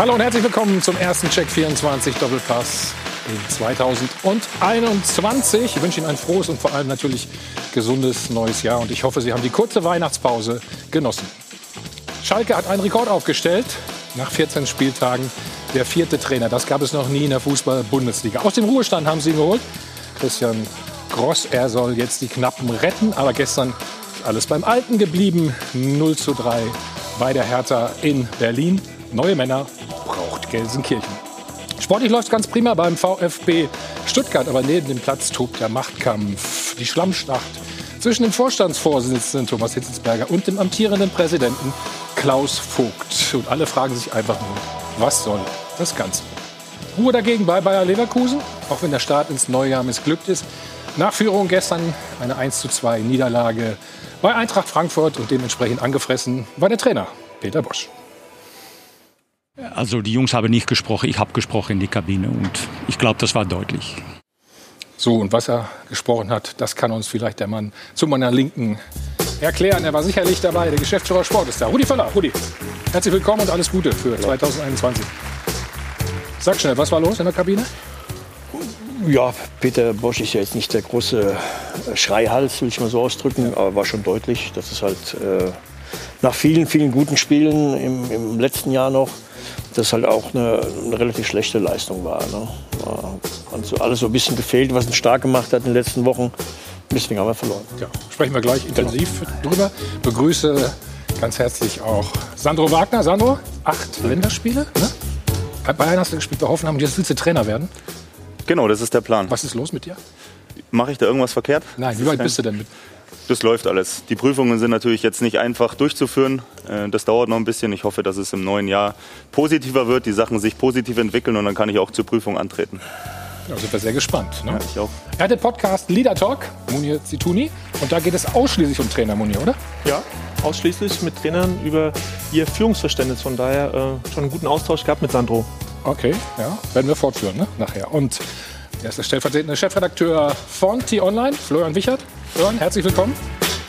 Hallo und herzlich willkommen zum ersten Check 24 Doppelpass in 2021. Ich wünsche Ihnen ein frohes und vor allem natürlich gesundes neues Jahr und ich hoffe, Sie haben die kurze Weihnachtspause genossen. Schalke hat einen Rekord aufgestellt. Nach 14 Spieltagen der vierte Trainer. Das gab es noch nie in der Fußball-Bundesliga. Aus dem Ruhestand haben sie ihn geholt. Christian Gross, er soll jetzt die Knappen retten. Aber gestern ist alles beim Alten geblieben. 0 zu 3 bei der Hertha in Berlin. Neue Männer Gelsenkirchen. Sportlich läuft es ganz prima beim VfB Stuttgart, aber neben dem Platz tobt der Machtkampf, die Schlammschlacht zwischen dem Vorstandsvorsitzenden Thomas Hitzelsberger und dem amtierenden Präsidenten Klaus Vogt. Und alle fragen sich einfach nur, was soll das Ganze? Ruhe dagegen bei Bayer Leverkusen, auch wenn der Start ins neue Jahr missglückt ist. Nachführung gestern eine 1 zu 2 Niederlage bei Eintracht Frankfurt und dementsprechend angefressen war der Trainer Peter Bosch. Also die Jungs haben nicht gesprochen, ich habe gesprochen in die Kabine und ich glaube, das war deutlich. So, und was er gesprochen hat, das kann uns vielleicht der Mann zu meiner Linken erklären. Er war sicherlich dabei, der Geschäftsführer Sport ist da. Rudi Völler, Rudi, herzlich willkommen und alles Gute für 2021. Sag schnell, was war los in der Kabine? Ja, Peter Bosch ist ja jetzt nicht der große Schreihals, will ich mal so ausdrücken, aber war schon deutlich, dass es halt äh, nach vielen, vielen guten Spielen im, im letzten Jahr noch, das halt auch eine, eine relativ schlechte Leistung war. Ne? Hat so alles so ein bisschen gefehlt, was ihn stark gemacht hat in den letzten Wochen. Deswegen haben wir verloren. Ja, sprechen wir gleich intensiv genau. drüber. Begrüße ganz herzlich auch Sandro Wagner. Sandro, acht Länderspiele. Ne? Bei Bayern hast du gespielt, bei Hoffenheim und jetzt willst du Trainer werden. Genau, das ist der Plan. Was ist los mit dir? Mache ich da irgendwas verkehrt? Nein, wie weit bist du denn mit? Das läuft alles. Die Prüfungen sind natürlich jetzt nicht einfach durchzuführen. Äh, das dauert noch ein bisschen. Ich hoffe, dass es im neuen Jahr positiver wird, die Sachen sich positiv entwickeln und dann kann ich auch zur Prüfung antreten. Da sind wir sehr gespannt. Ne? Ja, ich auch. Er hat den Podcast Leader Talk, Munir Zituni. Und da geht es ausschließlich um Trainer Munir, oder? Ja, ausschließlich mit Trainern über ihr Führungsverständnis. Von daher äh, schon einen guten Austausch gehabt mit Sandro. Okay, ja, werden wir fortführen ne? nachher. Und er ist der stellvertretende Chefredakteur von T-Online, Florian Wichert. Florian, herzlich willkommen.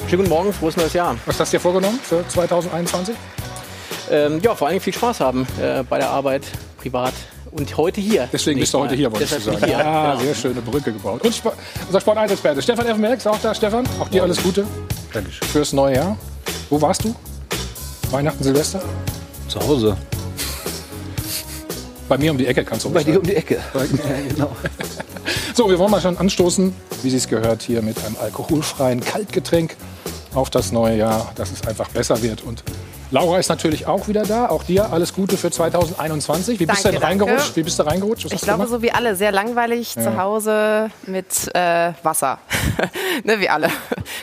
Schönen guten Morgen, frohes neues Jahr. Was hast du dir vorgenommen für 2021? Ähm, ja, vor allem viel Spaß haben äh, bei der Arbeit, privat und heute hier. Deswegen bist du heute hier, wollte ich sagen. Hier. Ja, genau. sehr schöne Brücke gebaut. Und Sport, unser Sport 1 Experte Stefan Effenberg ist auch da. Stefan, auch dir alles Gute. Dankeschön. Fürs neue Jahr. Wo warst du? Weihnachten, Silvester? Zu Hause. Bei mir um die Ecke kannst du Bei dir um die Ecke. Ja, genau. so, wir wollen mal schon anstoßen, wie Sie es gehört, hier mit einem alkoholfreien Kaltgetränk auf das neue Jahr, dass es einfach besser wird und Laura ist natürlich auch wieder da. Auch dir alles Gute für 2021. Wie bist danke, du denn reingerutscht? Danke. Wie bist du reingerutscht? Was ich glaube, so wie alle. Sehr langweilig ja. zu Hause mit äh, Wasser. ne, wie alle.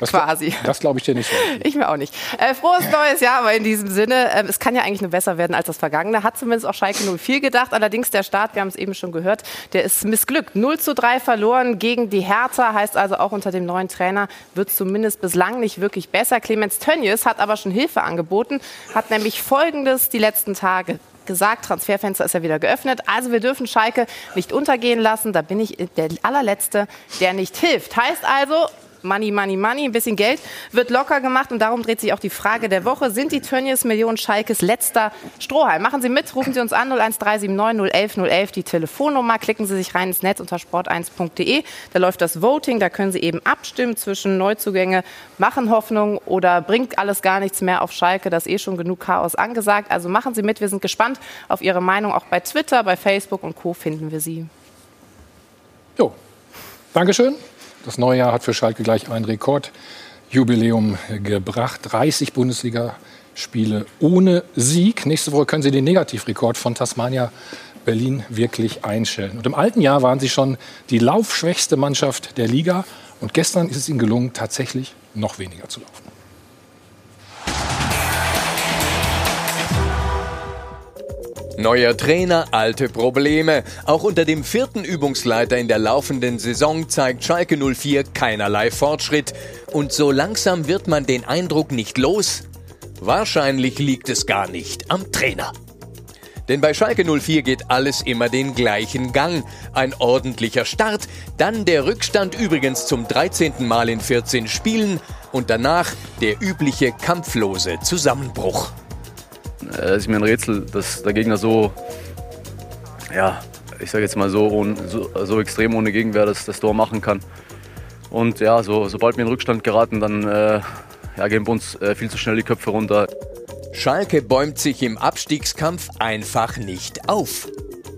Das quasi. Das glaube ich dir nicht. ich mir auch nicht. Äh, frohes neues Jahr, aber in diesem Sinne, äh, es kann ja eigentlich nur besser werden als das vergangene. Hat zumindest auch Schalke 04 gedacht. Allerdings der Start, wir haben es eben schon gehört, der ist missglückt. 0 zu 3 verloren gegen die Hertha. Heißt also auch unter dem neuen Trainer wird es zumindest bislang nicht wirklich besser. Clemens Tönnies hat aber schon Hilfe angeboten hat nämlich Folgendes die letzten Tage gesagt, Transferfenster ist ja wieder geöffnet. Also wir dürfen Schalke nicht untergehen lassen. Da bin ich der allerletzte, der nicht hilft. Heißt also, Money, Money, Money, ein bisschen Geld wird locker gemacht und darum dreht sich auch die Frage der Woche. Sind die Tönnies Millionen Schalkes letzter Strohhalm? Machen Sie mit, rufen Sie uns an 01379 011 011 die Telefonnummer. Klicken Sie sich rein ins Netz unter sport1.de. Da läuft das Voting, da können Sie eben abstimmen zwischen Neuzugänge, machen Hoffnung oder bringt alles gar nichts mehr auf Schalke. Das ist eh schon genug Chaos angesagt. Also machen Sie mit, wir sind gespannt auf Ihre Meinung. Auch bei Twitter, bei Facebook und Co. finden wir Sie. Jo, Dankeschön. Das neue Jahr hat für Schalke gleich ein Rekordjubiläum gebracht. 30 Bundesligaspiele ohne Sieg. Nächste Woche können Sie den Negativrekord von Tasmania Berlin wirklich einstellen. Und im alten Jahr waren sie schon die laufschwächste Mannschaft der Liga. Und gestern ist es ihnen gelungen, tatsächlich noch weniger zu laufen. Neuer Trainer, alte Probleme. Auch unter dem vierten Übungsleiter in der laufenden Saison zeigt Schalke 04 keinerlei Fortschritt. Und so langsam wird man den Eindruck nicht los. Wahrscheinlich liegt es gar nicht am Trainer. Denn bei Schalke 04 geht alles immer den gleichen Gang. Ein ordentlicher Start, dann der Rückstand übrigens zum 13. Mal in 14 Spielen und danach der übliche kampflose Zusammenbruch. Äh, ist mir ein Rätsel, dass der Gegner so, ja, ich sage jetzt mal so, ohne, so, so, extrem ohne Gegenwehr das, das Tor machen kann. Und ja, so, sobald wir in Rückstand geraten, dann äh, ja, gehen bei uns äh, viel zu schnell die Köpfe runter. Schalke bäumt sich im Abstiegskampf einfach nicht auf.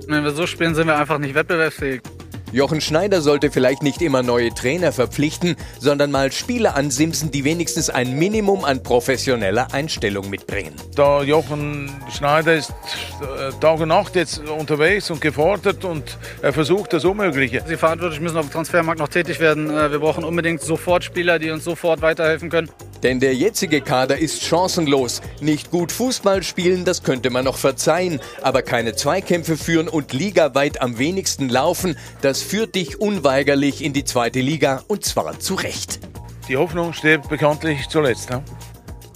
Wenn wir so spielen, sind wir einfach nicht wettbewerbsfähig. Jochen Schneider sollte vielleicht nicht immer neue Trainer verpflichten, sondern mal Spieler ansimsen, die wenigstens ein Minimum an professioneller Einstellung mitbringen. Der Jochen Schneider ist äh, Tag und Nacht jetzt unterwegs und gefordert und er versucht das Unmögliche. Die Verantwortlichen müssen auf dem Transfermarkt noch tätig werden. Äh, wir brauchen unbedingt sofort Spieler, die uns sofort weiterhelfen können. Denn der jetzige Kader ist chancenlos. Nicht gut Fußball spielen, das könnte man noch verzeihen. Aber keine Zweikämpfe führen und ligaweit am wenigsten laufen, das führt dich unweigerlich in die zweite Liga und zwar zu Recht. Die Hoffnung steht bekanntlich zuletzt. Ne?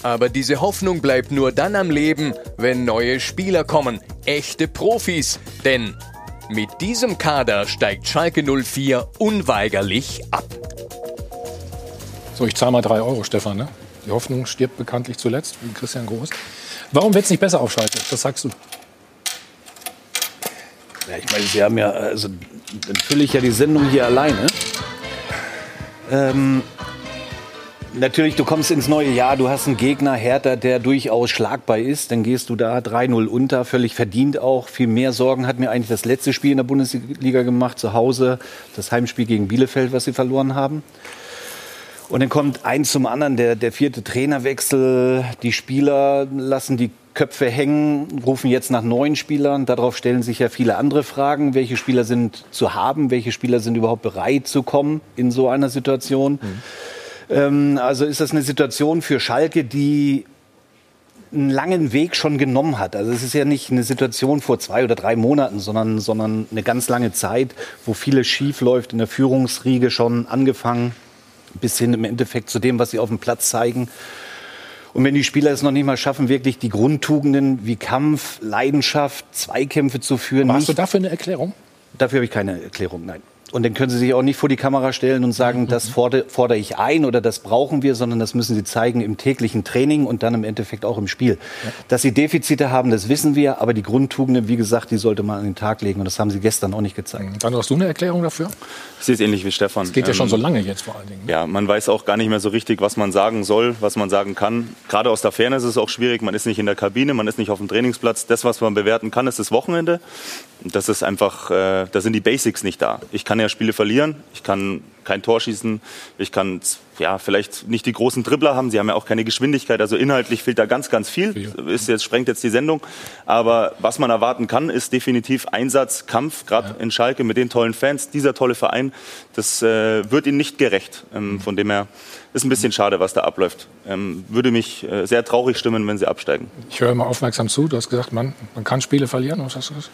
Aber diese Hoffnung bleibt nur dann am Leben, wenn neue Spieler kommen. Echte Profis. Denn mit diesem Kader steigt Schalke 04 unweigerlich ab. So, ich zahle mal drei Euro, Stefan. Ne? Die Hoffnung stirbt bekanntlich zuletzt, wie Christian Groß. Warum wird es nicht besser auf Schalke? Was sagst du? Ja, ich meine, Sie haben ja, also dann fülle ich ja die Sendung hier alleine. Ähm, natürlich, du kommst ins neue Jahr, du hast einen Gegner, Hertha, der durchaus schlagbar ist. Dann gehst du da 3-0 unter, völlig verdient auch. Viel mehr Sorgen hat mir eigentlich das letzte Spiel in der Bundesliga gemacht, zu Hause. Das Heimspiel gegen Bielefeld, was sie verloren haben. Und dann kommt eins zum anderen, der, der vierte Trainerwechsel. Die Spieler lassen die Köpfe hängen, rufen jetzt nach neuen Spielern. Darauf stellen sich ja viele andere Fragen. Welche Spieler sind zu haben? Welche Spieler sind überhaupt bereit zu kommen in so einer Situation? Mhm. Ähm, also ist das eine Situation für Schalke, die einen langen Weg schon genommen hat. Also es ist ja nicht eine Situation vor zwei oder drei Monaten, sondern, sondern eine ganz lange Zeit, wo vieles schief läuft in der Führungsriege schon angefangen bis hin im Endeffekt zu dem, was sie auf dem Platz zeigen. Und wenn die Spieler es noch nicht mal schaffen, wirklich die Grundtugenden wie Kampf, Leidenschaft, Zweikämpfe zu führen. hast du dafür eine Erklärung? Dafür habe ich keine Erklärung, nein. Und dann können Sie sich auch nicht vor die Kamera stellen und sagen, mhm. das fordere, fordere, ich ein oder das brauchen wir, sondern das müssen Sie zeigen im täglichen Training und dann im Endeffekt auch im Spiel. Ja. Dass Sie Defizite haben, das wissen wir, aber die Grundtugenden, wie gesagt, die sollte man an den Tag legen und das haben Sie gestern auch nicht gezeigt. Dann hast du eine Erklärung dafür? Ich sehe es ähnlich wie Stefan. Es geht ja ähm, schon so lange jetzt vor allen Dingen. Ne? Ja, man weiß auch gar nicht mehr so richtig, was man sagen soll, was man sagen kann. Gerade aus der Ferne ist es auch schwierig. Man ist nicht in der Kabine, man ist nicht auf dem Trainingsplatz. Das, was man bewerten kann, ist das Wochenende. Das ist einfach, äh, da sind die Basics nicht da. Ich kann ja Spiele verlieren, ich kann kein Tor schießen, ich kann ja vielleicht nicht die großen Dribbler haben, sie haben ja auch keine Geschwindigkeit, also inhaltlich fehlt da ganz, ganz viel. Ist jetzt sprengt jetzt die Sendung, aber was man erwarten kann, ist definitiv Einsatz, Kampf, gerade ja. in Schalke mit den tollen Fans, dieser tolle Verein, das äh, wird ihnen nicht gerecht. Ähm, von dem her ist ein bisschen schade, was da abläuft. Ähm, würde mich äh, sehr traurig stimmen, wenn sie absteigen. Ich höre immer aufmerksam zu. Du hast gesagt, man, man kann Spiele verlieren. Was hast du gesagt?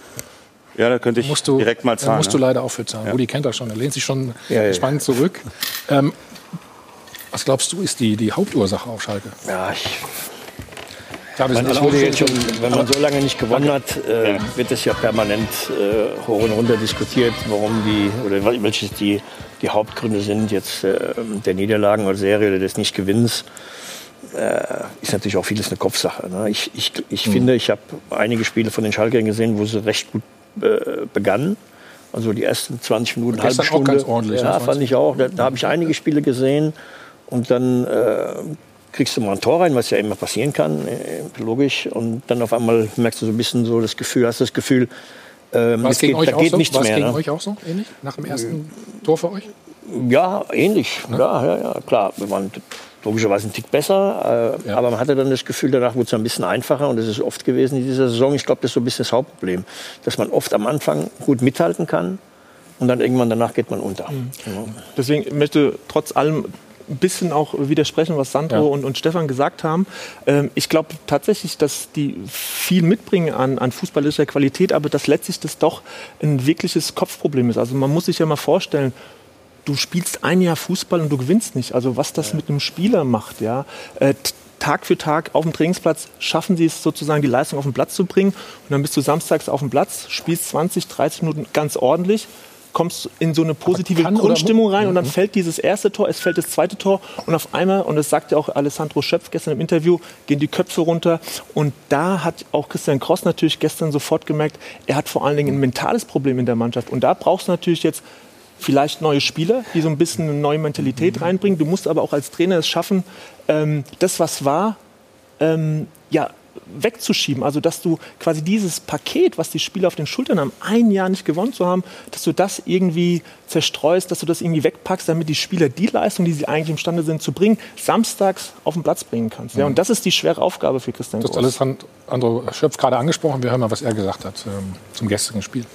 Ja, da könnte ich musst du, direkt mal zahlen. Da musst du leider auch für zahlen. Ja. Rudi kennt das schon, er lehnt sich schon ja, spannend zurück. Ähm, was glaubst du, ist die, die Hauptursache auf Schalke? Ja, ich man, es wurde jetzt schon, wenn man so lange nicht gewonnen hat, äh, wird es ja permanent äh, hoch und runter diskutiert, warum die oder welche die, die Hauptgründe sind jetzt äh, der Niederlagen oder Serie oder des Nichtgewinns. Äh, ist natürlich auch vieles eine Kopfsache. Ne? Ich, ich, ich mhm. finde, ich habe einige Spiele von den Schalkern gesehen, wo sie recht gut äh, begann. Also die ersten 20 Minuten, halbe Stunde. Auch ganz ordentlich, ja, fand ich auch. Da, da habe ich einige Spiele gesehen. Und dann äh, kriegst du mal ein Tor rein, was ja immer passieren kann, äh, logisch. Und dann auf einmal merkst du so ein bisschen so das Gefühl, hast das Gefühl, ähm, es geht, da geht so? nichts War's mehr. War gegen ne? euch auch so ähnlich? Nach dem ersten Tor für euch? Ja, ähnlich. Ja, ja, ja, ja klar. Wir waren logischerweise ein Tick besser. Äh, ja. Aber man hatte dann das Gefühl, danach wurde es ein bisschen einfacher. Und das ist oft gewesen in dieser Saison. Ich glaube, das ist so ein bisschen das Hauptproblem. Dass man oft am Anfang gut mithalten kann. Und dann irgendwann danach geht man unter. Mhm. Genau. Deswegen möchte trotz allem ein bisschen auch widersprechen, was Sandro ja. und, und, Stefan gesagt haben. Ähm, ich glaube tatsächlich, dass die viel mitbringen an, an, fußballischer Qualität, aber dass letztlich das doch ein wirkliches Kopfproblem ist. Also man muss sich ja mal vorstellen, du spielst ein Jahr Fußball und du gewinnst nicht. Also was das ja. mit einem Spieler macht, ja. Äh, Tag für Tag auf dem Trainingsplatz schaffen sie es sozusagen, die Leistung auf den Platz zu bringen. Und dann bist du samstags auf dem Platz, spielst 20, 30 Minuten ganz ordentlich. kommst in so eine positive Grundstimmung mu- rein und dann Mhm. fällt dieses erste Tor, es fällt das zweite Tor und auf einmal, und das sagt ja auch Alessandro Schöpf gestern im Interview, gehen die Köpfe runter und da hat auch Christian Kross natürlich gestern sofort gemerkt, er hat vor allen Dingen ein mentales Problem in der Mannschaft und da brauchst du natürlich jetzt vielleicht neue Spieler, die so ein bisschen eine neue Mentalität Mhm. reinbringen. Du musst aber auch als Trainer es schaffen, ähm, das, was war, ähm, ja, wegzuschieben. Also, dass du quasi dieses Paket, was die Spieler auf den Schultern haben, ein Jahr nicht gewonnen zu haben, dass du das irgendwie zerstreust, dass du das irgendwie wegpackst, damit die Spieler die Leistung, die sie eigentlich imstande sind zu bringen, samstags auf den Platz bringen kannst. Ja, Mhm. und das ist die schwere Aufgabe für Christian Du hast Groß. Alessandro Schöpf gerade angesprochen. Wir hören mal, was er gesagt hat ähm, zum gestrigen Spiel.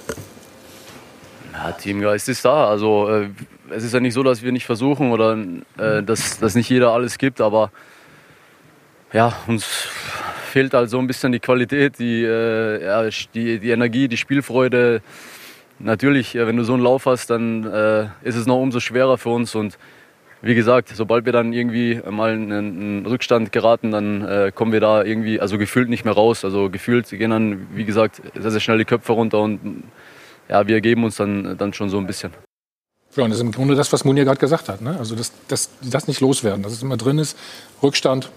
Ja, Teamgeist ist da. Also äh, es ist ja nicht so, dass wir nicht versuchen oder äh, dass, dass nicht jeder alles gibt, aber ja, uns fehlt halt so ein bisschen die Qualität, die, äh, ja, die, die Energie, die Spielfreude. Natürlich, äh, wenn du so einen Lauf hast, dann äh, ist es noch umso schwerer für uns und wie gesagt, sobald wir dann irgendwie mal in einen Rückstand geraten, dann äh, kommen wir da irgendwie, also gefühlt nicht mehr raus. Also gefühlt gehen dann, wie gesagt, sehr, sehr schnell die Köpfe runter und ja, wir ergeben uns dann, dann schon so ein bisschen. Ja, und das ist im Grunde das, was Munir gerade gesagt hat. Ne? Also, dass, dass das nicht loswerden, dass es immer drin ist. Rückstand,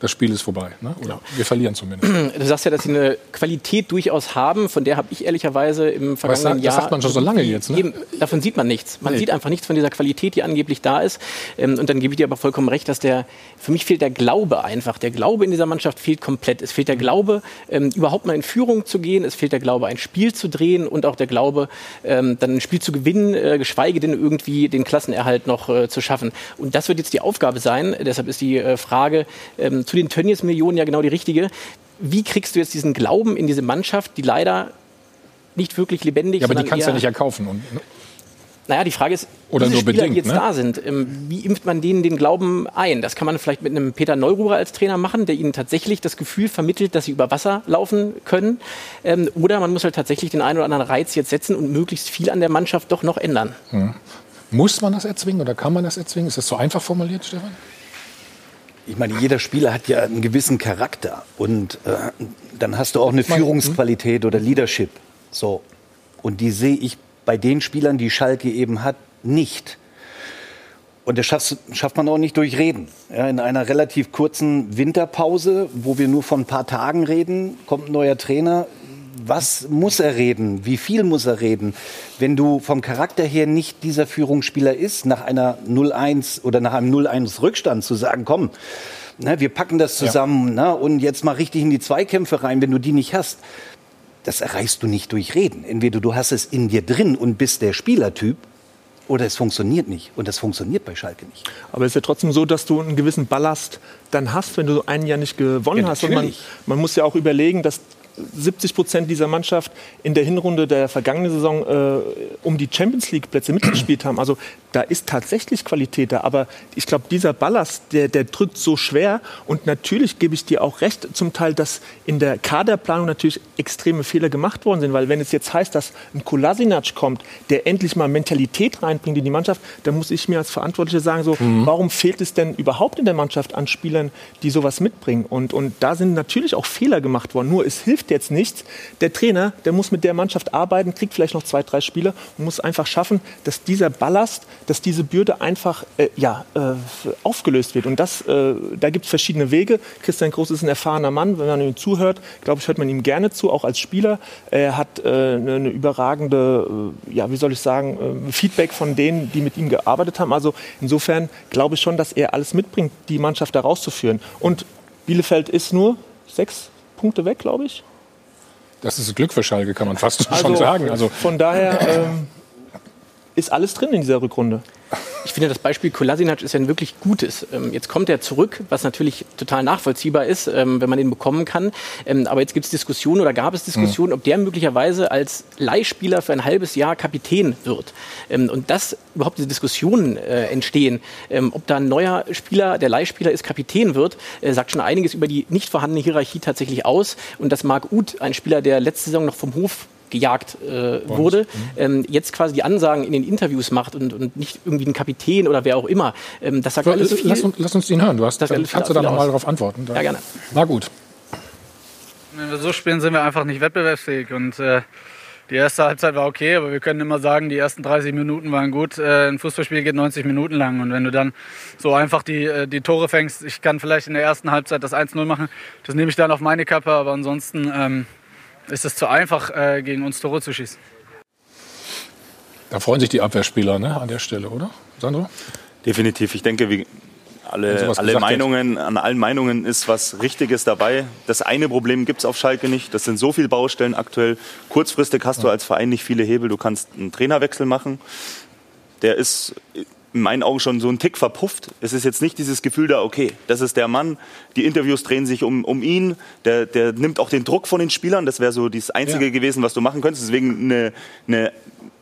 das Spiel ist vorbei. Ne? Oder wir verlieren zumindest. Du sagst ja, dass sie eine Qualität durchaus haben, von der habe ich ehrlicherweise im vergangenen das Jahr. sagt man schon so lange jetzt, ne? Eben, davon sieht man nichts. Man Nee. sieht einfach nichts von dieser Qualität, die angeblich da ist. Ähm, Und dann gebe ich dir aber vollkommen recht, dass der, für mich fehlt der Glaube einfach. Der Glaube in dieser Mannschaft fehlt komplett. Es fehlt der Glaube, ähm, überhaupt mal in Führung zu gehen. Es fehlt der Glaube, ein Spiel zu drehen und auch der Glaube, ähm, dann ein Spiel zu gewinnen, äh, geschweige denn irgendwie den Klassenerhalt noch äh, zu schaffen. Und das wird jetzt die Aufgabe sein. Deshalb ist die äh, Frage zu den Tönnies-Millionen ja genau die richtige. Wie kriegst du jetzt diesen Glauben in diese Mannschaft, die leider nicht wirklich lebendig Ja, aber die kannst du ja nicht erkaufen. Und, ne? naja, die Frage ist, Oder diese nur Spieler, bedingt, die jetzt ne? da sind, ähm, wie impft man denen den Glauben ein? Das kann man vielleicht mit einem Peter Neururer als Trainer machen, der ihnen tatsächlich das Gefühl vermittelt, dass sie über Wasser laufen können. Ähm, oder man muss halt tatsächlich den einen oder anderen Reiz jetzt setzen und möglichst viel an der Mannschaft doch noch ändern. Hm. Muss man das erzwingen oder kann man das erzwingen? Ist das so einfach formuliert, Stefan? Ich meine, jeder Spieler hat ja einen gewissen Charakter und äh, dann hast du auch eine Führungsqualität oder Leadership. So. Und die sehe ich bei den Spielern, die Schalke eben hat, nicht. Und das schafft, schafft man auch nicht durch Reden. Ja, in einer relativ kurzen Winterpause, wo wir nur von ein paar Tagen reden, kommt ein neuer Trainer. Was muss er reden? Wie viel muss er reden? Wenn du vom Charakter her nicht dieser Führungsspieler ist, nach einer 0-1 oder nach einem 0-1 Rückstand zu sagen, komm, ne, wir packen das zusammen ne, und jetzt mal richtig in die Zweikämpfe rein, wenn du die nicht hast. Das erreichst du nicht durch Reden. Entweder du hast es in dir drin und bist der Spielertyp oder es funktioniert nicht. Und das funktioniert bei Schalke nicht. Aber es ist ja trotzdem so, dass du einen gewissen Ballast dann hast, wenn du ein Jahr nicht gewonnen Ja, hast. Und man, man muss ja auch überlegen, dass 70 Prozent dieser Mannschaft in der Hinrunde der vergangenen Saison äh, um die Champions League Plätze mitgespielt haben. Also da ist tatsächlich Qualität da. Aber ich glaube, dieser Ballast, der, der drückt so schwer. Und natürlich gebe ich dir auch recht, zum Teil, dass in der Kaderplanung natürlich extreme Fehler gemacht worden sind. Weil wenn es jetzt heißt, dass ein Kolasinac kommt, der endlich mal Mentalität reinbringt in die Mannschaft, dann muss ich mir als Verantwortlicher sagen, so, warum fehlt es denn überhaupt in der Mannschaft an Spielern, die sowas mitbringen? Und, und da sind natürlich auch Fehler gemacht worden. Nur es hilft jetzt nichts. Der Trainer, der muss mit der Mannschaft arbeiten, kriegt vielleicht noch zwei, drei Spieler und muss einfach schaffen, dass dieser Ballast, dass diese Bürde einfach äh, ja, äh, aufgelöst wird. Und das, äh, da gibt es verschiedene Wege. Christian Groß ist ein erfahrener Mann. Wenn man ihm zuhört, glaube ich, hört man ihm gerne zu, auch als Spieler. Er hat äh, eine, eine überragende, äh, ja, wie soll ich sagen, äh, Feedback von denen, die mit ihm gearbeitet haben. Also insofern glaube ich schon, dass er alles mitbringt, die Mannschaft da rauszuführen. Und Bielefeld ist nur sechs Punkte weg, glaube ich. Das ist Glück für Schalke, kann man fast schon Also, sagen. Also, von daher ähm, ist alles drin in dieser Rückrunde. Ich finde, das Beispiel Kolasinac ist ja ein wirklich gutes. Ähm, jetzt kommt er zurück, was natürlich total nachvollziehbar ist, ähm, wenn man ihn bekommen kann. Ähm, aber jetzt gibt es Diskussionen oder gab es Diskussionen, ob der möglicherweise als Leihspieler für ein halbes Jahr Kapitän wird. Und dass überhaupt diese Diskussionen äh, entstehen, ob da ein neuer Spieler, der Leihspieler ist, Kapitän wird, äh, sagt schon einiges über die nicht vorhandene Hierarchie tatsächlich aus. Und dass Marc Uth, ein Spieler, der letzte Saison noch vom Hof gejagt äh, wurde, ähm, jetzt quasi die Ansagen in den Interviews macht und, und nicht irgendwie ein Kapitän oder wer auch immer. Ähm, das sagt so, alles viel. lass, uns- lass uns ihn hören. Du hast, Das kannst du da noch mal aus. darauf antworten. Da- Ja, gerne. Na gut. Wenn wir so spielen, sind wir einfach nicht wettbewerbsfähig. Und äh, die erste Halbzeit war okay, aber wir können immer sagen, die ersten 30 Minuten waren gut. Äh, ein Fußballspiel geht 90 Minuten lang und wenn du dann so einfach die, äh, die Tore fängst, ich kann vielleicht in der ersten Halbzeit das 1-0 machen, das nehme ich dann auf meine Kappe, aber ansonsten ähm, ist es zu einfach, äh, gegen uns Tore zu schießen. Da freuen sich die Abwehrspieler ne, an der Stelle, oder, Sandro? Definitiv. Ich denke, wie alle, alle Meinungen, an allen Meinungen ist was Richtiges dabei. Das eine Problem gibt es auf Schalke nicht. Das sind so viele Baustellen aktuell. Kurzfristig hast du als Verein nicht viele Hebel. Du kannst einen Trainerwechsel machen. Der ist in meinen Augen schon so ein Tick verpufft. Es ist jetzt nicht dieses Gefühl da, okay, das ist der Mann, die Interviews drehen sich um, um ihn, der, der nimmt auch den Druck von den Spielern. Das wäre so das Einzige ja. gewesen, was du machen könntest. Deswegen eine, eine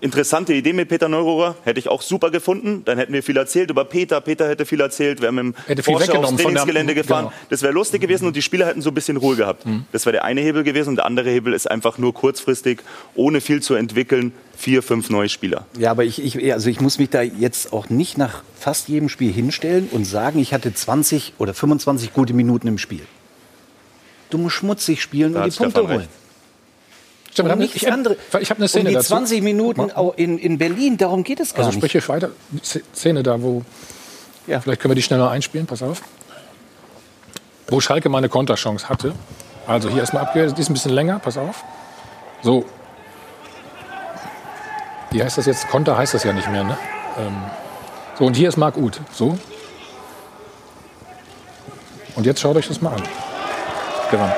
interessante Idee mit Peter Neururer. Hätte ich auch super gefunden. Dann hätten wir viel erzählt über Peter. Peter hätte viel erzählt. Wir haben im hätte Porsche aufs Trainingsgelände der, gefahren. Genau. Das wäre lustig gewesen und die Spieler hätten so ein bisschen Ruhe gehabt. Mhm. Das wäre der eine Hebel gewesen. Und der andere Hebel ist einfach nur kurzfristig, ohne viel zu entwickeln, vier, fünf neue Spieler. Ja, aber ich, ich, also ich muss mich da jetzt auch nicht nach fast jedem Spiel hinstellen und sagen, ich hatte 20 oder 25 gute Minuten im Spiel. Du musst schmutzig spielen da und die Punkte holen. Stimmt, um nichts ich, andere. Ich habe eine Szene um die dazu. 20 Minuten in, in Berlin, darum geht es gar also nicht. Also sprich weiter. Szene da, wo. Ja. Vielleicht können wir die schneller einspielen, pass auf. Wo Schalke mal eine Konterchance hatte. Also hier erstmal abgewehrt, die ist ein bisschen länger, pass auf. So. Wie heißt das jetzt? Konter heißt das ja nicht mehr, ne? Ähm, so, und hier ist Marc Uth. So. Und jetzt schaut euch das mal an. Gewann.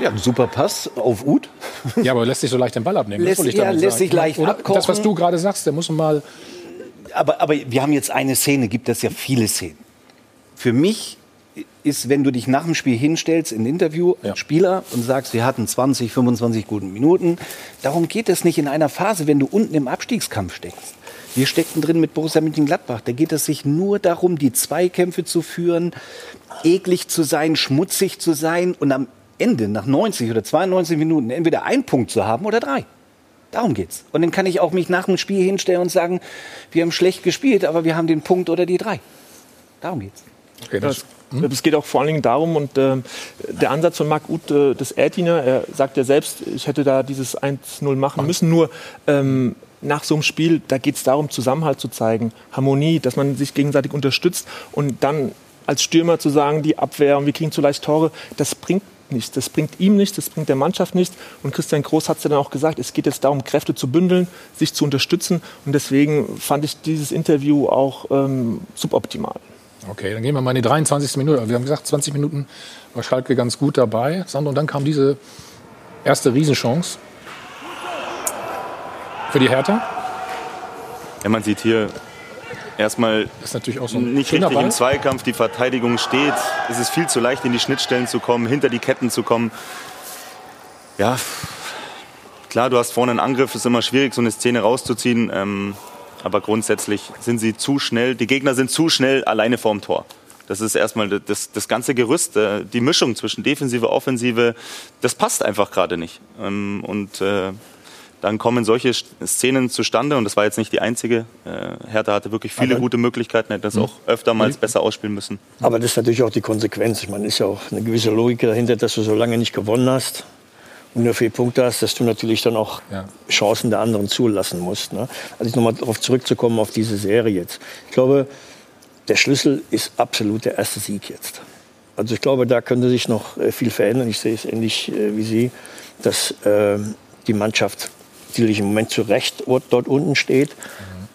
Ja, ein super Pass auf Uth. Ja, aber lässt sich so leicht den Ball abnehmen. Lässt, ja, lässt sich leicht Oder? abkochen. Das, was du gerade sagst, der muss mal... Aber, aber wir haben jetzt eine Szene, gibt es ja viele Szenen. Für mich ist, wenn du dich nach dem Spiel hinstellst in ein Interview ja. als Spieler und sagst, wir hatten 20, 25 gute Minuten. Darum geht es nicht in einer Phase, wenn du unten im Abstiegskampf steckst. Wir steckten drin mit Borussia Mönchengladbach. Da geht es sich nur darum, die Zweikämpfe zu führen, eklig zu sein, schmutzig zu sein und am Ende, nach 90 oder 92 Minuten, entweder einen Punkt zu haben oder drei. Darum geht's. Und dann kann ich auch mich nach dem Spiel hinstellen und sagen, wir haben schlecht gespielt, aber wir haben den Punkt oder die drei. Darum geht's. Okay, das, hm? Es geht auch vor allen Dingen darum, und äh, der Ansatz von Marc Uth äh, des Ertiner, er sagt ja selbst, ich hätte da dieses 1-0 machen müssen, nur ähm, nach so einem Spiel, da geht es darum, Zusammenhalt zu zeigen, Harmonie, dass man sich gegenseitig unterstützt und dann als Stürmer zu sagen, die Abwehr und wir kriegen zu leicht Tore, das bringt nichts. Das bringt ihm nichts, das bringt der Mannschaft nichts. Und Christian Groß hat es ja dann auch gesagt, es geht jetzt darum, Kräfte zu bündeln, sich zu unterstützen. Und deswegen fand ich dieses Interview auch ähm, suboptimal. Okay, dann gehen wir mal in die 23. Minute. Wir haben gesagt, 20 Minuten war Schalke ganz gut dabei. Sandro, und dann kam diese erste Riesenchance für die Hertha. Ja, man sieht hier erstmal das ist natürlich auch so nicht richtig Ball. im Zweikampf, die Verteidigung steht. Es ist viel zu leicht, in die Schnittstellen zu kommen, hinter die Ketten zu kommen. Ja, klar, du hast vorne einen Angriff, ist immer schwierig, so eine Szene rauszuziehen. Ähm, aber grundsätzlich sind sie zu schnell, die Gegner sind zu schnell alleine vorm Tor. Das ist erstmal das, das ganze Gerüst, äh, die Mischung zwischen Defensive, Offensive, das passt einfach gerade nicht. Ähm, und äh, dann kommen solche Szenen zustande und das war jetzt nicht die einzige. Äh, Hertha hatte wirklich viele Aber gute Möglichkeiten, hätte das mhm. auch öftermals mhm. besser ausspielen müssen. Aber das ist natürlich auch die Konsequenz. Ich meine, ist ja auch eine gewisse Logik dahinter, dass du so lange nicht gewonnen hast und nur vier Punkte hast, dass du natürlich dann auch ja. Chancen der anderen zulassen musst. Ne? Also nochmal darauf zurückzukommen auf diese Serie jetzt. Ich glaube, der Schlüssel ist absolut der erste Sieg jetzt. Also ich glaube, da könnte sich noch äh, viel verändern. Ich sehe es ähnlich äh, wie Sie, dass äh, die Mannschaft sicherlich im Moment zu Recht dort unten steht.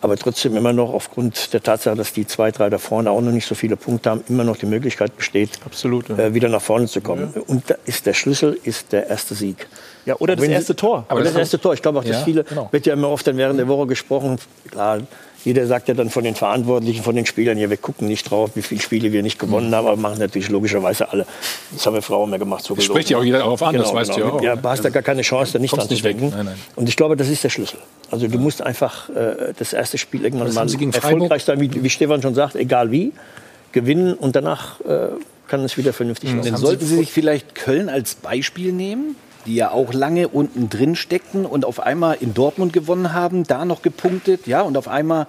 Aber trotzdem immer noch aufgrund der Tatsache, dass die zwei, drei da vorne auch noch nicht so viele Punkte haben, immer noch die Möglichkeit besteht, Absolut, ja. äh, wieder nach vorne zu kommen. Ja. Und da ist der Schlüssel ist der erste Sieg. Ja, oder das erste Tor. Aber das, das erste Tor. Ich glaube auch, dass ja, viele, genau. wird ja immer oft dann während der Woche gesprochen, klar, jeder sagt ja dann von den Verantwortlichen, von den Spielern, ja, wir gucken nicht drauf, wie viele Spiele wir nicht gewonnen mhm. haben, aber machen natürlich logischerweise alle. Das haben wir Frauen mehr gemacht. So Spricht ja auch jeder darauf an, genau, das weißt genau. du ja auch. Ja, du hast da gar keine Chance, da nicht dran zu denken. Nein, nein. Und ich glaube, das ist der Schlüssel. Also du musst einfach äh, das erste Spiel irgendwann mal erfolgreich sein, wie, wie Stefan schon sagt, egal wie, gewinnen und danach äh, kann es wieder vernünftig mhm. Dann sollten Sie sich vielleicht Köln als Beispiel nehmen die ja auch lange unten drin steckten und auf einmal in Dortmund gewonnen haben, da noch gepunktet, ja, und auf einmal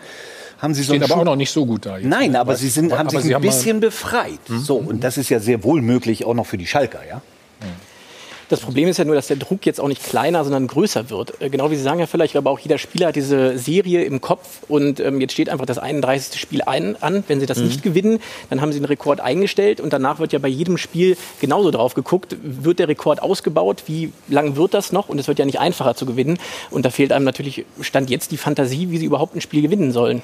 haben sie so Stehen aber auch noch nicht so gut da. Jetzt. Nein, aber sie sind, haben aber sich ein bisschen befreit. Mhm. So, und das ist ja sehr wohl möglich auch noch für die Schalker, ja. Das Problem ist ja nur, dass der Druck jetzt auch nicht kleiner, sondern größer wird. Äh, genau wie Sie sagen, Herr Völler, ich glaube auch jeder Spieler hat diese Serie im Kopf und ähm, jetzt steht einfach das 31. Spiel ein, an. Wenn Sie das mhm. nicht gewinnen, dann haben Sie den Rekord eingestellt und danach wird ja bei jedem Spiel genauso drauf geguckt, wird der Rekord ausgebaut, wie lang wird das noch und es wird ja nicht einfacher zu gewinnen und da fehlt einem natürlich Stand jetzt die Fantasie, wie Sie überhaupt ein Spiel gewinnen sollen.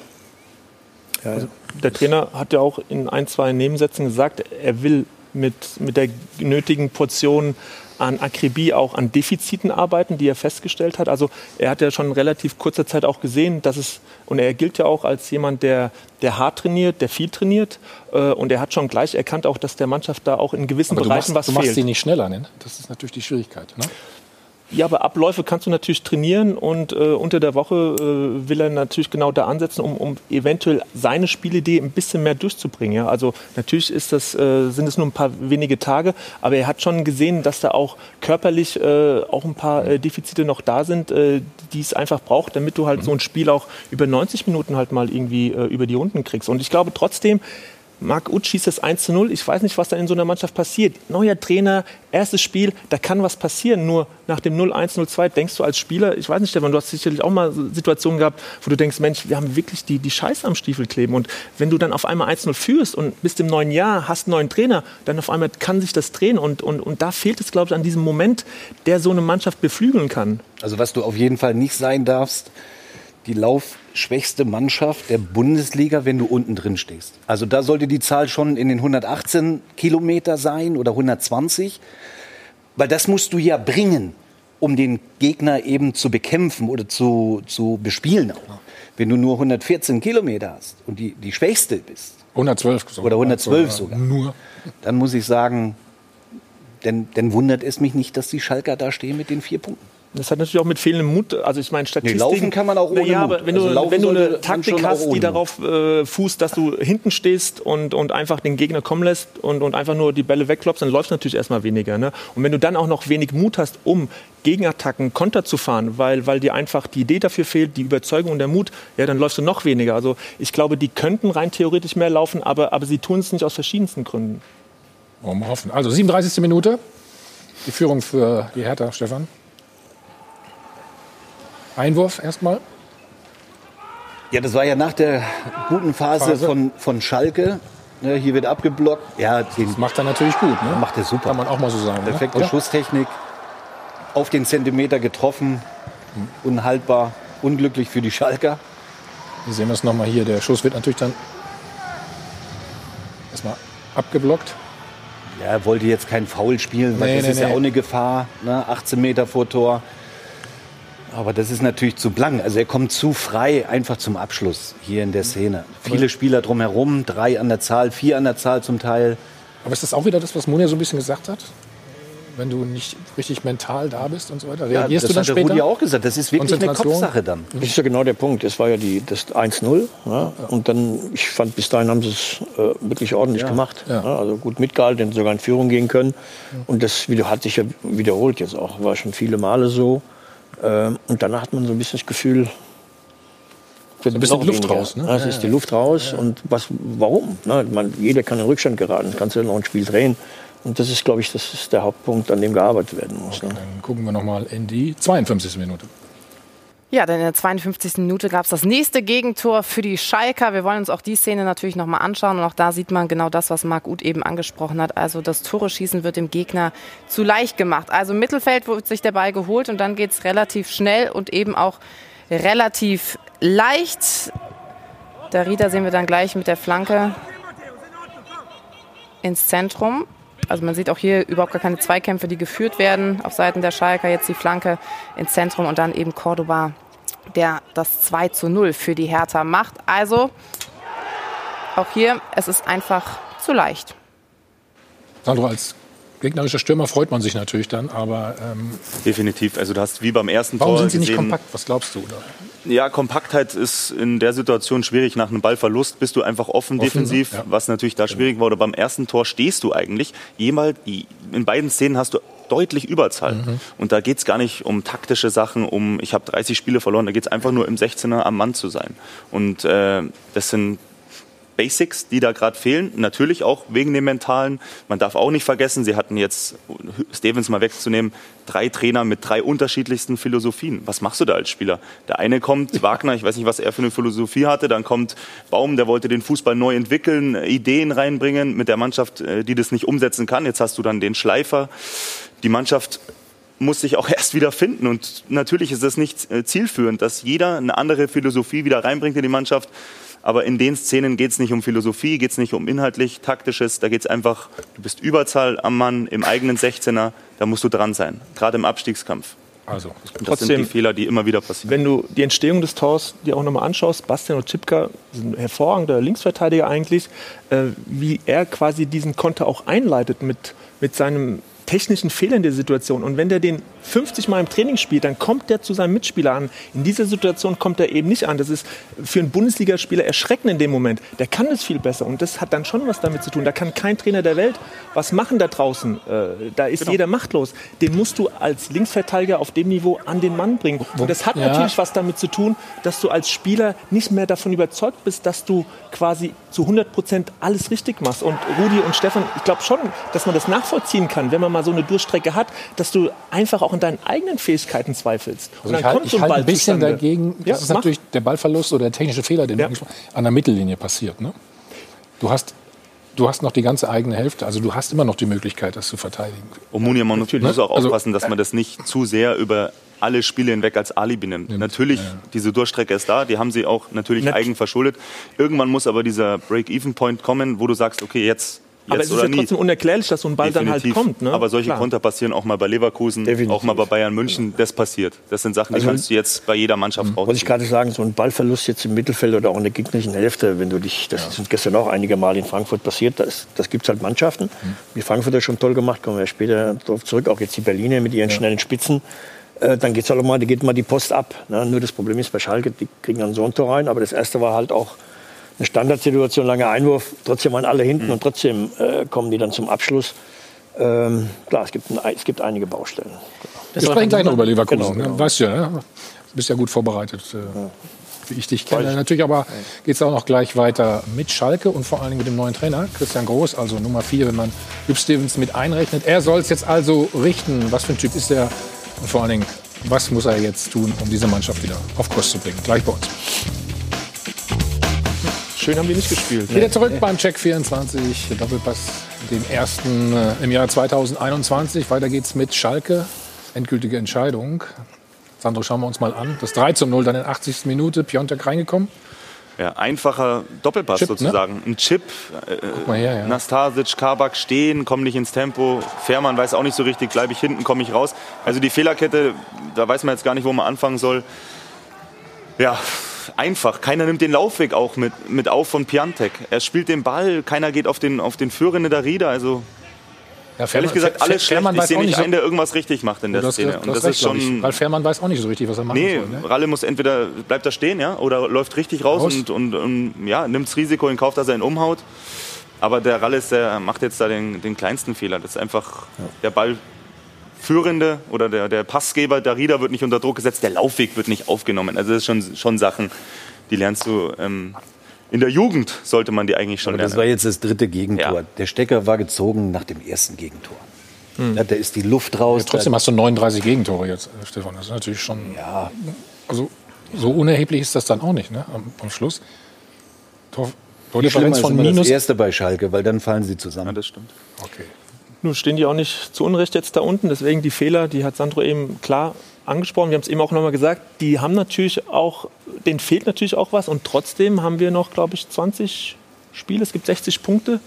Ja, also der Trainer hat ja auch in ein, zwei Nebensätzen gesagt, er will mit, mit der nötigen Portion an Akribie auch an Defiziten arbeiten, die er festgestellt hat. Also er hat ja schon in relativ kurzer Zeit auch gesehen, dass es, und er gilt ja auch als jemand, der, der hart trainiert, der viel trainiert. Äh, und er hat schon gleich erkannt auch, dass der Mannschaft da auch in gewissen Aber Bereichen machst, was du machst fehlt. sie nicht schneller, ne? Das ist natürlich die Schwierigkeit. Ne? Ja, aber Abläufe kannst du natürlich trainieren und äh, unter der Woche äh, will er natürlich genau da ansetzen, um, um eventuell seine Spielidee ein bisschen mehr durchzubringen. Ja? Also natürlich ist das, äh, sind es nur ein paar wenige Tage, aber er hat schon gesehen, dass da auch körperlich äh, auch ein paar äh, Defizite noch da sind, äh, die es einfach braucht, damit du halt so ein Spiel auch über 90 Minuten halt mal irgendwie über die Runden kriegst. Und ich glaube trotzdem, Marc Uth schießt das 1 zu 0. Ich weiß nicht, was da in so einer Mannschaft passiert. Neuer Trainer, erstes Spiel, da kann was passieren. Nur nach dem 0-1, 0-2 denkst du als Spieler, ich weiß nicht, Stefan, du hast sicherlich auch mal Situationen gehabt, wo du denkst, Mensch, wir haben wirklich die, die Scheiße am Stiefel kleben. Und wenn du dann auf einmal 1-0 führst und bist im neuen Jahr, hast einen neuen Trainer, dann auf einmal kann sich das drehen. Und, und, und da fehlt es, glaube ich, an diesem Moment, der so eine Mannschaft beflügeln kann. Also was du auf jeden Fall nicht sein darfst, die laufschwächste Mannschaft der Bundesliga, wenn du unten drin stehst. Also da sollte die Zahl schon in den 118 Kilometer sein oder 120, weil das musst du ja bringen, um den Gegner eben zu bekämpfen oder zu, zu bespielen auch. Wenn du nur 114 Kilometer hast und die, die schwächste bist, 112 sogar. oder 112 sogar, Nur. dann muss ich sagen, dann, dann wundert es mich nicht, dass die Schalker da stehen mit den vier Punkten. Das hat natürlich auch mit fehlendem Mut, also ich meine Statistiken. laufen kann man auch ohne naja, Mut. aber wenn Also du, wenn du eine Taktik hast, die darauf äh, fußt, dass du hinten stehst und, und einfach den Gegner kommen lässt und, und einfach nur die Bälle wegklopfst, dann läuft natürlich erstmal weniger. Ne? Und wenn du dann auch noch wenig Mut hast, um Gegenattacken, Konter zu fahren, weil, weil dir einfach die Idee dafür fehlt, die Überzeugung und der Mut, ja, dann läufst du noch weniger. Also ich glaube, die könnten rein theoretisch mehr laufen, aber, aber sie tun es nicht aus verschiedensten Gründen. Wollen wir hoffen. Also 37. Minute. Die Führung für die Hertha, Stefan. Einwurf erstmal. Ja, das war ja nach der guten Phase, Phase. Von, von Schalke. Ne, hier wird abgeblockt. Ja, Das macht er natürlich gut. Ne? macht er super. Kann man auch mal so sagen. Perfekte ne? Schusstechnik. Auf den Zentimeter getroffen. Unhaltbar. Unglücklich für die Schalker. Hier sehen wir es nochmal hier. Der Schuss wird natürlich dann erstmal abgeblockt. Ja, er wollte jetzt kein Foul spielen, weil Nee, das nee, ist ja nee. auch eine Gefahr. Ne? 18 Meter vor Tor. Aber das ist natürlich zu blank. Also er kommt zu frei einfach zum Abschluss hier in der Szene. Viele Spieler drumherum, drei an der Zahl, vier an der Zahl zum Teil. Aber ist das auch wieder das, was Monja so ein bisschen gesagt hat? Wenn du nicht richtig mental da bist und so weiter. Ja, Reagierst das du dann hat später? Rudi auch gesagt. Das ist wirklich eine? Kopfsache dann. Das ist ja genau der Punkt. Das war ja die, das 1-0. Ja. Und dann, ich fand, bis dahin haben sie es äh, wirklich ordentlich gemacht. Ja. Ja, also gut mitgehalten, sogar in Führung gehen können. Und das wieder, hat sich ja wiederholt jetzt auch. War schon viele Male so. Ähm, und danach hat man so ein bisschen das Gefühl, ein bisschen Luft weniger. raus, ne? Ja, es ist die Luft raus. Und was, warum? Ne? Man, jeder kann in Rückstand geraten, kannst du noch ein Spiel drehen. Und das ist, glaube ich, das ist der Hauptpunkt, an dem gearbeitet werden muss. Ne? Dann gucken wir noch mal in die 52. Minute. Ja, dann in der 52. Minute gab es das nächste Gegentor für die Schalker. Wir wollen uns auch die Szene natürlich nochmal anschauen. Und auch da sieht man genau das, was Marc Uth eben angesprochen hat. Also das Tore-Schießen wird dem Gegner zu leicht gemacht. Also im Mittelfeld wird sich der Ball geholt und dann geht es relativ schnell und eben auch relativ leicht. Rieder sehen wir dann gleich mit der Flanke ins Zentrum. Also man sieht auch hier überhaupt gar keine Zweikämpfe, die geführt werden auf Seiten der Schalker. Jetzt die Flanke ins Zentrum und dann eben Cordoba, der das 2 zu 0 für die Hertha macht. Also auch hier, es ist einfach zu leicht. Sandro, als gegnerischer Stürmer freut man sich natürlich dann, aber ähm, Definitiv. Also du hast wie beim ersten warum Tor sind sie nicht gesehen, kompakt? Was glaubst du? Oder? Ja, Kompaktheit ist in der Situation schwierig. Nach einem Ballverlust bist du einfach offen, Offen, defensiv, ja. Genau. was natürlich da schwierig war. Oder beim ersten Tor stehst du eigentlich. Jemals, in beiden Szenen hast du deutlich Überzahl. Mhm. Und da geht's gar nicht um taktische Sachen, um ich habe 30 Spiele verloren. Da geht's einfach nur im 16er am Mann zu sein. Und äh, das sind Basics, die da gerade fehlen. Natürlich auch wegen dem Mentalen. Man darf auch nicht vergessen, sie hatten jetzt, Stevens mal wegzunehmen, drei Trainer mit drei unterschiedlichsten Philosophien. Was machst du da als Spieler? Der eine kommt, Wagner, ich weiß nicht, was er für eine Philosophie hatte. Dann kommt Baum, der wollte den Fußball neu entwickeln, Ideen reinbringen mit der Mannschaft, äh, die das nicht umsetzen kann. Jetzt hast du dann den Schleifer. Die Mannschaft muss sich auch erst wieder finden. Und natürlich ist es nicht äh, zielführend, dass jeder eine andere Philosophie wieder reinbringt in die Mannschaft. Aber in den Szenen geht es nicht um Philosophie, geht es nicht um inhaltlich, taktisches. Da geht es einfach, du bist Überzahl am Mann im eigenen 16er, da musst du dran sein. Gerade im Abstiegskampf. Also, das Trotzdem- sind die Fehler, die immer wieder passieren. Wenn du die Entstehung des Tors dir auch nochmal anschaust, Bastian Otschipka, ein hervorragender Linksverteidiger eigentlich, äh, wie er quasi diesen Konter auch einleitet mit, mit seinem technischen Fehler in der Situation. Und wenn der den 50 Mal im Training spielt, dann kommt der zu seinem Mitspieler an. In dieser Situation kommt er eben nicht an. Das ist für einen Bundesligaspieler erschreckend in dem Moment. Der kann es viel besser. Und das hat dann schon was damit zu tun. Da kann kein Trainer der Welt was machen da draußen. Äh, da ist jeder machtlos. Den musst du als Linksverteidiger auf dem Niveau an den Mann bringen. Und das hat Ja. natürlich was damit zu tun, dass du als Spieler nicht mehr davon überzeugt bist, dass du quasi zu 100 Prozent alles richtig machst. Und Rudi und Stefan, ich glaube schon, dass man das nachvollziehen kann, wenn man mal so eine Durchstrecke hat, dass du einfach auch in deinen eigenen Fähigkeiten zweifelst. Also ich halte ich halt ein bisschen zustande. dagegen, das Ja, ist mach. natürlich der Ballverlust oder der technische Fehler, den hast, an der Mittellinie passiert. Ne? Du, hast, du hast noch die ganze eigene Hälfte, also du hast immer noch die Möglichkeit, das zu verteidigen. Omunia, man muss muss auch Also- aufpassen, dass man das nicht zu sehr über alle Spiele hinweg als Alibi nimmt. Natürlich, diese Durchstrecke ist da, die haben sie auch natürlich Nat- eigen verschuldet. Irgendwann muss aber dieser Break-Even-Point kommen, wo du sagst, okay, jetzt Aber es ist ja nie. trotzdem unerklärlich, dass so ein Ball dann halt Definitiv. kommt. Ne? Aber solche Klar. Konter passieren auch mal bei Leverkusen, Definitiv. auch mal bei Bayern München. Das passiert. Das sind Sachen, die Also- kannst du jetzt bei jeder Mannschaft Wollte ich rausziehen. gerade sagen, so ein Ballverlust jetzt im Mittelfeld oder auch in der gegnerischen Hälfte, wenn du dich, das ist uns gestern auch einige Mal in Frankfurt passiert, das, das gibt es halt Mannschaften. Die Frankfurt hat schon toll gemacht, kommen wir später darauf zurück, auch jetzt die Berliner mit ihren schnellen Spitzen. Äh, dann geht's halt auch mal, da geht mal die Post ab. Ne? Nur das Problem ist bei Schalke, die kriegen dann so ein Tor rein, aber das erste war halt auch eine Standardsituation, langer Einwurf, trotzdem waren alle hinten und trotzdem äh, kommen die dann zum Abschluss. Ähm, klar, es gibt, ein, es gibt einige Baustellen. Wir sprechen gleich noch über Leverkusen. Genau, genau. Weißt du ja, ne? bist ja gut vorbereitet, äh, wie ich dich kenne. Natürlich aber geht es auch noch gleich weiter mit Schalke und vor allen Dingen mit dem neuen Trainer, Christian Groß, also Nummer 4, wenn man Hüb Stevens mit einrechnet. Er soll es jetzt also richten. Was für ein Typ ist er? Und vor allen Dingen, was muss er jetzt tun, um diese Mannschaft wieder auf Kurs zu bringen? Gleich bei uns. Schön haben die nicht gespielt. Wieder zurück beim Check 24, Doppelpass, dem ersten äh, im Jahr 2021. Weiter geht's mit Schalke. Endgültige Entscheidung. Sandro, schauen wir uns mal an. Das 3 zu 0 dann in der 80. Minute. Piontek reingekommen. Ja, einfacher Doppelpass Chip, ne? sozusagen. Ein Chip. Äh, mal her, ja. Nastasic, Kabak stehen, kommen nicht ins Tempo. Fährmann weiß auch nicht so richtig, bleibe ich hinten, komme ich raus. Also die Fehlerkette, da weiß man jetzt gar nicht, wo man anfangen soll. Ja, einfach. Keiner nimmt den Laufweg auch mit, mit auf von Piantek. Er spielt den Ball, keiner geht auf den, auf den Führenden der Rieder. Also Ja, ehrlich gesagt, alles schlecht. Fährmann Ich weiß sehe auch nicht einen, der irgendwas richtig macht in der Du hast- Szene. du Und hast das recht, ist ich. schon... Weil Fährmann weiß auch nicht so richtig, was er machen Nee, soll. Ne? Ralle muss entweder bleibt da stehen, ja, oder läuft richtig raus, Raus. und, und, und ja, nimmt das Risiko in Kauf, dass er ihn umhaut. Aber der Ralles, der macht jetzt da den, den kleinsten Fehler. Das ist einfach der Ballführende oder der, der Passgeber, der Rieder wird nicht unter Druck gesetzt, der Laufweg wird nicht aufgenommen. Also das ist schon, schon Sachen, die lernst du ähm, in der Jugend, sollte man die eigentlich schon Aber das lernen. war jetzt das dritte Gegentor. Ja. Der Stecker war gezogen nach dem ersten Gegentor. Ja, da ist die Luft raus. Ja, trotzdem hast du 39 Gegentore jetzt, äh, Stefan. Das ist natürlich schon. ja, Also so unerheblich ist das dann auch nicht, ne? Am, am Schluss. Tor, Tordifferenz ist von immer das minus. erste bei Schalke, weil dann fallen sie Ja, zusammen. das stimmt. Okay. Nun stehen die auch nicht zu Unrecht jetzt da unten. Deswegen die Fehler, die hat Sandro eben klar angesprochen. Wir haben es eben auch nochmal gesagt. Die haben natürlich auch, denen fehlt natürlich auch was. Und trotzdem haben wir noch, glaube ich, 20 Spiele. Es gibt 60 Punkte.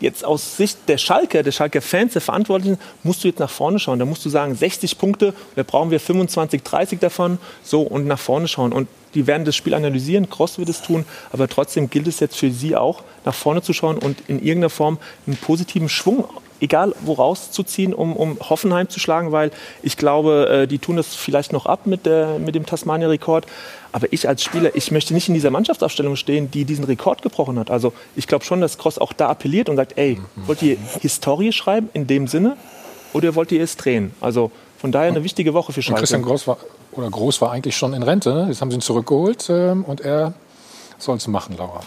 Jetzt aus Sicht der Schalker, der Schalker Fans, der Verantwortlichen, musst du jetzt nach vorne schauen. Da musst du sagen, 60 Punkte, da brauchen wir 25, 30 davon. So, und nach vorne schauen. Und die werden das Spiel analysieren, Cross wird es tun, aber trotzdem gilt es jetzt für sie auch, nach vorne zu schauen und in irgendeiner Form einen positiven Schwung, egal wo rauszuziehen, um, um Hoffenheim zu schlagen, weil ich glaube, äh, die tun das vielleicht noch ab mit, der, mit dem Tasmania-Rekord. Aber ich als Spieler, ich möchte nicht in dieser Mannschaftsaufstellung stehen, die diesen Rekord gebrochen hat. Also ich glaube schon, dass Cross auch da appelliert und sagt, ey, wollt ihr Historie schreiben in dem Sinne oder wollt ihr es drehen? Also von daher eine wichtige Woche für Und Schalke. Christian Groß war, oder Groß war eigentlich schon in Rente. ne? Jetzt haben sie ihn zurückgeholt ähm, und er sollst du machen, Laura.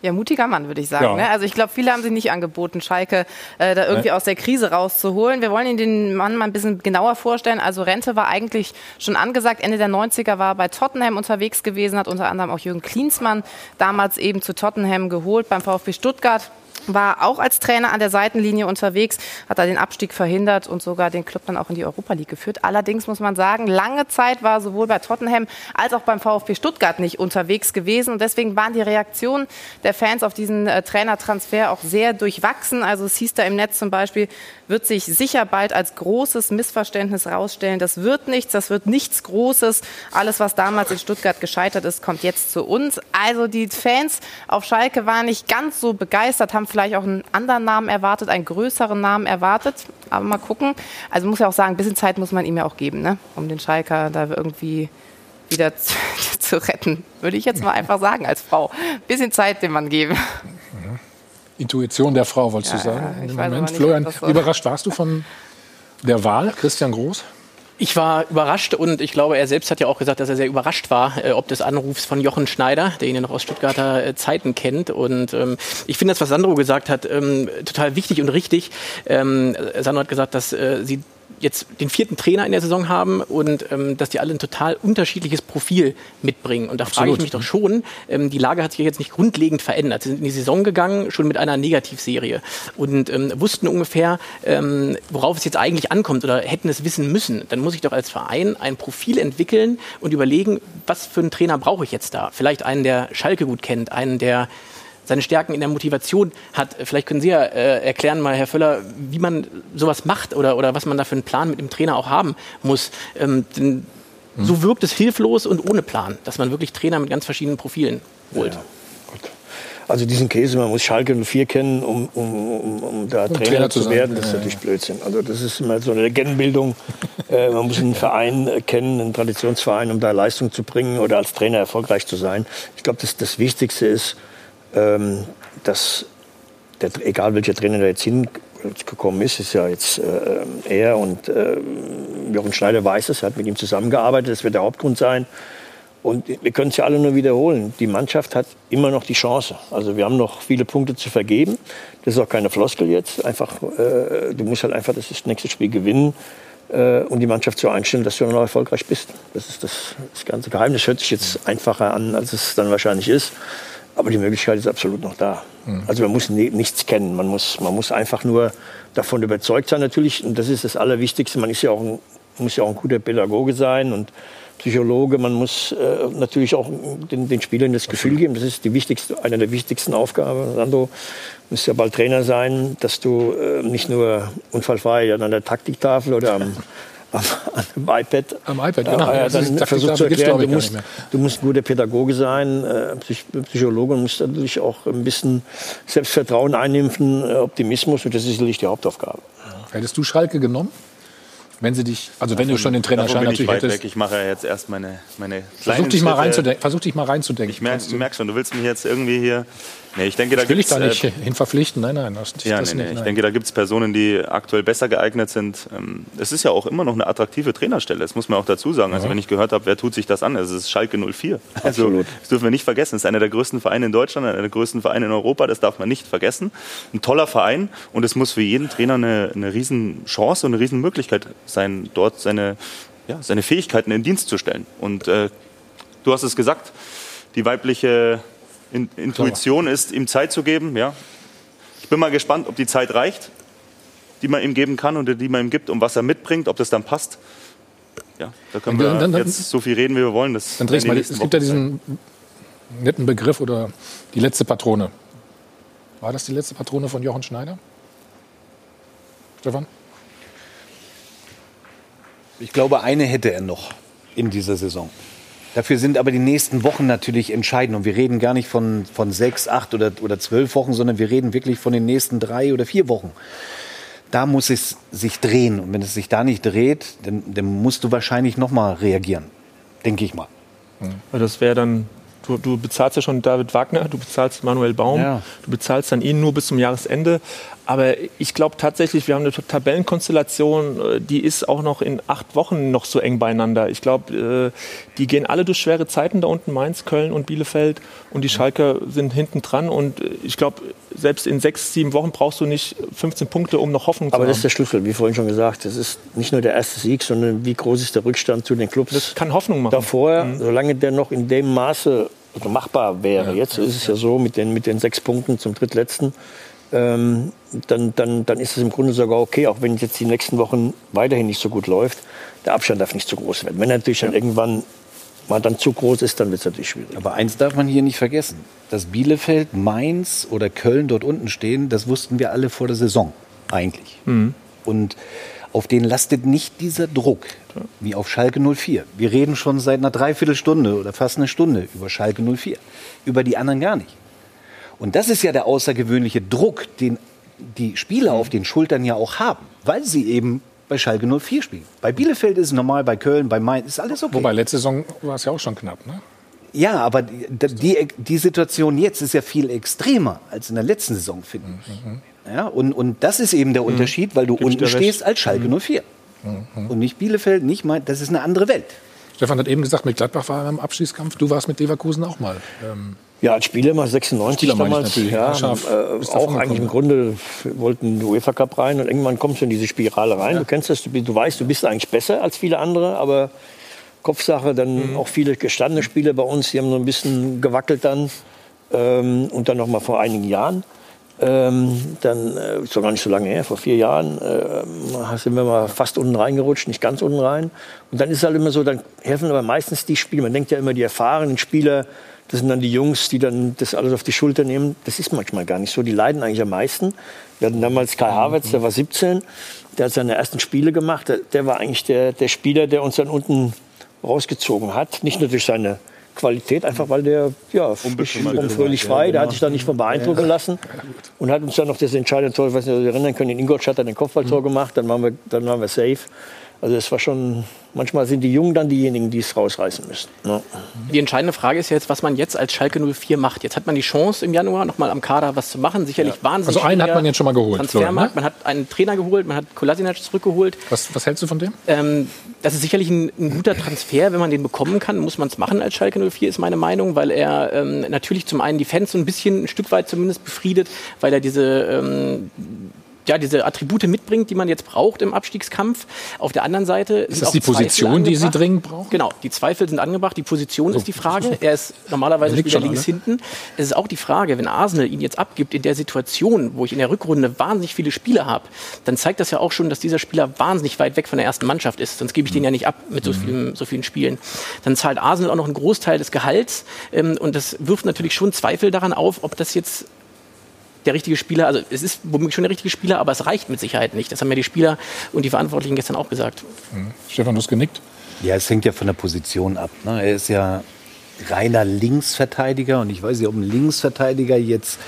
Ja, mutiger Mann, würde ich sagen. Ja. Ne? Also ich glaube, viele haben sich nicht angeboten, Schalke äh, da irgendwie Nee. aus der Krise rauszuholen. Wir wollen Ihnen den Mann mal ein bisschen genauer vorstellen. Also Rente war eigentlich schon angesagt. Ende der 90er war er bei Tottenham unterwegs gewesen, hat unter anderem auch Jürgen Klinsmann damals eben zu Tottenham geholt beim VfB Stuttgart. War auch als Trainer an der Seitenlinie unterwegs, hat da den Abstieg verhindert und sogar den Club dann auch in die Europa League geführt. Allerdings muss man sagen, lange Zeit war sowohl bei Tottenham als auch beim VfB Stuttgart nicht unterwegs gewesen. Und deswegen waren die Reaktionen der Fans auf diesen äh, Trainertransfer auch sehr durchwachsen. Also es hieß da im Netz zum Beispiel, wird sich sicher bald als großes Missverständnis rausstellen. Das wird nichts, das wird nichts Großes. Alles, was damals in Stuttgart gescheitert ist, kommt jetzt zu uns. Also die Fans auf Schalke waren nicht ganz so begeistert, haben vielleicht auch einen anderen Namen erwartet, einen größeren Namen erwartet. Aber mal gucken. Also muss ja auch sagen, ein bisschen Zeit muss man ihm ja auch geben, ne? um den Schalker da irgendwie wieder zu, zu retten. Würde ich jetzt mal einfach sagen als Frau. Ein bisschen Zeit dem man geben. Intuition der Frau, wolltest Ja, du sagen? ja, Moment. nicht, Florian, so- überrascht warst du von der Wahl, Christian Groß? Ich war überrascht und ich glaube, er selbst hat ja auch gesagt, dass er sehr überrascht war, äh, ob des Anrufs von Jochen Schneider, der ihn ja noch aus Stuttgarter äh, Zeiten kennt. Und ähm, ich finde das, was Sandro gesagt hat, ähm, total wichtig und richtig. Ähm, Sandro hat gesagt, dass äh, sie jetzt den vierten Trainer in der Saison haben und ähm, dass die alle ein total unterschiedliches Profil mitbringen. Und da frage ich Absolut. mich doch schon, ähm, die Lage hat sich jetzt nicht grundlegend verändert. Sie sind in die Saison gegangen, schon mit einer Negativserie und ähm, wussten ungefähr, ähm, worauf es jetzt eigentlich ankommt oder hätten es wissen müssen. Dann muss ich doch als Verein ein Profil entwickeln und überlegen, was für einen Trainer brauche ich jetzt da? Vielleicht einen, der Schalke gut kennt, einen, der seine Stärken in der Motivation hat. Vielleicht können Sie ja äh, erklären mal, Herr Völler, wie man sowas macht oder, oder was man da für einen Plan mit dem Trainer auch haben muss. Ähm, denn So wirkt es hilflos und ohne Plan, dass man wirklich Trainer mit ganz verschiedenen Profilen holt. Also diesen Käse, man muss Schalke 04 kennen, um, um, um, um da Trainer, Trainer zu werden, das ist Ja, natürlich Blödsinn. Also das ist immer so eine Legendenbildung. äh, man muss einen Verein äh, kennen, einen Traditionsverein, um da Leistung zu bringen oder als Trainer erfolgreich zu sein. Ich glaube, das, das Wichtigste ist, ähm, dass der, egal welcher Trainer da jetzt hingekommen ist, ist ja jetzt äh, er und äh, Jochen Schneider weiß es, hat mit ihm zusammengearbeitet, das wird der Hauptgrund sein. Und wir können es ja alle nur wiederholen. Die Mannschaft hat immer noch die Chance. Also wir haben noch viele Punkte zu vergeben. Das ist auch keine Floskel jetzt. Einfach, äh, du musst halt einfach das nächste Spiel gewinnen äh, und die Mannschaft so einstellen, dass du auch erfolgreich bist. Das ist das, das ganze Geheimnis. Hört sich jetzt einfacher an, als es dann wahrscheinlich ist. Aber die Möglichkeit ist absolut noch da. Also man muss ni- nichts kennen. Man muss, man muss einfach nur davon überzeugt sein natürlich. Und das ist das Allerwichtigste. Man ist ja auch ein, muss ja auch ein guter Pädagoge sein und Psychologe. Man muss äh, natürlich auch den, den Spielern das Gefühl geben. Das ist die wichtigste, eine der wichtigsten Aufgaben. Sandro muss ja bald Trainer sein, dass du äh, nicht nur unfallfrei an der Taktiktafel oder am, am, am iPad, Am iPad, genau. äh, Ja, dann Taktiktafel versuchst zu erklären, du musst, du musst ein guter Pädagoge sein, äh, Psych Psychologe und musst natürlich auch ein bisschen Selbstvertrauen einimpfen, äh, Optimismus und das ist sicherlich die Hauptaufgabe. Hättest du Schalke genommen? Wenn sie dich, also wenn du schon den Trainerschein Davon ich natürlich weit hättest. weg. Ich mache ja jetzt erst meine, meine Versuch dich, mal reinzudenken, versuch dich mal reinzudenken. Ich merke merk schon, du willst mich jetzt irgendwie hier. Nee, ich denke, da Das will ich da nicht äh, hin verpflichten. Nein, nein. Das, Ja, das nee, nee. nicht, Ich nein. denke, da gibt es Personen, die aktuell besser geeignet sind. Ähm, Es ist ja auch immer noch eine attraktive Trainerstelle, das muss man auch dazu sagen. Also Ja. wenn ich gehört habe, wer tut sich das an? Es ist Schalke 04. Also das dürfen wir nicht vergessen. Es ist einer der größten Vereine in Deutschland, einer der größten Vereine in Europa. Das darf man nicht vergessen. Ein toller Verein und es muss für jeden Trainer eine, eine riesen Chance und eine riesen Möglichkeit sein, dort seine, ja, seine Fähigkeiten in Dienst zu stellen. Und äh, du hast es gesagt, die weibliche in Intuition ist, ihm Zeit zu geben. Ja. Ich bin mal gespannt, ob die Zeit reicht, die man ihm geben kann oder die man ihm gibt und was er mitbringt, ob das dann passt. Ja, da können wir Dann- dann- jetzt so viel reden, wie wir wollen. Das Dann mal. Es gibt ja Wochen diesen netten Begriff oder die letzte Patrone. War das die letzte Patrone von Jochen Schneider? Stefan? Ich glaube, eine hätte er noch in dieser Saison. Dafür sind aber die nächsten Wochen natürlich entscheidend. Und wir reden gar nicht von, von sechs, acht oder, oder zwölf Wochen, sondern wir reden wirklich von den nächsten drei oder vier Wochen. Da muss es sich drehen. Und wenn es sich da nicht dreht, dann, dann musst du wahrscheinlich noch mal reagieren. Denke ich mal. Das wäre dann Du, du bezahlst ja schon David Wagner, du bezahlst Manuel Baum, Ja. du bezahlst dann ihn nur bis zum Jahresende. Aber ich glaube tatsächlich, wir haben eine Tabellenkonstellation, äh, die ist auch noch in acht Wochen noch so eng beieinander. Ich glaube, äh, die gehen alle durch schwere Zeiten da unten, Mainz, Köln und Bielefeld. Und die Schalker sind hinten dran. Und äh, ich glaube, selbst in sechs, sieben Wochen brauchst du nicht 15 Punkte, um noch Hoffnung Aber zu das ist haben. der Schlüssel, wie vorhin schon gesagt. Das ist nicht nur der erste Sieg, sondern wie groß ist der Rückstand zu den Clubs. Das kann Hoffnung machen. Davor, solange der noch in dem Maße also machbar wäre. Jetzt ist es ja so mit den, mit den sechs Punkten zum drittletzten. Ähm, dann, dann, dann ist es im Grunde sogar okay, auch wenn es jetzt die nächsten Wochen weiterhin nicht so gut läuft. Der Abstand darf nicht zu groß werden. Wenn er natürlich dann irgendwann mal dann zu groß ist, dann wird es natürlich schwierig. Aber eins darf man hier nicht vergessen. Dass Bielefeld, Mainz oder Köln dort unten stehen, das wussten wir alle vor der Saison eigentlich. Mhm. Und auf denen lastet nicht dieser Druck wie auf Schalke 04. Wir reden schon seit einer Dreiviertelstunde oder fast eine Stunde über Schalke 04. Über die anderen gar nicht. Und das ist ja der außergewöhnliche Druck, den die Spieler auf den Schultern ja auch haben, weil sie eben bei Schalke 04 spielen. Bei Bielefeld ist es normal, bei Köln, bei Mainz ist alles okay. Wobei, letzte Saison war es ja auch schon knapp. Ne? Ja, aber die, die, die Situation jetzt ist ja viel extremer als in der letzten Saison, finde ich. Ja, und, und das ist eben der Unterschied, weil du ich unten stehst als Schalke 04. Und nicht Bielefeld, nicht Mainz, das ist eine andere Welt. Stefan hat eben gesagt, mit Gladbach war er im Abschießkampf. Du warst mit Leverkusen auch mal. Ähm, Ja, als Spieler mal 96 Spieler ich damals. natürlich. Ja, Scharf. äh, auch eigentlich im. Grunde wollten den UEFA Cup rein und irgendwann kommst du in diese Spirale rein. Du kennst das, du, du weißt, du bist eigentlich besser als viele andere, aber Kopfsache, dann auch viele gestandene Spieler bei uns, die haben so ein bisschen gewackelt dann ähm, und dann noch mal vor einigen Jahren. Ähm, dann, äh, doch gar nicht so lange her, vor vier Jahren, äh, sind wir mal fast unten reingerutscht, nicht ganz unten rein. Und dann ist es halt immer so, dann helfen aber meistens die Spieler. Man denkt ja immer, die erfahrenen Spieler, das sind dann die Jungs, die dann das alles auf die Schulter nehmen. Das ist manchmal gar nicht so. Die leiden eigentlich am meisten. Wir hatten damals Kai Havertz, der war 17, der hat seine ersten Spiele gemacht. Der, der war eigentlich der, der Spieler, der uns dann unten rausgezogen hat. Nicht nur durch seine Qualität, einfach weil der ja, fröhlich frei, der hat sich da nicht von beeindrucken lassen und hat uns dann noch das entscheidende Tor, ich weiß nicht, ob Sie erinnern können, in Ingolstadt hat er den Kopfballtor gemacht, dann waren wir, dann waren wir safe. Also es war schon, manchmal sind die Jungen dann diejenigen, die es rausreißen müssen. ne? Ja. Die entscheidende Frage ist jetzt, was man jetzt als Schalke 04 macht. Jetzt hat man die Chance im Januar noch mal am Kader was zu machen. Sicherlich wahnsinnig Also einen hat man jetzt schon mal geholt, Transfermarkt. Florian, Man hat einen Trainer geholt, man hat Kolasinac zurückgeholt. was, was hältst du von dem? Ähm, das ist sicherlich ein, ein guter Transfer. Wenn man den bekommen kann, muss man es machen als Schalke 04, ist meine Meinung, weil er ähm, natürlich zum einen die Fans so ein bisschen ein Stück weit zumindest befriedet, weil er diese ähm, ja, diese Attribute mitbringt, die man jetzt braucht im Abstiegskampf. Auf der anderen Seite Ist das die Zweifel Position, die Sie dringend brauchen? Genau, die Zweifel sind angebracht. Die Position ist die Frage. Er ist normalerweise Er schon links alle. hinten. Es ist auch die Frage, wenn Arsenal ihn jetzt abgibt in der Situation, wo ich in der Rückrunde wahnsinnig viele Spieler habe, dann zeigt das ja auch schon, dass dieser Spieler wahnsinnig weit weg von der ersten Mannschaft ist. Sonst gebe ich den ja nicht ab mit so, vielen, so vielen Spielen. Dann zahlt Arsenal auch noch einen Großteil des Gehalts. Ähm, und das wirft natürlich schon Zweifel daran auf, ob das jetzt der richtige Spieler, also es ist womöglich schon der richtige Spieler, aber es reicht mit Sicherheit nicht. Das haben ja die Spieler und die Verantwortlichen gestern auch gesagt. Stefan, du hast genickt. Ja, es hängt ja von der Position ab. Ne? Er ist ja reiner Linksverteidiger und ich weiß nicht, ob ein Linksverteidiger jetzt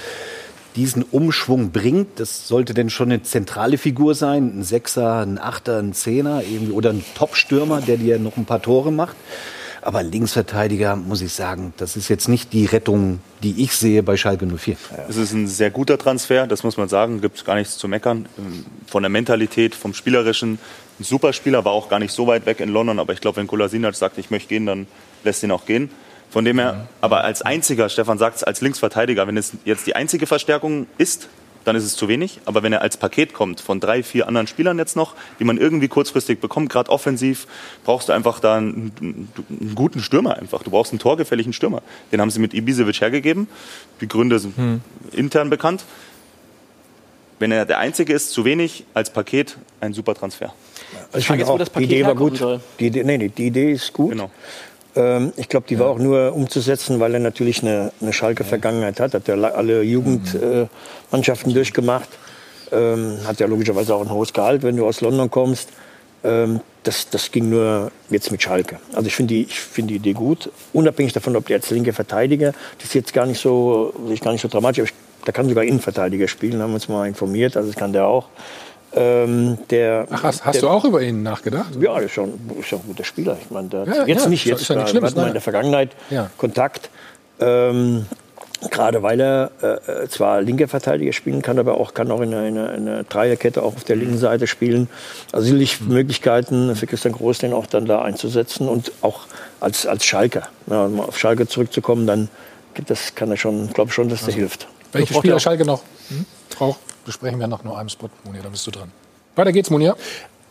diesen Umschwung bringt. Das sollte denn schon eine zentrale Figur sein, ein Sechser, ein Achter, ein Zehner irgendwie, oder ein Top-Stürmer, der dir noch ein paar Tore macht. Aber Linksverteidiger, muss ich sagen, das ist jetzt nicht die Rettung, die ich sehe bei Schalke 04. Es ist ein sehr guter Transfer, das muss man sagen, gibt es gar nichts zu meckern. Ähm, Von der Mentalität, vom Spielerischen, ein super Spieler, war auch gar nicht so weit weg in London, aber ich glaube, wenn Kolasinac sagt, ich möchte gehen, dann lässt ihn auch gehen. Von dem her, aber als einziger, Stefan sagt es, als Linksverteidiger, wenn es jetzt die einzige Verstärkung ist, dann ist es zu wenig. Aber wenn er als Paket kommt von drei, vier anderen Spielern jetzt noch, die man irgendwie kurzfristig bekommt, gerade offensiv, brauchst du einfach da einen, einen guten Stürmer einfach. Du brauchst einen torgefälligen Stürmer. Den haben sie mit Ibisevic hergegeben. Die Gründe sind intern bekannt. Wenn er der Einzige ist, zu wenig, als Paket ein super Transfer. Also ich Frage finde auch, das die Paket Idee war gut. soll. Die Idee, nee, nee, die Idee ist gut. Genau. Ähm, ich glaube, die war auch nur umzusetzen, weil er natürlich eine, eine Schalke-Vergangenheit hat. Hat ja la- alle Jugendmannschaften durchgemacht. Ähm, hat ja logischerweise auch ein hohes Gehalt, wenn du aus London kommst. Ähm, das, das ging nur jetzt mit Schalke. Also ich finde die, ich finde die Idee gut. Unabhängig davon, ob der jetzt linke Verteidiger, das ist jetzt gar nicht so, gar nicht so dramatisch. Aber ich, der kann sogar Innenverteidiger spielen, haben wir uns mal informiert. Also das kann der auch. Ähm, der, Ach, hast, hast der, du auch über ihn nachgedacht? ja, ist schon, ist schon ein guter Spieler. Ich meine, Ja, jetzt ja, nicht jetzt, ist ja nichts da Schlimmes, hatten wir in der Vergangenheit Ja. Kontakt. Ähm, Gerade weil er äh, zwar linker Verteidiger spielen kann, aber auch kann auch in einer, in einer Dreierkette auch auf der linken Seite spielen. Also sicherlich Möglichkeiten für Christian Groß, den auch dann da einzusetzen und auch als, als Schalker. Ja, um auf Schalke zurückzukommen, dann gibt das, kann er schon, glaube schon, dass der hilft. Welche Spieler Schalke noch hm? braucht, besprechen wir nach nur einem Spot. Munir, da bist du dran. Weiter geht's, Munir.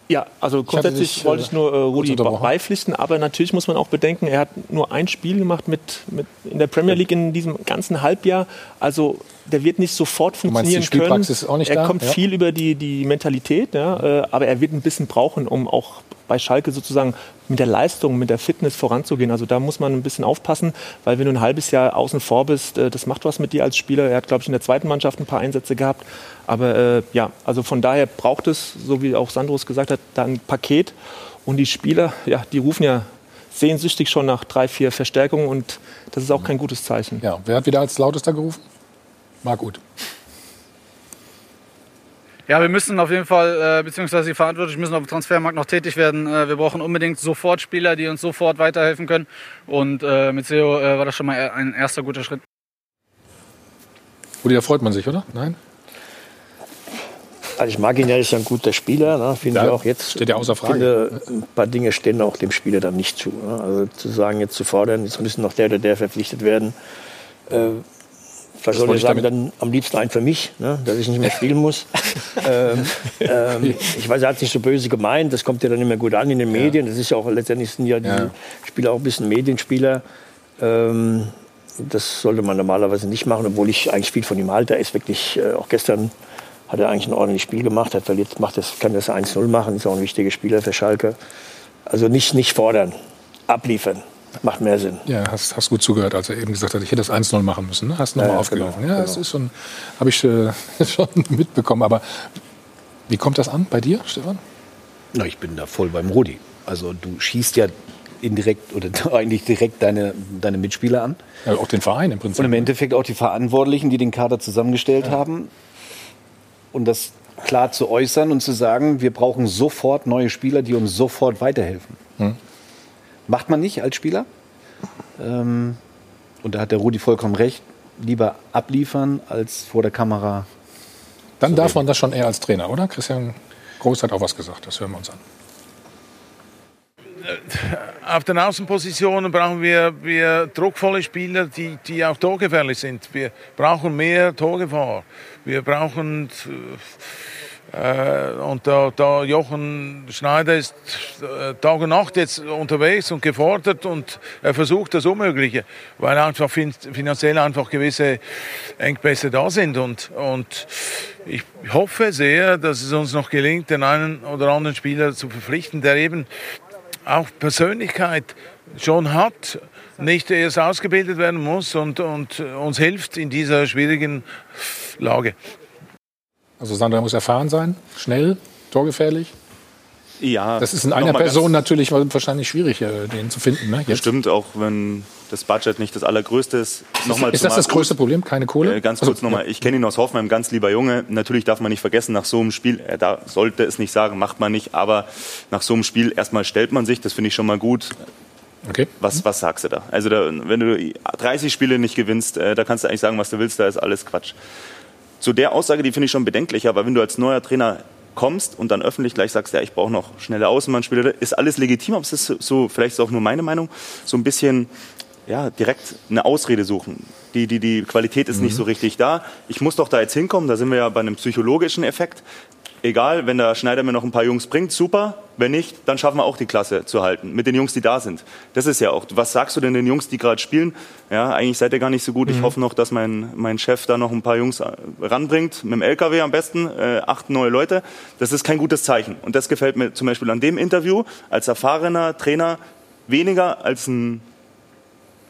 Ja, also grundsätzlich dich, wollte ich nur äh, Rudi unterbrochen. beipflichten, aber natürlich muss man auch bedenken, er hat nur ein Spiel gemacht mit, mit in der Premier League in diesem ganzen Halbjahr. Also der wird nicht sofort Du meinst, funktionieren können. Er da? kommt Ja. viel über die, die Mentalität, ja, äh, aber er wird ein bisschen brauchen, um auch bei Schalke sozusagen mit der Leistung, mit der Fitness voranzugehen. Also da muss man ein bisschen aufpassen, weil wenn du ein halbes Jahr außen vor bist, äh, das macht was mit dir als Spieler. Er hat, glaube ich, in der zweiten Mannschaft ein paar Einsätze gehabt. Aber äh, ja, also von daher braucht es, so wie auch Sandros gesagt hat, da ein Paket. Und die Spieler, ja, die rufen ja sehnsüchtig schon nach drei, vier Verstärkungen und das ist auch kein gutes Zeichen. Ja, wer hat wieder als lautester gerufen? War gut. Ja, wir müssen auf jeden Fall, äh, beziehungsweise die Verantwortlichen müssen auf dem Transfermarkt noch tätig werden. Äh, wir brauchen unbedingt sofort Spieler, die uns sofort weiterhelfen können. Und äh, mit Seo äh, war das schon mal ein erster guter Schritt. Rudi, da freut man sich, oder? Nein? Also ich mag ihn ja, ist ja ein guter Spieler, ne? finde Ja, ich auch jetzt. steht ja außer Frage. Finde, ein paar Dinge stehen auch dem Spieler dann nicht zu. Ne? Also zu sagen, jetzt zu fordern, jetzt müssen noch der oder der verpflichtet werden. Äh, vielleicht soll wollte er ich sagen, dann am liebsten ein für mich, ne? dass ich nicht mehr spielen muss. ähm, ähm, ich weiß, er hat es nicht so böse gemeint, das kommt ja dann immer gut an in den Medien. Das ist ja auch letztendlich sind ja die Ja. Spieler auch ein bisschen Medienspieler. Ähm, das sollte man normalerweise nicht machen, obwohl ich eigentlich viel von ihm halte. Er ist wirklich, äh, auch gestern hat er eigentlich ein ordentliches Spiel gemacht, hat verliert, macht das, kann das 1-0 machen, ist auch ein wichtiger Spieler für Schalke. Also nicht, nicht fordern, abliefern, macht mehr Sinn. Ja, hast, hast gut zugehört, als er eben gesagt hat, ich hätte das 1-0 machen müssen. Ne? Hast nochmal Ja, ja, aufgegriffen. genau, ja, das genau. ist schon, habe ich äh, schon mitbekommen. Aber wie kommt das an bei dir, Stefan? Na, ich bin da voll beim Rudi. Also du schießt ja indirekt oder eigentlich direkt deine, deine Mitspieler an. Ja, auch den Verein im Prinzip. Und im Endeffekt auch die Verantwortlichen, die den Kader zusammengestellt haben. Und das klar zu äußern und zu sagen, wir brauchen sofort neue Spieler, die uns sofort weiterhelfen. Hm. Macht man nicht als Spieler. Ähm, und da hat der Rudi vollkommen recht. Lieber abliefern, als vor der Kamera. Dann darf man das schon eher als Trainer, oder? Christian Groß hat auch was gesagt, das hören wir uns an. Auf den Außenpositionen brauchen wir, wir druckvolle Spieler, die, die auch torgefährlich sind. Wir brauchen mehr Torgefahr. Wir brauchen äh, und da, da Jochen Schneider ist äh, Tag und Nacht jetzt unterwegs und gefordert und er versucht das Unmögliche, weil einfach fin finanziell einfach gewisse Engpässe da sind und, und ich hoffe sehr, dass es uns noch gelingt, den einen oder anderen Spieler zu verpflichten, der eben auch Persönlichkeit schon hat, nicht erst ausgebildet werden muss und, und uns hilft in dieser schwierigen Lage. Also Sandra muss erfahren sein, schnell, torgefährlich. Ja, Das ist in einer Person natürlich wahrscheinlich schwierig, äh, den zu finden. Ne? Jetzt. Bestimmt, auch wenn das Budget nicht das allergrößte ist. Nochmal Ist das das größte Problem? Keine Kohle? Äh, ganz Also, kurz nochmal, ich kenne ihn aus Hoffenheim, ganz lieber Junge. Natürlich darf man nicht vergessen, nach so einem Spiel, er da sollte es nicht sagen, macht man nicht, aber nach so einem Spiel erstmal stellt man sich, das finde ich schon mal gut. Okay. Was, was sagst du da? Also da, wenn du 30 Spiele nicht gewinnst, äh, da kannst du eigentlich sagen, was du willst, da ist alles Quatsch. Zu der Aussage, die finde ich schon bedenklich, aber wenn du als neuer Trainer kommst und dann öffentlich gleich sagst, ja, ich brauche noch schnelle Außenbahnspieler, ist alles legitim, aber es ist so, vielleicht ist auch nur meine Meinung, so ein bisschen ja, direkt eine Ausrede suchen. Die, die, die Qualität ist nicht so richtig da. Ich muss doch da jetzt hinkommen, da sind wir ja bei einem psychologischen Effekt. Egal, wenn der Schneider mir noch ein paar Jungs bringt, super. Wenn nicht, dann schaffen wir auch die Klasse zu halten. Mit den Jungs, die da sind. Das ist ja auch, was sagst du denn den Jungs, die gerade spielen? Ja, eigentlich seid ihr gar nicht so gut. Ich hoffe noch, dass mein, mein Chef da noch ein paar Jungs äh, ranbringt. Mit dem LKW am besten. Äh, acht neue Leute. Das ist kein gutes Zeichen. Und das gefällt mir zum Beispiel an dem Interview als erfahrener Trainer weniger als ein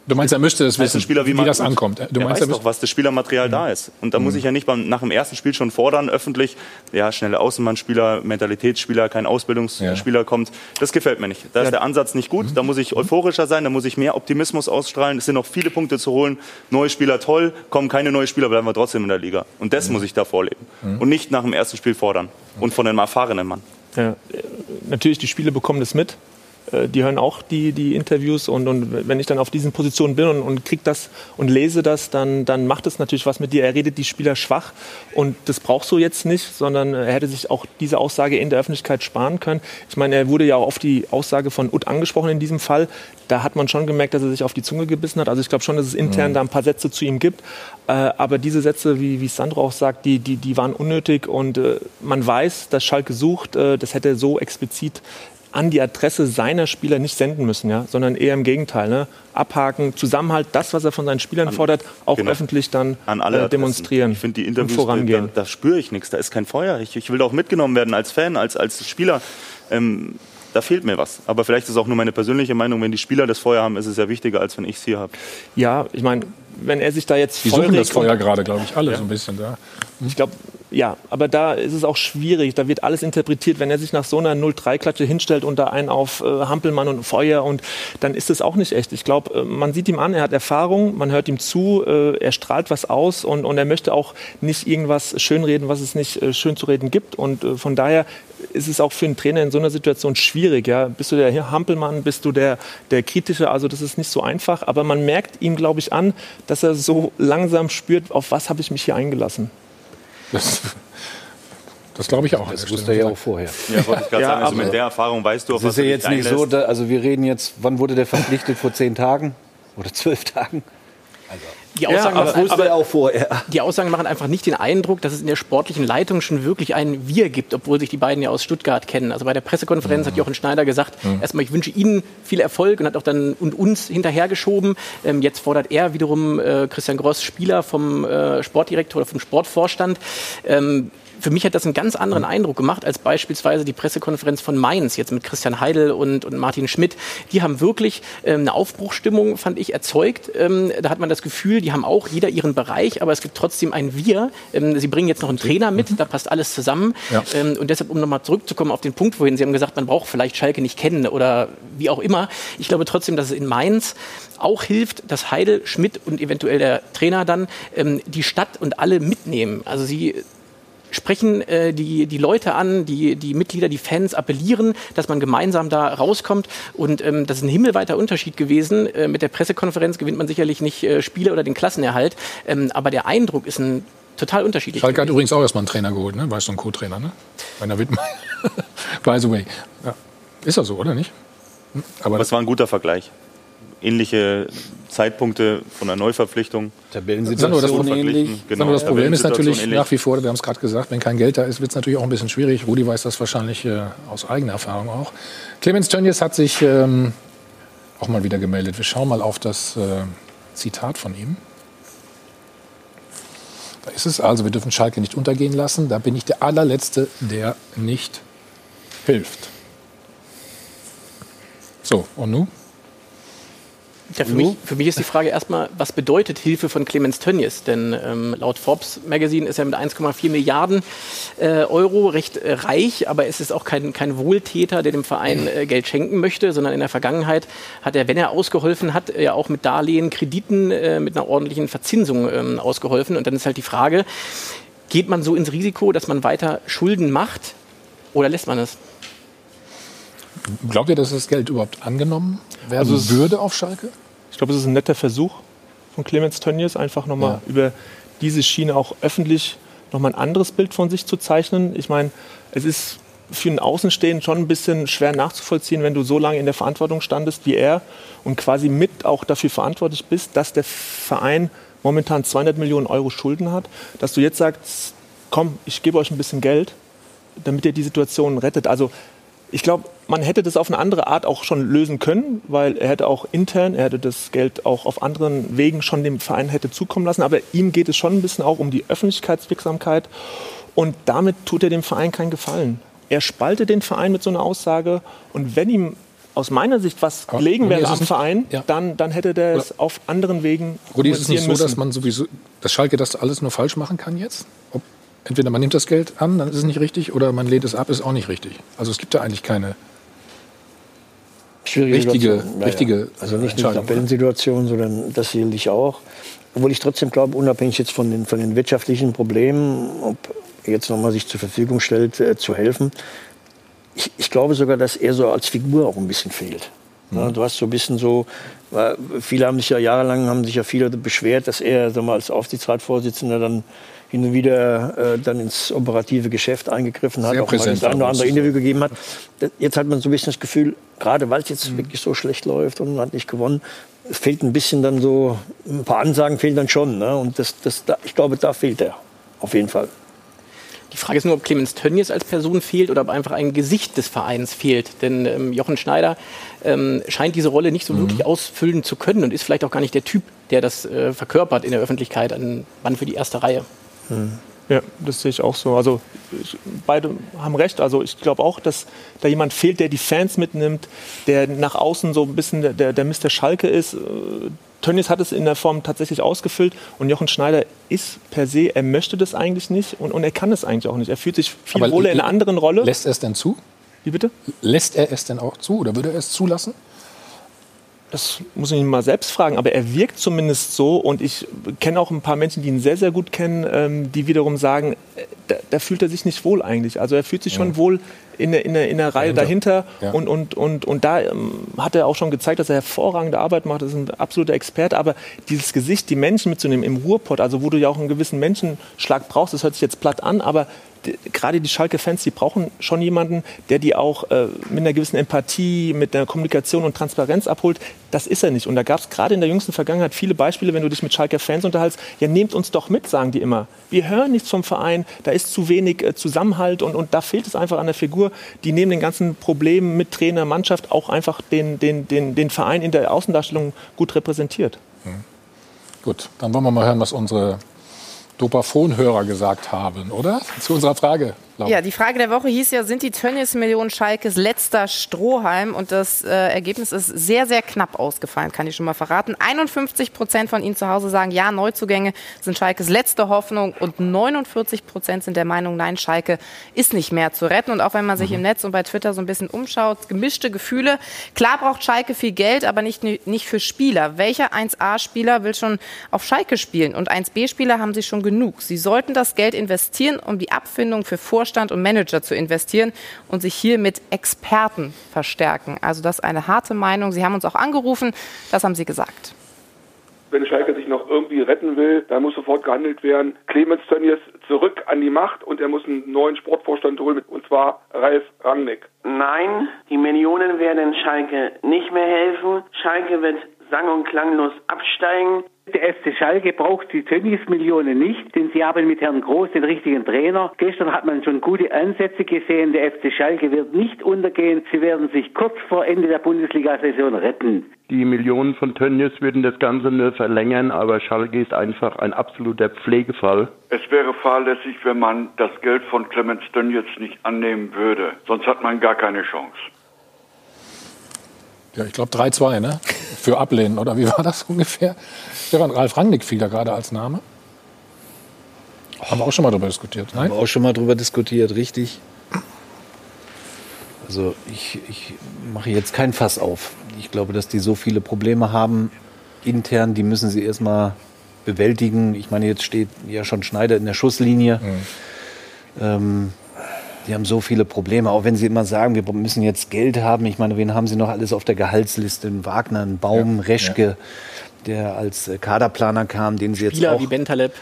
Du meinst, er müsste es wissen, Spieler wie, wie das ankommt. Du er meinst, weiß er doch, was das Spielermaterial da ist. Und da muss ich ja nicht beim, nach dem ersten Spiel schon fordern, öffentlich, ja, schnelle Außenbahnspieler, Mentalitätsspieler, kein Ausbildungsspieler kommt. Das gefällt mir nicht. Da ist der Ansatz nicht gut. Da muss ich euphorischer sein, da muss ich mehr Optimismus ausstrahlen. Es sind noch viele Punkte zu holen. Neue Spieler toll, kommen keine neuen Spieler, bleiben wir trotzdem in der Liga. Und das muss ich da vorleben. Und nicht nach dem ersten Spiel fordern. Und von einem erfahrenen Mann. Ja, natürlich, die Spieler bekommen das mit. Äh, die hören auch die, die Interviews und, und wenn ich dann auf diesen Positionen bin und, und krieg das und lese das, dann, dann macht es natürlich was mit dir. Er redet die Spieler schwach und das brauchst du jetzt nicht, sondern er hätte sich auch diese Aussage in der Öffentlichkeit sparen können. Ich meine, er wurde ja auch auf die Aussage von Ut angesprochen in diesem Fall. Da hat man schon gemerkt, dass er sich auf die Zunge gebissen hat. Also ich glaube schon, dass es intern Mhm. da ein paar Sätze zu ihm gibt. Äh, aber diese Sätze, wie, wie Sandro auch sagt, die, die, die waren unnötig und äh, man weiß, dass Schalke sucht, äh, das hätte er so explizit an die Adresse seiner Spieler nicht senden müssen, ja, sondern eher im Gegenteil. Ne? Abhaken, Zusammenhalt, das, was er von seinen Spielern fordert, auch genau. öffentlich dann an alle äh, demonstrieren Ich finde die Interviews, vorangehen. da, da spüre ich nichts, da ist kein Feuer. Ich, ich will auch mitgenommen werden als Fan, als, als Spieler. Ähm, da fehlt mir was. Aber vielleicht ist es auch nur meine persönliche Meinung, wenn die Spieler das Feuer haben, ist es ja wichtiger, als wenn ich es hier habe. Ja, ich meine, wenn er sich da jetzt Die suchen das Feuer gerade, glaube ich, alle Ja. so ein bisschen da. Ich glaube, ja, aber da ist es auch schwierig. Da wird alles interpretiert. Wenn er sich nach so einer 0-3-Klatsche hinstellt und da einen auf äh, Hampelmann und Feuer und dann ist es auch nicht echt. Ich glaube, äh, man sieht ihm an, er hat Erfahrung, man hört ihm zu, äh, er strahlt was aus und, und er möchte auch nicht irgendwas schönreden, was es nicht äh, schön zu reden gibt. Und äh, von daher ist es auch für einen Trainer in so einer Situation schwierig. Ja? Bist du der Hampelmann, bist du der, der Kritische? Also das ist nicht so einfach. Aber man merkt ihm, glaube ich, an, dass er so langsam spürt, auf was habe ich mich hier eingelassen. Das, das glaube ich auch. Das wusste er ja auch vorher. Ja, wollte ich gerade Ja, sagen. Also mit der Erfahrung weißt du, auf Das was ist ja du dich jetzt nicht so, da, also wir reden jetzt, wann wurde der verpflichtet? Vor zehn Tagen oder zwölf Tagen? Die Aussagen, aber- machen, Wusste er auch vorher. die Aussagen machen einfach nicht den Eindruck, dass es in der sportlichen Leitung schon wirklich ein Wir gibt, obwohl sich die beiden ja aus Stuttgart kennen. Also bei der Pressekonferenz hat Jochen Schneider gesagt, erstmal, ich wünsche Ihnen viel Erfolg und hat auch dann und uns hinterhergeschoben. Ähm, jetzt fordert er wiederum äh, Christian Gross, Spieler vom äh, Sportdirektor oder vom Sportvorstand. Ähm, für mich hat das einen ganz anderen Eindruck gemacht als beispielsweise die Pressekonferenz von Mainz, jetzt mit Christian Heidel und, und Martin Schmidt. Die haben wirklich ähm, eine Aufbruchstimmung, fand ich, erzeugt. Ähm, da hat man das Gefühl, die haben auch jeder ihren Bereich, aber es gibt trotzdem ein Wir. Ähm, sie bringen jetzt noch einen Trainer mit, da passt alles zusammen. Ja. Ähm, und deshalb, um nochmal zurückzukommen auf den Punkt vorhin, Sie haben gesagt, man braucht vielleicht Schalke nicht kennen oder wie auch immer. Ich glaube trotzdem, dass es in Mainz auch hilft, dass Heidel, Schmidt und eventuell der Trainer dann ähm, die Stadt und alle mitnehmen. Also sie sprechen äh, die, die Leute an, die, die Mitglieder, die Fans appellieren, dass man gemeinsam da rauskommt. Und ähm, das ist ein himmelweiter Unterschied gewesen. Äh, mit der Pressekonferenz gewinnt man sicherlich nicht äh, Spiele oder den Klassenerhalt. Ähm, aber der Eindruck ist ein total unterschiedlich. Schalke hat übrigens auch erstmal einen Trainer geholt, ne? Weißt du, einen Co-Trainer, ne? Rainer Wittmann. By the way. Ja. Ist das so, oder nicht? Hm? Aber Aber es war ein guter Vergleich. Ähnliche Zeitpunkte von der Neuverpflichtung. Sandro, das, Tabellensituation Problem, ähnlich. Genau. Sandro, das Problem ist Tabellensituation natürlich ähnlich. nach wie vor, wir haben es gerade gesagt, wenn kein Geld da ist, wird es natürlich auch ein bisschen schwierig. Rudi weiß das wahrscheinlich äh, aus eigener Erfahrung auch. Clemens Tönnies hat sich ähm, auch mal wieder gemeldet. Wir schauen mal auf das äh, Zitat von ihm. Da ist es also, wir dürfen Schalke nicht untergehen lassen. Da bin ich der allerletzte, der nicht hilft. So, und nun? Ja, für, mich, für mich ist die Frage erstmal, was bedeutet Hilfe von Clemens Tönnies? Denn ähm, laut Forbes Magazine ist er mit 1,4 Milliarden äh, Euro recht äh, reich, aber es ist auch kein, kein Wohltäter, der dem Verein äh, Geld schenken möchte, sondern in der Vergangenheit hat er, wenn er ausgeholfen hat, ja auch mit Darlehen, Krediten äh, mit einer ordentlichen Verzinsung ähm, ausgeholfen. Und dann ist halt die Frage, geht man so ins Risiko, dass man weiter Schulden macht oder lässt man es? Glaubt ihr, dass das Geld überhaupt angenommen werden Also würde auf Schalke? Ich glaube, es ist ein netter Versuch von Clemens Tönnies, einfach nochmal Ja. über diese Schiene auch öffentlich nochmal ein anderes Bild von sich zu zeichnen. Ich meine, es ist für einen Außenstehenden schon ein bisschen schwer nachzuvollziehen, wenn du so lange in der Verantwortung standest wie er und quasi mit auch dafür verantwortlich bist, dass der Verein momentan 200 Millionen Euro Schulden hat, dass du jetzt sagst, komm, ich gebe euch ein bisschen Geld, damit ihr die Situation rettet. Also ich glaube, man hätte das auf eine andere Art auch schon lösen können, weil er hätte auch intern, er hätte das Geld auch auf anderen Wegen schon dem Verein hätte zukommen lassen. Aber ihm geht es schon ein bisschen auch um die Öffentlichkeitswirksamkeit. Und damit tut er dem Verein keinen Gefallen. Er spaltet den Verein mit so einer Aussage. Und wenn ihm aus meiner Sicht was Aber gelegen wäre am Verein, ja. dann, dann hätte der es auf anderen Wegen Rudi, ist es nicht so, kommunizieren dass man sowieso, dass Schalke das alles nur falsch machen kann jetzt? Ob, entweder man nimmt das Geld an, dann ist es nicht richtig, oder man lehnt es ab, ist auch nicht richtig. Also es gibt da eigentlich keine Schwierige richtige, Situation. Ja, richtige ja. Also nicht die Entscheidung. Tabellensituation, sondern das sehe ich auch. Obwohl ich trotzdem glaube, unabhängig jetzt von den, von den wirtschaftlichen Problemen, ob er jetzt nochmal sich zur Verfügung stellt, äh, zu helfen. ich, ich glaube sogar, dass er so als Figur auch ein bisschen fehlt. Ja, du hast so ein bisschen so, weil viele haben sich ja jahrelang, haben sich ja viele beschwert, dass er sag mal, als Aufsichtsratsvorsitzender dann hin und wieder äh, dann ins operative Geschäft eingegriffen hat, Sehr auch mal das eine oder andere Interview gegeben hat. Jetzt hat man so ein bisschen das Gefühl, gerade weil es jetzt wirklich so schlecht läuft und man hat nicht gewonnen, es fehlt ein bisschen dann so, ein paar Ansagen fehlen dann schon. Ne? Und das, das, da, ich glaube, da fehlt er. Auf jeden Fall. Die Frage ist nur, ob Clemens Tönnies als Person fehlt oder ob einfach ein Gesicht des Vereins fehlt. Denn ähm, Jochen Schneider ähm, scheint diese Rolle nicht so wirklich ausfüllen zu können und ist vielleicht auch gar nicht der Typ, der das äh, verkörpert in der Öffentlichkeit, ein Mann für die erste Reihe. Ja, das sehe ich auch so. Also ich, beide haben recht. Also ich glaube auch, dass da jemand fehlt, der die Fans mitnimmt, der nach außen so ein bisschen der, der, der Mr. Schalke ist. Äh, Tönnies hat es in der Form tatsächlich ausgefüllt und Jochen Schneider ist per se, er möchte das eigentlich nicht und, und er kann es eigentlich auch nicht. Er fühlt sich viel Aber wohler in einer anderen Rolle. Lässt er es denn zu? Wie bitte? Lässt er es denn auch zu oder würde er es zulassen? Das muss ich ihn mal selbst fragen, aber er wirkt zumindest so und ich kenne auch ein paar Menschen, die ihn sehr, sehr gut kennen, ähm, die wiederum sagen, äh, da, da fühlt er sich nicht wohl eigentlich. Also er fühlt sich schon wohl in der, in der, in der Reihe dahinter, Ja. und, und, und, und da ähm, hat er auch schon gezeigt, dass er hervorragende Arbeit macht, das ist ein absoluter Experte, aber dieses Gesicht, die Menschen mitzunehmen im Ruhrpott, also wo du ja auch einen gewissen Menschenschlag brauchst, das hört sich jetzt platt an, aber gerade die Schalke-Fans, die brauchen schon jemanden, der die auch äh, mit einer gewissen Empathie, mit der Kommunikation und Transparenz abholt. Das ist er nicht. Und da gab es gerade in der jüngsten Vergangenheit viele Beispiele, wenn du dich mit Schalke-Fans unterhältst. Ja, nehmt uns doch mit, sagen die immer. Wir hören nichts vom Verein, da ist zu wenig äh, Zusammenhalt und, und da fehlt es einfach an der Figur, die neben den ganzen Problemen mit Trainer, Mannschaft auch einfach den, den, den, den Verein in der Außendarstellung gut repräsentiert. Gut, dann wollen wir mal hören, was unsere Dopaphon-Hörer gesagt haben, oder? Zu unserer Frage. Ja, die Frage der Woche hieß ja, sind die Tönnies-Millionen Schalkes letzter Strohhalm? Und das äh, Ergebnis ist sehr, sehr knapp ausgefallen, kann ich schon mal verraten. 51 Prozent von Ihnen zu Hause sagen, ja, Neuzugänge sind Schalkes letzte Hoffnung. Und 49 Prozent sind der Meinung, nein, Schalke ist nicht mehr zu retten. Und auch wenn man sich im Netz und bei Twitter so ein bisschen umschaut, gemischte Gefühle. Klar braucht Schalke viel Geld, aber nicht, nicht für Spieler. Welcher 1A-Spieler will schon auf Schalke spielen? Und 1B-Spieler haben sie schon genug. Sie sollten das Geld investieren, um die Abfindung für Vorstand und Manager zu investieren und sich hier mit Experten verstärken. Also das ist eine harte Meinung. Sie haben uns auch angerufen. Das haben Sie gesagt. Wenn Schalke sich noch irgendwie retten will, dann muss sofort gehandelt werden. Clemens Tönnies zurück an die Macht und er muss einen neuen Sportvorstand holen, und zwar Ralf Rangnick. Nein, die Millionen werden Schalke nicht mehr helfen. Schalke wird sang- und klanglos absteigen. Der FC Schalke braucht die Tönnies-Millionen nicht, denn sie haben mit Herrn Groß den richtigen Trainer. Gestern hat man schon gute Ansätze gesehen. Der FC Schalke wird nicht untergehen. Sie werden sich kurz vor Ende der Bundesliga-Saison retten. Die Millionen von Tönnies würden das Ganze nur verlängern, aber Schalke ist einfach ein absoluter Pflegefall. Es wäre fahrlässig, wenn man das Geld von Clemens Tönnies nicht annehmen würde. Sonst hat man gar keine Chance. Ja, ich glaube 3-2, ne? Für Ablehnen, oder wie war das ungefähr? Stefan Ralf Rangnick fiel da gerade als Name. Haben wir auch schon mal darüber diskutiert, nein? Haben wir auch schon mal drüber diskutiert, richtig. Also ich, ich mache jetzt kein Fass auf. Ich glaube, dass die so viele Probleme haben intern, die müssen sie erstmal bewältigen. Ich meine, jetzt steht ja schon Schneider in der Schusslinie. Ähm, die haben so viele Probleme, auch wenn sie immer sagen, wir müssen jetzt Geld haben. Ich meine, wen haben sie noch alles auf der Gehaltsliste? Wagner, Baum, Ja, Reschke, der als äh, Kaderplaner kam, den sie jetzt Spieler auch wie Bentaleb.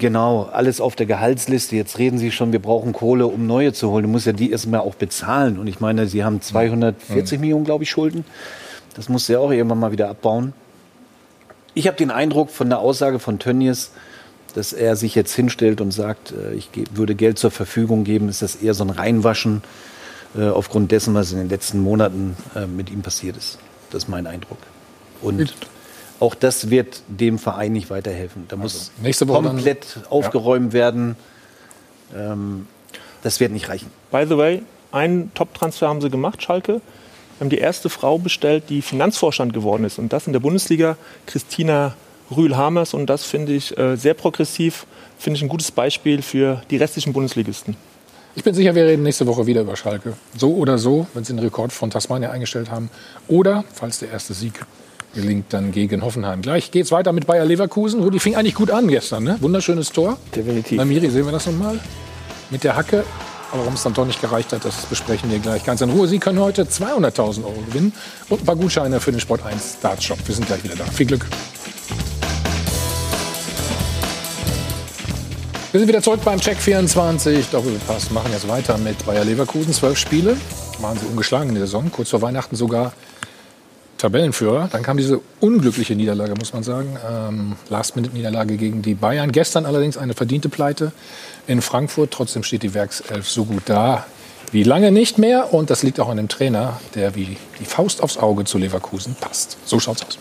Genau, alles auf der Gehaltsliste. Jetzt reden Sie schon, wir brauchen Kohle, um neue zu holen. Du musst ja die erstmal auch bezahlen. Und ich meine, Sie haben 240 Millionen, glaube ich, Schulden. Das musst du ja auch irgendwann mal wieder abbauen. Ich habe den Eindruck von der Aussage von Tönnies, dass er sich jetzt hinstellt und sagt, äh, ich würde Geld zur Verfügung geben, ist das eher so ein Reinwaschen äh, aufgrund dessen, was in den letzten Monaten äh, mit ihm passiert ist. Das ist mein Eindruck. Und auch das wird dem Verein nicht weiterhelfen. Da muss nächste Woche dann- komplett aufgeräumt werden. Ähm, das wird nicht reichen. By the way, einen Top-Transfer haben sie gemacht, Schalke. Wir haben die erste Frau bestellt, die Finanzvorstand geworden ist. Und das in der Bundesliga, Christina Rühl-Hamers. Und das finde ich äh, sehr progressiv, finde ich ein gutes Beispiel für die restlichen Bundesligisten. Ich bin sicher, wir reden nächste Woche wieder über Schalke. So oder so, wenn sie den Rekord von Tasmania eingestellt haben. Oder, falls der erste Sieg gelingt, dann gegen Hoffenheim. Gleich geht's weiter mit Bayer Leverkusen. Rudi fing eigentlich gut an gestern. Ne? Wunderschönes Tor. Definitiv. Namiri, sehen wir das nochmal? Mit der Hacke Aber warum es dann doch nicht gereicht hat, das besprechen wir gleich ganz in Ruhe. Sie können heute 200.000 Euro gewinnen und ein paar Gutscheine für den Sport 1 Darts Shop. Wir sind gleich wieder da. Viel Glück. Wir sind wieder zurück beim Check 24. Doppelpass machen jetzt weiter mit Bayer Leverkusen. Zwölf Spiele. Waren sie ungeschlagen in der Saison. Kurz vor Weihnachten sogar Tabellenführer. Dann kam diese unglückliche Niederlage, muss man sagen. Ähm, Last-Minute-Niederlage gegen die Bayern. Gestern allerdings eine verdiente Pleite in Frankfurt. Trotzdem steht die Werkself so gut da wie lange nicht mehr. Und das liegt auch an dem Trainer, der wie die Faust aufs Auge zu Leverkusen passt. So schaut's aus.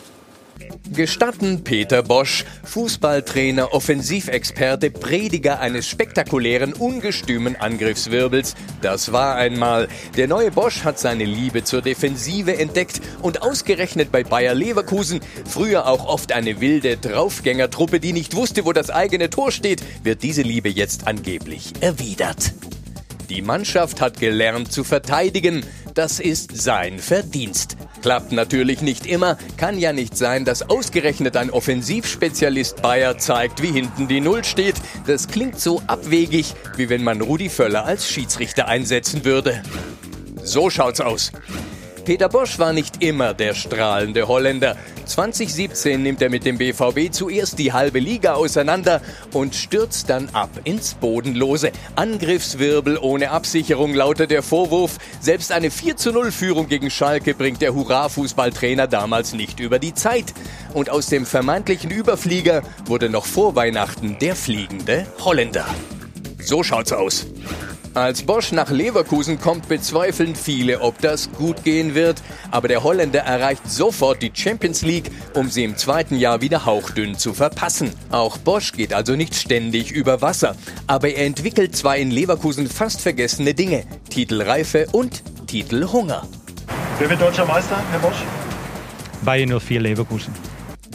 Gestatten Peter Bosch, Fußballtrainer, Offensivexperte, Prediger eines spektakulären, ungestümen Angriffswirbels. Das war einmal. Der neue Bosch hat seine Liebe zur Defensive entdeckt und ausgerechnet bei Bayer Leverkusen, früher auch oft eine wilde Draufgängertruppe, die nicht wusste, wo das eigene Tor steht, wird diese Liebe jetzt angeblich erwidert. Die Mannschaft hat gelernt zu verteidigen. Das ist sein Verdienst. Klappt natürlich nicht immer. Kann ja nicht sein, dass ausgerechnet ein Offensivspezialist Bayer zeigt, wie hinten die Null steht. Das klingt so abwegig, wie wenn man Rudi Völler als Schiedsrichter einsetzen würde. So schaut's aus. Peter Bosch war nicht immer der strahlende Holländer. 2017 nimmt er mit dem BVB zuerst die halbe Liga auseinander und stürzt dann ab ins Bodenlose. Angriffswirbel ohne Absicherung lautet der Vorwurf. Selbst eine 4 zu 0 Führung gegen Schalke bringt der Hurra-Fußballtrainer damals nicht über die Zeit. Und aus dem vermeintlichen Überflieger wurde noch vor Weihnachten der fliegende Holländer. So schaut's aus. Als Bosch nach Leverkusen kommt, bezweifeln viele, ob das gut gehen wird. Aber der Holländer erreicht sofort die Champions League, um sie im zweiten Jahr wieder hauchdünn zu verpassen. Auch Bosch geht also nicht ständig über Wasser. Aber er entwickelt zwar in Leverkusen fast vergessene Dinge. Titelreife und Titelhunger. Wer wird deutscher Meister, Herr Bosch? Bayern 04 Leverkusen.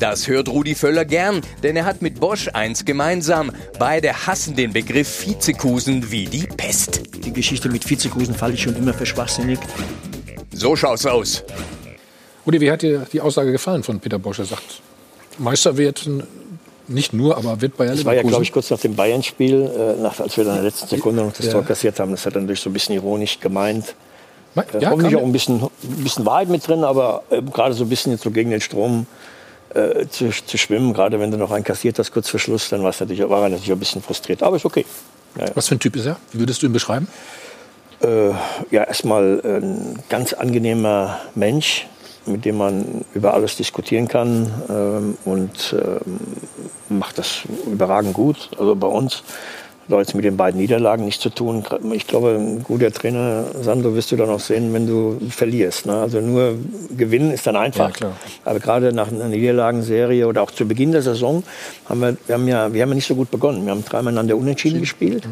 Das hört Rudi Völler gern, denn er hat mit Bosch eins gemeinsam. Beide hassen den Begriff Vizekusen wie die Pest. Die Geschichte mit Vizekusen fand ich schon immer für schwachsinnig. So schaut's aus. Rudi, wie hat dir die Aussage gefallen von Peter Bosch? Er sagt, Meister wird nicht nur, aber wird Bayer Das war ja, glaube ich, kurz nach dem Bayern-Spiel, äh, nach- als wir dann in der letzten Sekunde noch das Ja. Tor kassiert haben. Das hat er natürlich so ein bisschen ironisch gemeint. Ma- Äh, ja, hoffentlich auch ein bisschen, ein bisschen Wahrheit mit drin, aber äh, gerade so ein bisschen jetzt so gegen den Strom äh, zu, zu schwimmen, gerade wenn du noch einen kassiert hast kurz vor Schluss, dann war's natürlich, war er natürlich auch ein bisschen frustriert. Aber ist okay. Ja, ja. Was für ein Typ ist er? Wie würdest du ihn beschreiben? Äh, ja, erstmal ein ganz angenehmer Mensch, mit dem man über alles diskutieren kann ähm, und ähm, macht das überragend gut. Also bei uns jetzt mit den beiden Niederlagen nichts zu tun. Ich glaube, ein guter Trainer, Sandro, wirst du dann auch sehen, wenn du verlierst. Ne? Also nur gewinnen ist dann einfach. Ja. Aber gerade nach einer Niederlagenserie oder auch zu Beginn der Saison haben wir, wir haben ja, wir haben ja nicht so gut begonnen. Wir haben dreimal einander unentschieden gespielt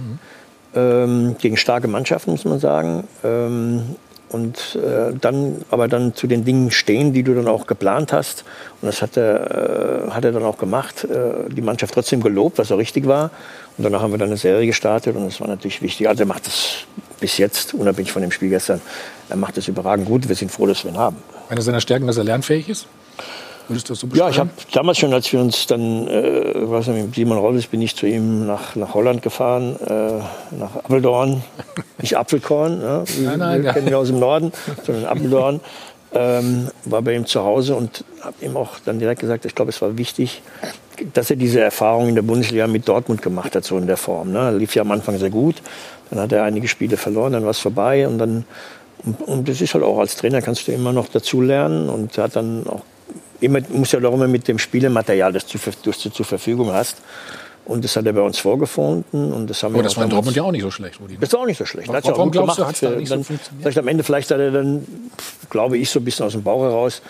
ähm, gegen starke Mannschaften, muss man sagen. Ähm, und äh, dann aber dann zu den Dingen stehen, die du dann auch geplant hast. Und das hat er, äh, hat er dann auch gemacht. Äh, die Mannschaft trotzdem gelobt, was auch richtig war. Und danach haben wir dann eine Serie gestartet und das war natürlich wichtig. Also er macht das bis jetzt, unabhängig von dem Spiel gestern, er macht das überragend gut. Wir sind froh, dass wir ihn haben. Eine seiner Stärken, dass er lernfähig ist? Würdest du das so Ja, beschreiben? ich habe damals schon, als wir uns dann, äh, was mit Simon Rolles, bin ich zu ihm nach, nach Holland gefahren, äh, nach Apeldoorn, nicht Apfelkorn, ja, wie, Nein, nein, wir ja. kennen wir aus dem Norden, sondern Apeldoorn. Ähm, war bei ihm zu Hause und habe ihm auch dann direkt gesagt, ich glaube, es war wichtig, dass er diese Erfahrung in der Bundesliga mit Dortmund gemacht hat, so in der Form. Ne? Lief ja am Anfang sehr gut, dann hat er einige Spiele verloren, dann war es vorbei und dann und, und das ist halt auch als Trainer kannst du immer noch dazu lernen und hat dann auch immer muss ja auch immer mit dem Spielematerial, das du, das du zur Verfügung hast. Und das hat er bei uns vorgefunden und das haben Aber wir das war in Dortmund ja auch nicht so schlecht, Rudi. das ist auch nicht so schlecht. Warum- warum glaubst du, gemacht. hat's da nicht so dann, funktioniert? vielleicht am Ende, vielleicht hat er dann, glaube ich, so ein bisschen aus dem Bauch heraus,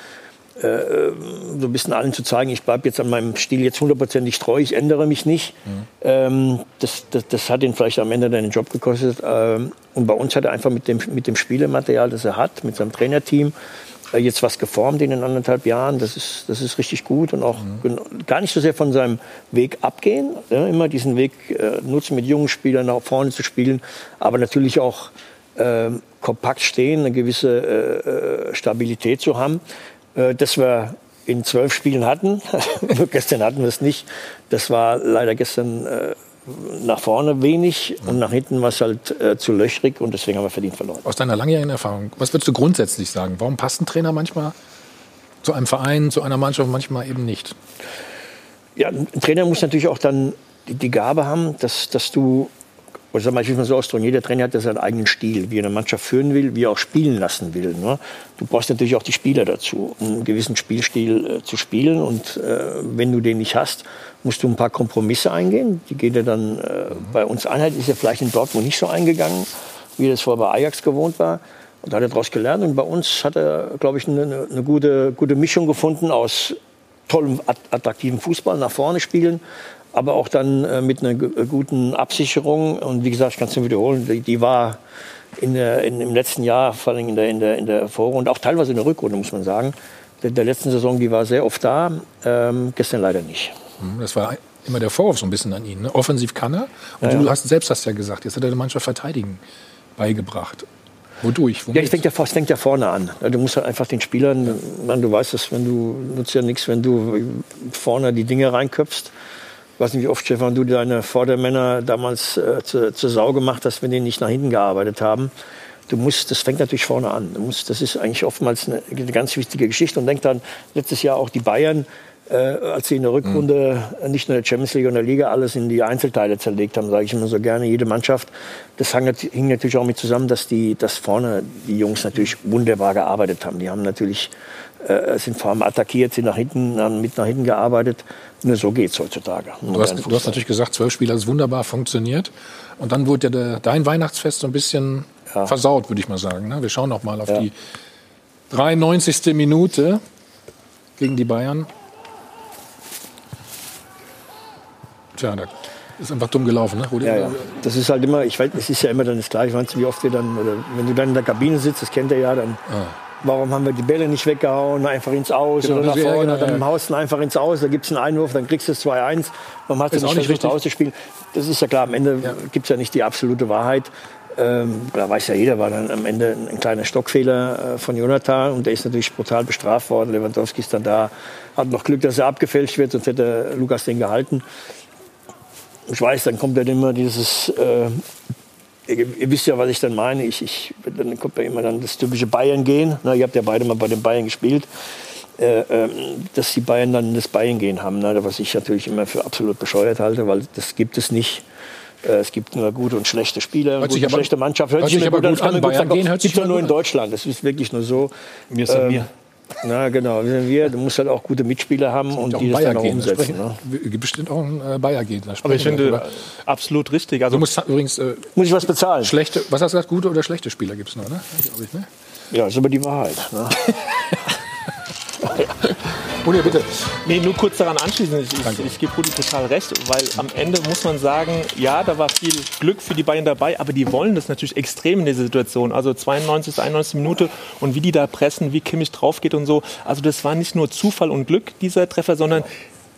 äh, so ein bisschen allen zu zeigen, ich bleibe jetzt an meinem Stil jetzt hundertprozentig treu, ich ändere mich nicht. Ähm, das, das, das hat ihn vielleicht am Ende dann den Job gekostet. Ähm, und bei uns hat er einfach mit dem, mit dem Spielematerial, das er hat, mit seinem Trainerteam, äh, jetzt was geformt in den anderthalb Jahren. Das ist, das ist richtig gut und auch gen- gar nicht so sehr von seinem Weg abgehen. Ja, immer diesen Weg äh, nutzen, mit jungen Spielern nach vorne zu spielen, aber natürlich auch ähm, kompakt stehen, eine gewisse äh, Stabilität zu haben. Äh, das wir in zwölf Spielen hatten. Gestern hatten wir es nicht. Das war leider gestern äh, nach vorne wenig und nach hinten war es halt äh, zu löchrig und deswegen haben wir verdient verloren. Aus deiner langjährigen Erfahrung, was würdest du grundsätzlich sagen? Warum passt ein Trainer manchmal zu einem Verein, zu einer Mannschaft, manchmal eben nicht? Ja, ein Trainer muss natürlich auch dann die, die Gabe haben, dass, dass du, oder sag mal, ich will mal so ausdrücken, jeder Trainer hat ja seinen eigenen Stil, wie er eine Mannschaft führen will, wie er auch spielen lassen will. Ne? Du brauchst natürlich auch die Spieler dazu, um einen gewissen Spielstil äh, zu spielen. Und äh, wenn du den nicht hast, musst du ein paar Kompromisse eingehen. Die geht er dann äh, bei uns Einheit, ist er vielleicht in Dortmund nicht so eingegangen, wie das vorher bei Ajax gewohnt war. Und da hat er daraus gelernt. Und bei uns hat er, glaube ich, eine, eine gute, gute Mischung gefunden aus tollem, attraktiven Fußball, nach vorne spielen, aber auch dann äh, mit einer guten Absicherung. Und wie gesagt, ich kann es nur wiederholen, die, die war in der, in, im letzten Jahr, vor allem in der, in, der, in der Vorrunde, auch teilweise in der Rückrunde, muss man sagen, der, der letzten Saison, die war sehr oft da, ähm, gestern leider nicht. Hm, Das war immer der Vorwurf so ein bisschen an ihn. Ne? Offensiv kann er. Und Ja, du ja. hast selbst hast ja gesagt, jetzt hat er der Mannschaft Verteidigen beigebracht. Wodurch? Ja, ich denke ja, es fängt ja vorne an. Du musst halt einfach den Spielern, man, du weißt es, wenn du nutzt ja nichts, wenn du vorne die Dinge reinköpfst. Ich weiß nicht, wie oft, Stefan, du deine Vordermänner damals äh, zu, zur Sau gemacht hast, wenn die nicht nach hinten gearbeitet haben. Du musst, das fängt natürlich vorne an. Du musst, das ist eigentlich oftmals eine, eine ganz wichtige Geschichte. Und denk dann letztes Jahr auch die Bayern, äh, als sie in der Rückrunde nicht nur in der Champions League und der Liga alles in die Einzelteile zerlegt haben, sage ich immer so gerne, jede Mannschaft. Das hing natürlich auch mit zusammen, dass die, dass vorne die Jungs natürlich wunderbar gearbeitet haben. Die haben natürlich, äh, sind vor allem attackiert, sind nach hinten, haben mit nach hinten gearbeitet. Nur so geht's heutzutage. im Du hast, du hast natürlich gesagt, zwölf Spieler, das wunderbar funktioniert. Und dann wurde ja dein Weihnachtsfest so ein bisschen versaut, würde ich mal sagen. ne? Wir schauen noch mal auf Ja. die 93. Minute gegen die Bayern. Tja, da ist einfach dumm gelaufen. Ne? Rudi? Ja, ja. Das ist halt immer, ich weiß, es ist ja immer dann das Gleiche, weißt du, wie oft wir dann, oder wenn du dann in der Kabine sitzt, das kennt ihr ja, dann, warum haben wir die Bälle nicht weggehauen, einfach ins Aus Genau, oder nach ja, vorne, genau, dann ja. haust du einfach ins Aus, da gibt es einen Einwurf, dann kriegst du es 2-1, warum hast du nicht versucht richtig. auszuspielen? Das ist ja klar, am Ende gibt es ja nicht die absolute Wahrheit. Ähm, da weiß ja jeder, war dann am Ende ein, ein kleiner Stockfehler äh, von Jonathan und der ist natürlich brutal bestraft worden. Lewandowski ist dann da, hat noch Glück, dass er abgefälscht wird, sonst hätte Lukas den gehalten ich weiß, dann kommt dann immer dieses, äh, ihr, ihr wisst ja, was ich dann meine. Ich, ich, dann kommt ja immer dann das typische Bayern gehen. Na, ihr habt ja beide mal bei den Bayern gespielt. Äh, ähm, dass die Bayern dann das Bayern gehen haben, ne, was ich natürlich immer für absolut bescheuert halte, weil das gibt es nicht. Äh, Es gibt nur gute und schlechte Spieler, gute und schlechte Mannschaft. Hört hört sich sich aber gut an, gut an. gut Bayern gehen hört sich ja nur in an. Deutschland. Das ist wirklich nur so. Mir ist ja mir. Na genau, wir sind wir. Du musst halt auch gute Mitspieler haben und auch die ein das dann auch umsetzen. Ne? Gibt bestimmt auch ein äh, Bayer-Gen. da Aber ich finde drüber. absolut richtig. Also Du musst übrigens. Äh, Muss ich was bezahlen? Schlechte, was hast du gesagt? Gute oder schlechte Spieler gibt es noch, ne? Ich, ne? Ja, ist aber die Wahrheit. Ne? Uli, bitte. Nee, nur kurz daran anschließen. Ich, ich, ich gebe Rudi total recht, weil am Ende muss man sagen, ja, da war viel Glück für die Bayern dabei, aber die wollen das natürlich extrem in dieser Situation. Also 92, 91 Minute und wie die da pressen, wie Kimmich drauf geht und so. Also das war nicht nur Zufall und Glück, dieser Treffer, sondern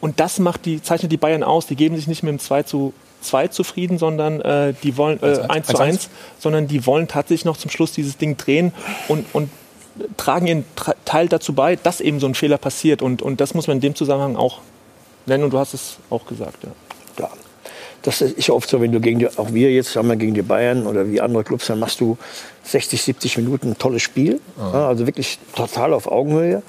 und das macht die, zeichnet die Bayern aus. Die geben sich nicht mit dem 2 zu 2 zufrieden, sondern äh, die wollen äh, 1 zu 1, sondern die wollen tatsächlich noch zum Schluss dieses Ding drehen und, und tragen ihren Teil dazu bei, dass eben so ein Fehler passiert. Und, und das muss man in dem Zusammenhang auch nennen. Und du hast es auch gesagt. Ja. Klar. Das ist oft so, wenn du gegen die, auch wir jetzt haben wir gegen die Bayern oder wie andere Clubs, dann machst du 60, 70 Minuten ein tolles Spiel. Ja, also wirklich total auf Augenhöhe.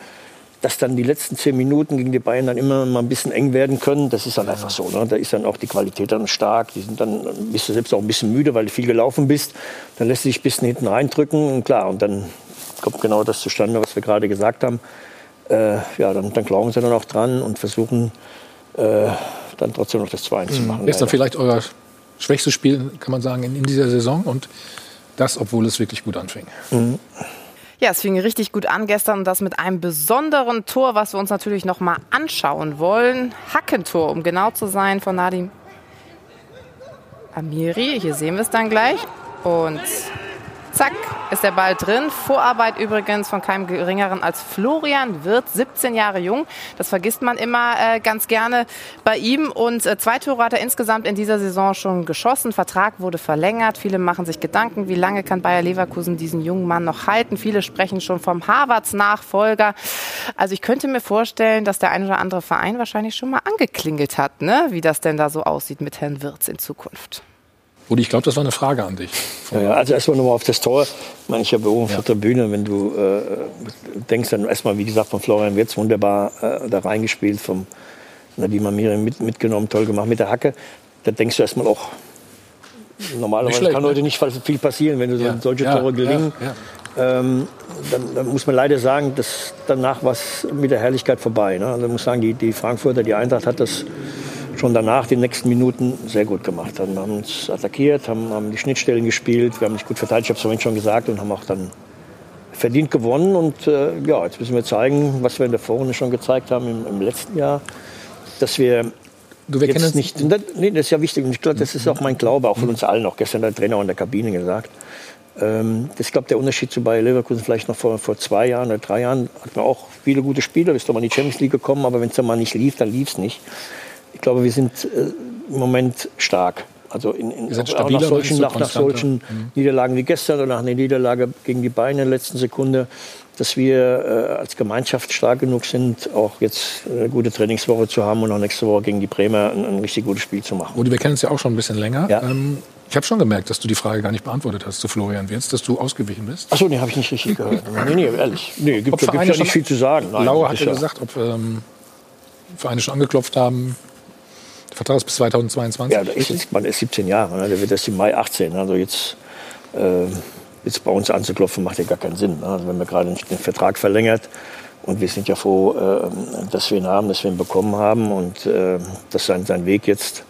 Dass dann die letzten zehn Minuten gegen die Bayern dann immer mal ein bisschen eng werden können, das ist dann einfach so. Ne? Da ist dann auch die Qualität dann stark. Die sind dann, dann bist du selbst auch ein bisschen müde, weil du viel gelaufen bist. Dann lässt du dich ein bisschen hinten reindrücken und klar, und dann kommt genau das zustande, was wir gerade gesagt haben. Äh, ja, dann, dann glauben sie dann auch dran und versuchen äh, dann trotzdem noch das 2-1 zu machen. Gestern leider. vielleicht euer schwächstes Spiel, kann man sagen, in, in dieser Saison. Und das, obwohl es wirklich gut anfing. Ja, es fing richtig gut an gestern und das mit einem besonderen Tor, was wir uns natürlich noch mal anschauen wollen. Hackentor, um genau zu sein, von Nadim Amiri. Hier sehen wir es dann gleich. Und Zack, ist der Ball drin. Vorarbeit übrigens von keinem geringeren als Florian Wirth, 17 Jahre jung. Das vergisst man immer äh, ganz gerne bei ihm. Und äh, zwei Tore hat er insgesamt in dieser Saison schon geschossen. Vertrag wurde verlängert. Viele machen sich Gedanken, wie lange kann Bayer Leverkusen diesen jungen Mann noch halten. Viele sprechen schon vom Harvards Nachfolger. Also ich könnte mir vorstellen, dass der ein oder andere Verein wahrscheinlich schon mal angeklingelt hat, ne? wie das denn da so aussieht mit Herrn Wirtz in Zukunft. Rudi, ich glaube, das war eine Frage an dich. Ja, ja, also erstmal nochmal auf das Tor. Ich meine, ich habe oben auf der Bühne, wenn du äh, denkst, dann erstmal, wie gesagt, von Florian Wirtz wunderbar äh, da reingespielt, vom Nadim Amiri mit, mitgenommen, toll gemacht mit der Hacke. Da denkst du erstmal auch, normalerweise schlecht, kann ne? heute nicht viel passieren, wenn Ja, solche ja, Tore gelingen. ja, Ähm, dann, dann muss man leider sagen, dass danach war es mit der Herrlichkeit vorbei. Ne? Also man muss sagen, die, die Frankfurter, die Eintracht hat das schon danach, die nächsten Minuten, sehr gut gemacht. Dann haben uns attackiert, haben, haben die Schnittstellen gespielt, wir haben nicht gut verteidigt, ich habe es vorhin schon gesagt, und haben auch dann verdient gewonnen. Und äh, ja, jetzt müssen wir zeigen, was wir in der Vorrunde schon gezeigt haben im, im letzten Jahr, dass wir Du, wir jetzt nicht. Das, nee, das ist ja wichtig. Und ich glaube, das ist auch mein Glaube, auch von uns allen, auch gestern der Trainer in der Kabine gesagt. Ähm, das ist, glaube der Unterschied zu Bayer Leverkusen vielleicht noch vor, vor zwei Jahren oder drei Jahren. Hatten wir auch viele gute Spieler, bist doch mal in die Champions League gekommen, aber wenn es dann mal nicht lief, dann lief es nicht. Ich glaube, wir sind äh, im Moment stark. Also in, in, auch nach solchen, du, nach, nach solchen Mhm. Niederlagen wie gestern oder nach einer Niederlage gegen die Bayern in der letzten Sekunde, dass wir äh, als Gemeinschaft stark genug sind, auch jetzt eine gute Trainingswoche zu haben und auch nächste Woche gegen die Bremer ein, ein richtig gutes Spiel zu machen. Rudi, wir kennen uns ja auch schon ein bisschen länger. Ähm, ich habe schon gemerkt, dass du die Frage gar nicht beantwortet hast zu Florian Wirtz, dass du ausgewichen bist. Achso, nee, habe ich nicht richtig gehört. Nee, nee, ehrlich. Nee, gibt, Vereine ja nicht viel zu sagen. Nein, Lauer hat ja gesagt, ob ähm, Vereine schon angeklopft haben. Der Vertrag ist bis 2022. Ja, ist jetzt, man ist 17 Jahre, ne? der wird erst im Mai 18. Also jetzt, äh, jetzt bei uns anzuklopfen, macht ja gar keinen Sinn. Ne? Also wenn man gerade nicht den Vertrag verlängert und wir sind ja froh, äh, dass wir ihn haben, dass wir ihn bekommen haben und äh, dass sein, sein Weg jetzt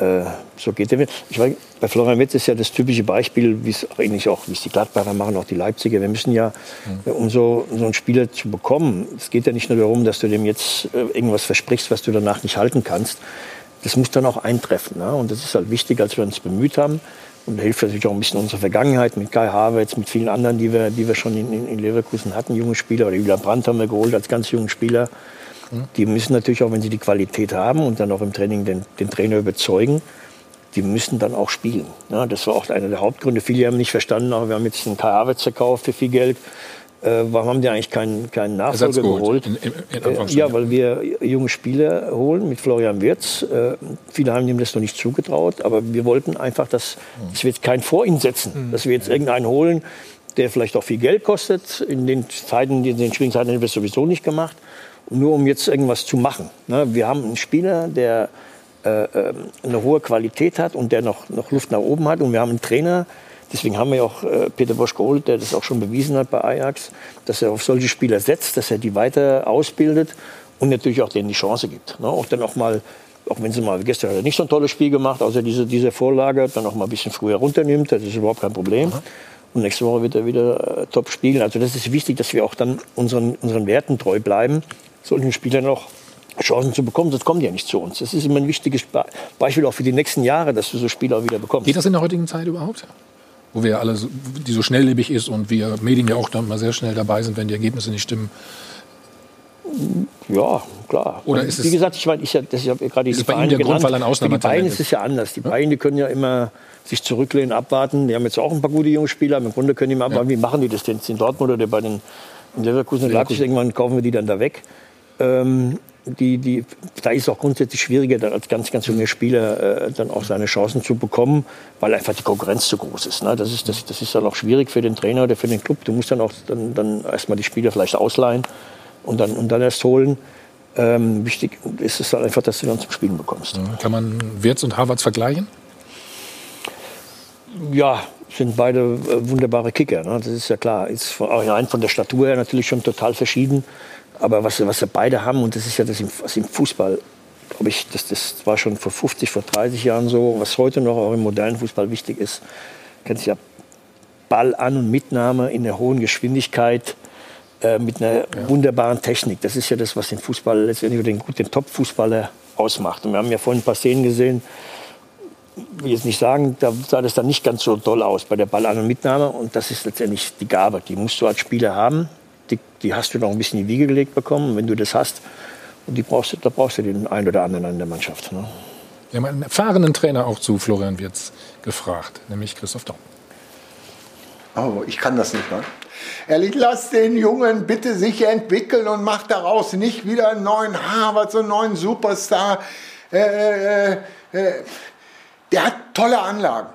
äh, so geht. Der. Ich weiß, bei Florian Wirtz ist ja das typische Beispiel, wie es ähnlich auch, wie es die Gladbacher machen, auch die Leipziger. Wir müssen ja, äh, um so, so einen Spieler zu bekommen, es geht ja nicht nur darum, dass du dem jetzt äh, irgendwas versprichst, was du danach nicht halten kannst. Das muss dann auch eintreffen. Ne? Und das ist halt wichtig, als wir uns bemüht haben. Und da hilft natürlich auch ein bisschen unsere Vergangenheit mit Kai Havertz, mit vielen anderen, die wir, die wir schon in, in, Leverkusen hatten, junge Spieler. Oder Julian Brandt haben wir geholt als ganz jungen Spieler. Die müssen natürlich auch, wenn sie die Qualität haben und dann auch im Training den, den Trainer überzeugen, die müssen dann auch spielen. Ja, das war auch einer der Hauptgründe. Viele haben nicht verstanden, aber wir haben jetzt einen Kai Havertz verkauft für viel Geld. Äh, warum haben die eigentlich keinen, keinen Nachfolger geholt, in- in- äh, ja, weil wir junge Spieler holen mit Florian Wirtz. Äh, viele haben ihm das noch nicht zugetraut, aber wir wollten einfach, dass, dass wir jetzt keinen vor ihn setzen. Dass wir jetzt irgendeinen holen, der vielleicht auch viel Geld kostet. In den Zeiten, in den schwierigen Zeiten haben wir es sowieso nicht gemacht. Nur um jetzt irgendwas zu machen. Ne? Wir haben einen Spieler, der äh, ähm, eine hohe Qualität hat und der noch, noch Luft nach oben hat. Und wir haben einen Trainer, deswegen haben wir auch äh, Peter Bosch geholt, der das auch schon bewiesen hat bei Ajax, dass er auf solche Spieler setzt, dass er die weiter ausbildet und natürlich auch denen die Chance gibt. Ne? Auch dann auch mal, auch wenn sie mal, gestern hat er nicht so ein tolles Spiel gemacht, außer diese, diese Vorlage, dann auch mal ein bisschen früher runternimmt, das ist überhaupt kein Problem. Und nächste Woche wird er wieder äh, top spielen. Also das ist wichtig, dass wir auch dann unseren, unseren Werten treu bleiben, solchen Spielern auch Chancen zu bekommen, sonst kommen die ja nicht zu uns. Das ist immer ein wichtiges Be Beispiel auch für die nächsten Jahre, dass du so Spieler wieder bekommst. Geht das in der heutigen Zeit überhaupt? Wo wir alle, so, die so schnelllebig ist und wir Medien ja auch dann mal sehr schnell dabei sind, wenn die Ergebnisse nicht stimmen. Ja, klar. Oder ist wie es- gesagt, ich, meine, ich, ich habe gerade die Vereine der Grund, genannt. weil er ein die Bayern ist? es ja anders. Die Bayern, die können ja immer sich zurücklehnen, abwarten. Die haben jetzt auch ein paar gute junge Spieler. Im Grunde können die mal abwarten. Wie machen die das denn in Dortmund oder bei den in Leverkusen und Leipzig? Irgendwann kaufen wir die dann da weg. Ähm, die, die, da ist es auch grundsätzlich schwieriger, dann als ganz, ganz junger Spieler äh, dann auch seine Chancen zu bekommen, weil einfach die Konkurrenz zu groß ist. Ne? Das, ist das, das ist dann auch schwierig für den Trainer oder für den Club. Du musst dann auch dann, dann erstmal die Spieler vielleicht ausleihen und dann, und dann erst holen. Ähm, wichtig ist es dann einfach, dass du dann zum Spielen bekommst. Kann man Wirtz und Havertz vergleichen? Ja, sind beide äh, wunderbare Kicker. Ne? Das ist ja klar. Ist von, auch rein von der Statur her natürlich schon total verschieden. Aber was, was sie beide haben, und das ist ja das im, was im Fußball, glaube ich, das, das war schon vor 50, vor 30 Jahren so, was heute noch auch im modernen Fußball wichtig ist, kennst ja Ball an und Mitnahme in der hohen Geschwindigkeit äh, mit einer wunderbaren Technik. Das ist ja das, was den Fußball letztendlich den guten Top-Fußballer ausmacht. Und wir haben ja vorhin ein paar Szenen gesehen, will jetzt nicht sagen, da sah das dann nicht ganz so doll aus bei der Ballannahme und Mitnahme. Und das ist letztendlich die Gabe. Die musst du als Spieler haben. Die, die hast du noch ein bisschen in die Wiege gelegt bekommen. Wenn du das hast, und die brauchst du, da brauchst du den einen oder anderen in der Mannschaft. Ne? Wir haben einen erfahrenen Trainer auch zu Florian Wirtz gefragt, nämlich Christoph Daum. Oh, ich kann das nicht, ne? Ehrlich, lass den Jungen bitte sich entwickeln und mach daraus nicht wieder einen neuen Harvard, so einen neuen Superstar. Äh, äh, äh, der hat tolle Anlagen.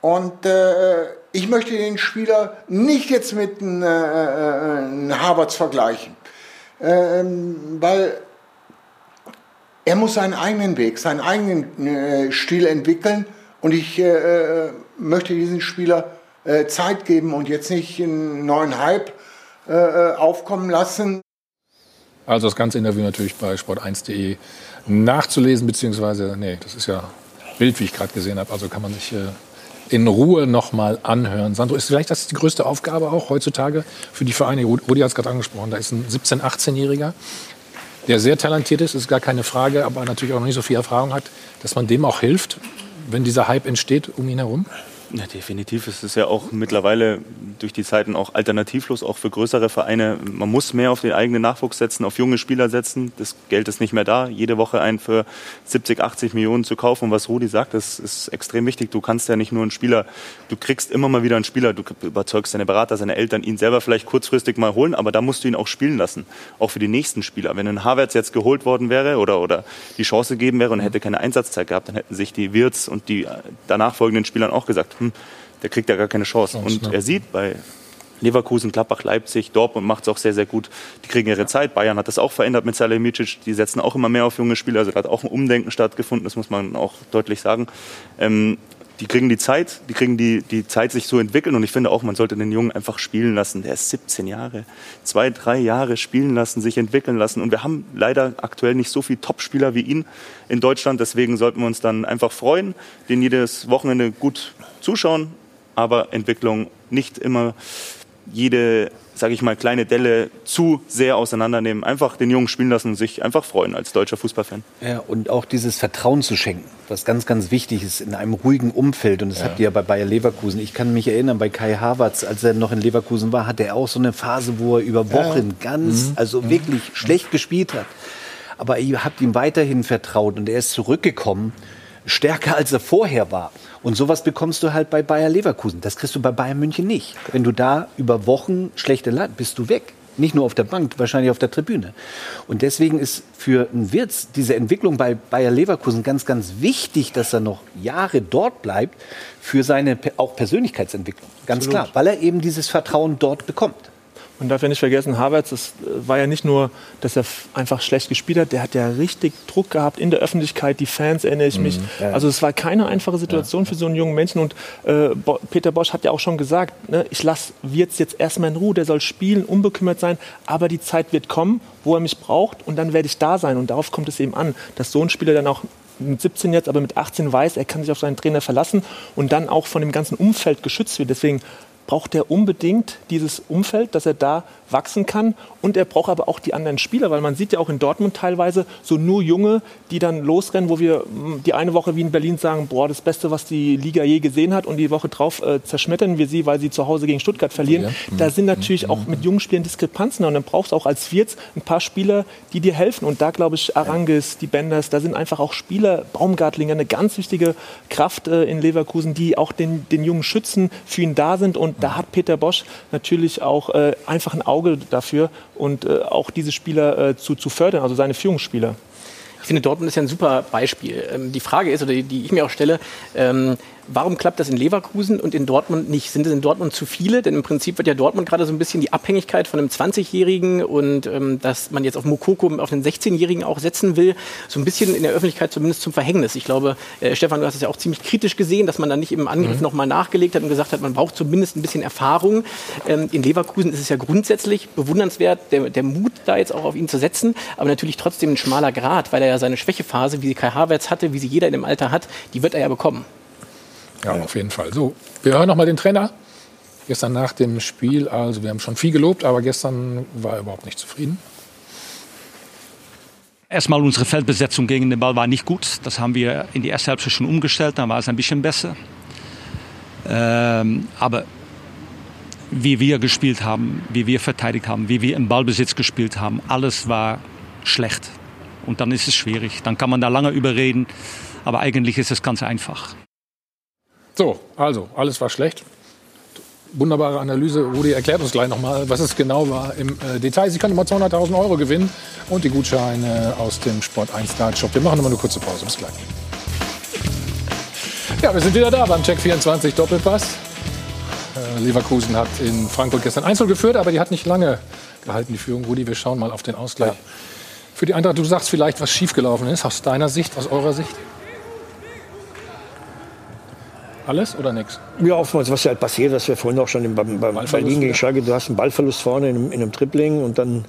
Und äh, ich möchte den Spieler nicht jetzt mit einem äh, Harvards vergleichen. Ähm, weil er muss seinen eigenen Weg, seinen eigenen äh, Stil entwickeln. Und ich äh, möchte diesen Spieler äh, Zeit geben und jetzt nicht einen neuen Hype äh, äh, aufkommen lassen. Also das ganze Interview natürlich bei sport1.de nachzulesen, beziehungsweise, nee, das ist ja Bild, wie ich gerade gesehen habe, also kann man sich äh, in Ruhe nochmal anhören. Sandro, ist vielleicht das die größte Aufgabe auch heutzutage für die Vereine? Rudi hat es gerade angesprochen, da ist ein 17-, 18-Jähriger, der sehr talentiert ist, ist gar keine Frage, aber natürlich auch noch nicht so viel Erfahrung hat, dass man dem auch hilft, wenn dieser Hype entsteht um ihn herum? Ja, definitiv. Es ist ja auch mittlerweile durch die Zeiten auch alternativlos, auch für größere Vereine. Man muss mehr auf den eigenen Nachwuchs setzen, auf junge Spieler setzen. Das Geld ist nicht mehr da. Jede Woche einen für 70, 80 Millionen zu kaufen. Und was Rudi sagt, das ist extrem wichtig. Du kannst ja nicht nur einen Spieler, du kriegst immer mal wieder einen Spieler, du überzeugst deine Berater, seine Eltern, ihn selber vielleicht kurzfristig mal holen, aber da musst du ihn auch spielen lassen. Auch für die nächsten Spieler. Wenn ein Havertz jetzt geholt worden wäre oder, oder die Chance gegeben wäre und hätte keine Einsatzzeit gehabt, dann hätten sich die Wirts und die danach folgenden Spielern auch gesagt, hm, der kriegt ja gar keine Chance. Und er sieht bei Leverkusen, Klappbach, Leipzig, Dortmund macht es auch sehr, sehr gut. Die kriegen ihre Zeit. Bayern hat das auch verändert mit Salihamidzic. Die setzen auch immer mehr auf junge Spieler. Also da hat auch ein Umdenken stattgefunden, das muss man auch deutlich sagen. Ähm, die kriegen die Zeit, die kriegen die, die Zeit, sich zu entwickeln. Und ich finde auch, man sollte den Jungen einfach spielen lassen. Der ist 17 Jahre, zwei, drei Jahre spielen lassen, sich entwickeln lassen. Und wir haben leider aktuell nicht so viele Topspieler wie ihn in Deutschland. Deswegen sollten wir uns dann einfach freuen, den jedes Wochenende gut zuschauen, aber Entwicklung nicht immer jede, sage ich mal, kleine Delle zu sehr auseinandernehmen. Einfach den Jungen spielen lassen und sich einfach freuen als deutscher Fußballfan. Ja, und auch dieses Vertrauen zu schenken, was ganz, ganz wichtig ist in einem ruhigen Umfeld. Und das ja. habt ihr ja bei Bayer Leverkusen. Ich kann mich erinnern, bei Kai Havertz, als er noch in Leverkusen war, hatte er auch so eine Phase, wo er über Wochen ja. ganz, mhm. also mhm. wirklich schlecht gespielt hat. Aber ihr habt ihm weiterhin vertraut und er ist zurückgekommen, stärker als er vorher war. Und sowas bekommst du halt bei Bayer Leverkusen. Das kriegst du bei Bayern München nicht. Wenn du da über Wochen schlechte Land bist du weg. Nicht nur auf der Bank, wahrscheinlich auf der Tribüne. Und deswegen ist für einen Wirtz diese Entwicklung bei Bayer Leverkusen ganz, ganz wichtig, dass er noch Jahre dort bleibt für seine auch Persönlichkeitsentwicklung. Ganz Absolut. klar, weil er eben dieses Vertrauen dort bekommt. Man darf ja nicht vergessen, Havertz, das äh, war ja nicht nur, dass er einfach schlecht gespielt hat, der hat ja richtig Druck gehabt in der Öffentlichkeit, die Fans erinnere ich mich. Mhm, ja. Also es war keine einfache Situation ja. für so einen jungen Menschen und äh, Peter Bosch hat ja auch schon gesagt, ne, ich lasse Wirtz jetzt erstmal in Ruhe, der soll spielen, unbekümmert sein, aber die Zeit wird kommen, wo er mich braucht und dann werde ich da sein und darauf kommt es eben an, dass so ein Spieler dann auch mit 17 jetzt, aber mit 18 weiß, er kann sich auf seinen Trainer verlassen und dann auch von dem ganzen Umfeld geschützt wird. Deswegen braucht er unbedingt dieses Umfeld, dass er da wachsen kann. Und er braucht aber auch die anderen Spieler, weil man sieht ja auch in Dortmund teilweise so nur Junge, die dann losrennen, wo wir hm, die eine Woche wie in Berlin sagen, boah, das Beste, was die Liga je gesehen hat. Und die Woche drauf äh, zerschmettern wir sie, weil sie zu Hause gegen Stuttgart verlieren. Ja. Da sind natürlich mhm. auch mit jungen Spielern Diskrepanzen. Und dann brauchst du auch als Wirtz ein paar Spieler, die dir helfen. Und da glaube ich, Arangis, die Benders, da sind einfach auch Spieler, Baumgartlinger, eine ganz wichtige Kraft äh, in Leverkusen, die auch den, den jungen Schützen für ihn da sind. Und da hat Peter Bosch natürlich auch äh, einfach ein Auge dafür und äh, auch diese Spieler äh, zu, zu fördern, also seine Führungsspieler. Ich finde, Dortmund ist ja ein super Beispiel. Ähm, die Frage ist, oder die, die ich mir auch stelle, ähm, Warum klappt das in Leverkusen und in Dortmund nicht? Sind es in Dortmund zu viele? Denn im Prinzip wird ja Dortmund gerade so ein bisschen die Abhängigkeit von einem 20-Jährigen und ähm, dass man jetzt auf Mokoko, auf einen 16-Jährigen auch setzen will, so ein bisschen in der Öffentlichkeit zumindest zum Verhängnis. Ich glaube, äh, Stefan, du hast es ja auch ziemlich kritisch gesehen, dass man dann nicht im Angriff mhm. nochmal nachgelegt hat und gesagt hat, man braucht zumindest ein bisschen Erfahrung. Ähm, in Leverkusen ist es ja grundsätzlich bewundernswert, der, der Mut da jetzt auch auf ihn zu setzen, aber natürlich trotzdem ein schmaler Grad, weil er ja seine Schwächephase, wie sie Kai Havertz hatte, wie sie jeder in dem Alter hat, die wird er ja bekommen. Ja, auf jeden Fall. So, wir hören noch mal den Trainer. Gestern nach dem Spiel, also wir haben schon viel gelobt, aber gestern war er überhaupt nicht zufrieden. Erstmal unsere Feldbesetzung gegen den Ball war nicht gut. Das haben wir in die erste Halbzeit schon umgestellt. Dann war es ein bisschen besser. Ähm, aber wie wir gespielt haben, wie wir verteidigt haben, wie wir im Ballbesitz gespielt haben, alles war schlecht. Und dann ist es schwierig. Dann kann man da lange überreden. Aber eigentlich ist es ganz einfach. So, also, alles war schlecht. Wunderbare Analyse. Rudi erklärt uns gleich nochmal, was es genau war im äh, Detail. Sie können immer 200.000 Euro gewinnen und die Gutscheine aus dem Sport 1 Start Shop. Wir machen nochmal eine kurze Pause. Bis gleich. Ja, wir sind wieder da beim Check 24 Doppelpass. Äh, Leverkusen hat in Frankfurt gestern Einzel geführt, aber die hat nicht lange gehalten, die Führung. Rudi, wir schauen mal auf den Ausgleich. Ja. Für die Eintracht, du sagst vielleicht, was schiefgelaufen ist, aus deiner Sicht, aus eurer Sicht? Alles oder nichts? Ja, oftmals, was ja halt passiert, dass wir vorhin auch schon beim, beim Berlin gegen Schalke, du hast einen Ballverlust vorne in, in einem Tripling und dann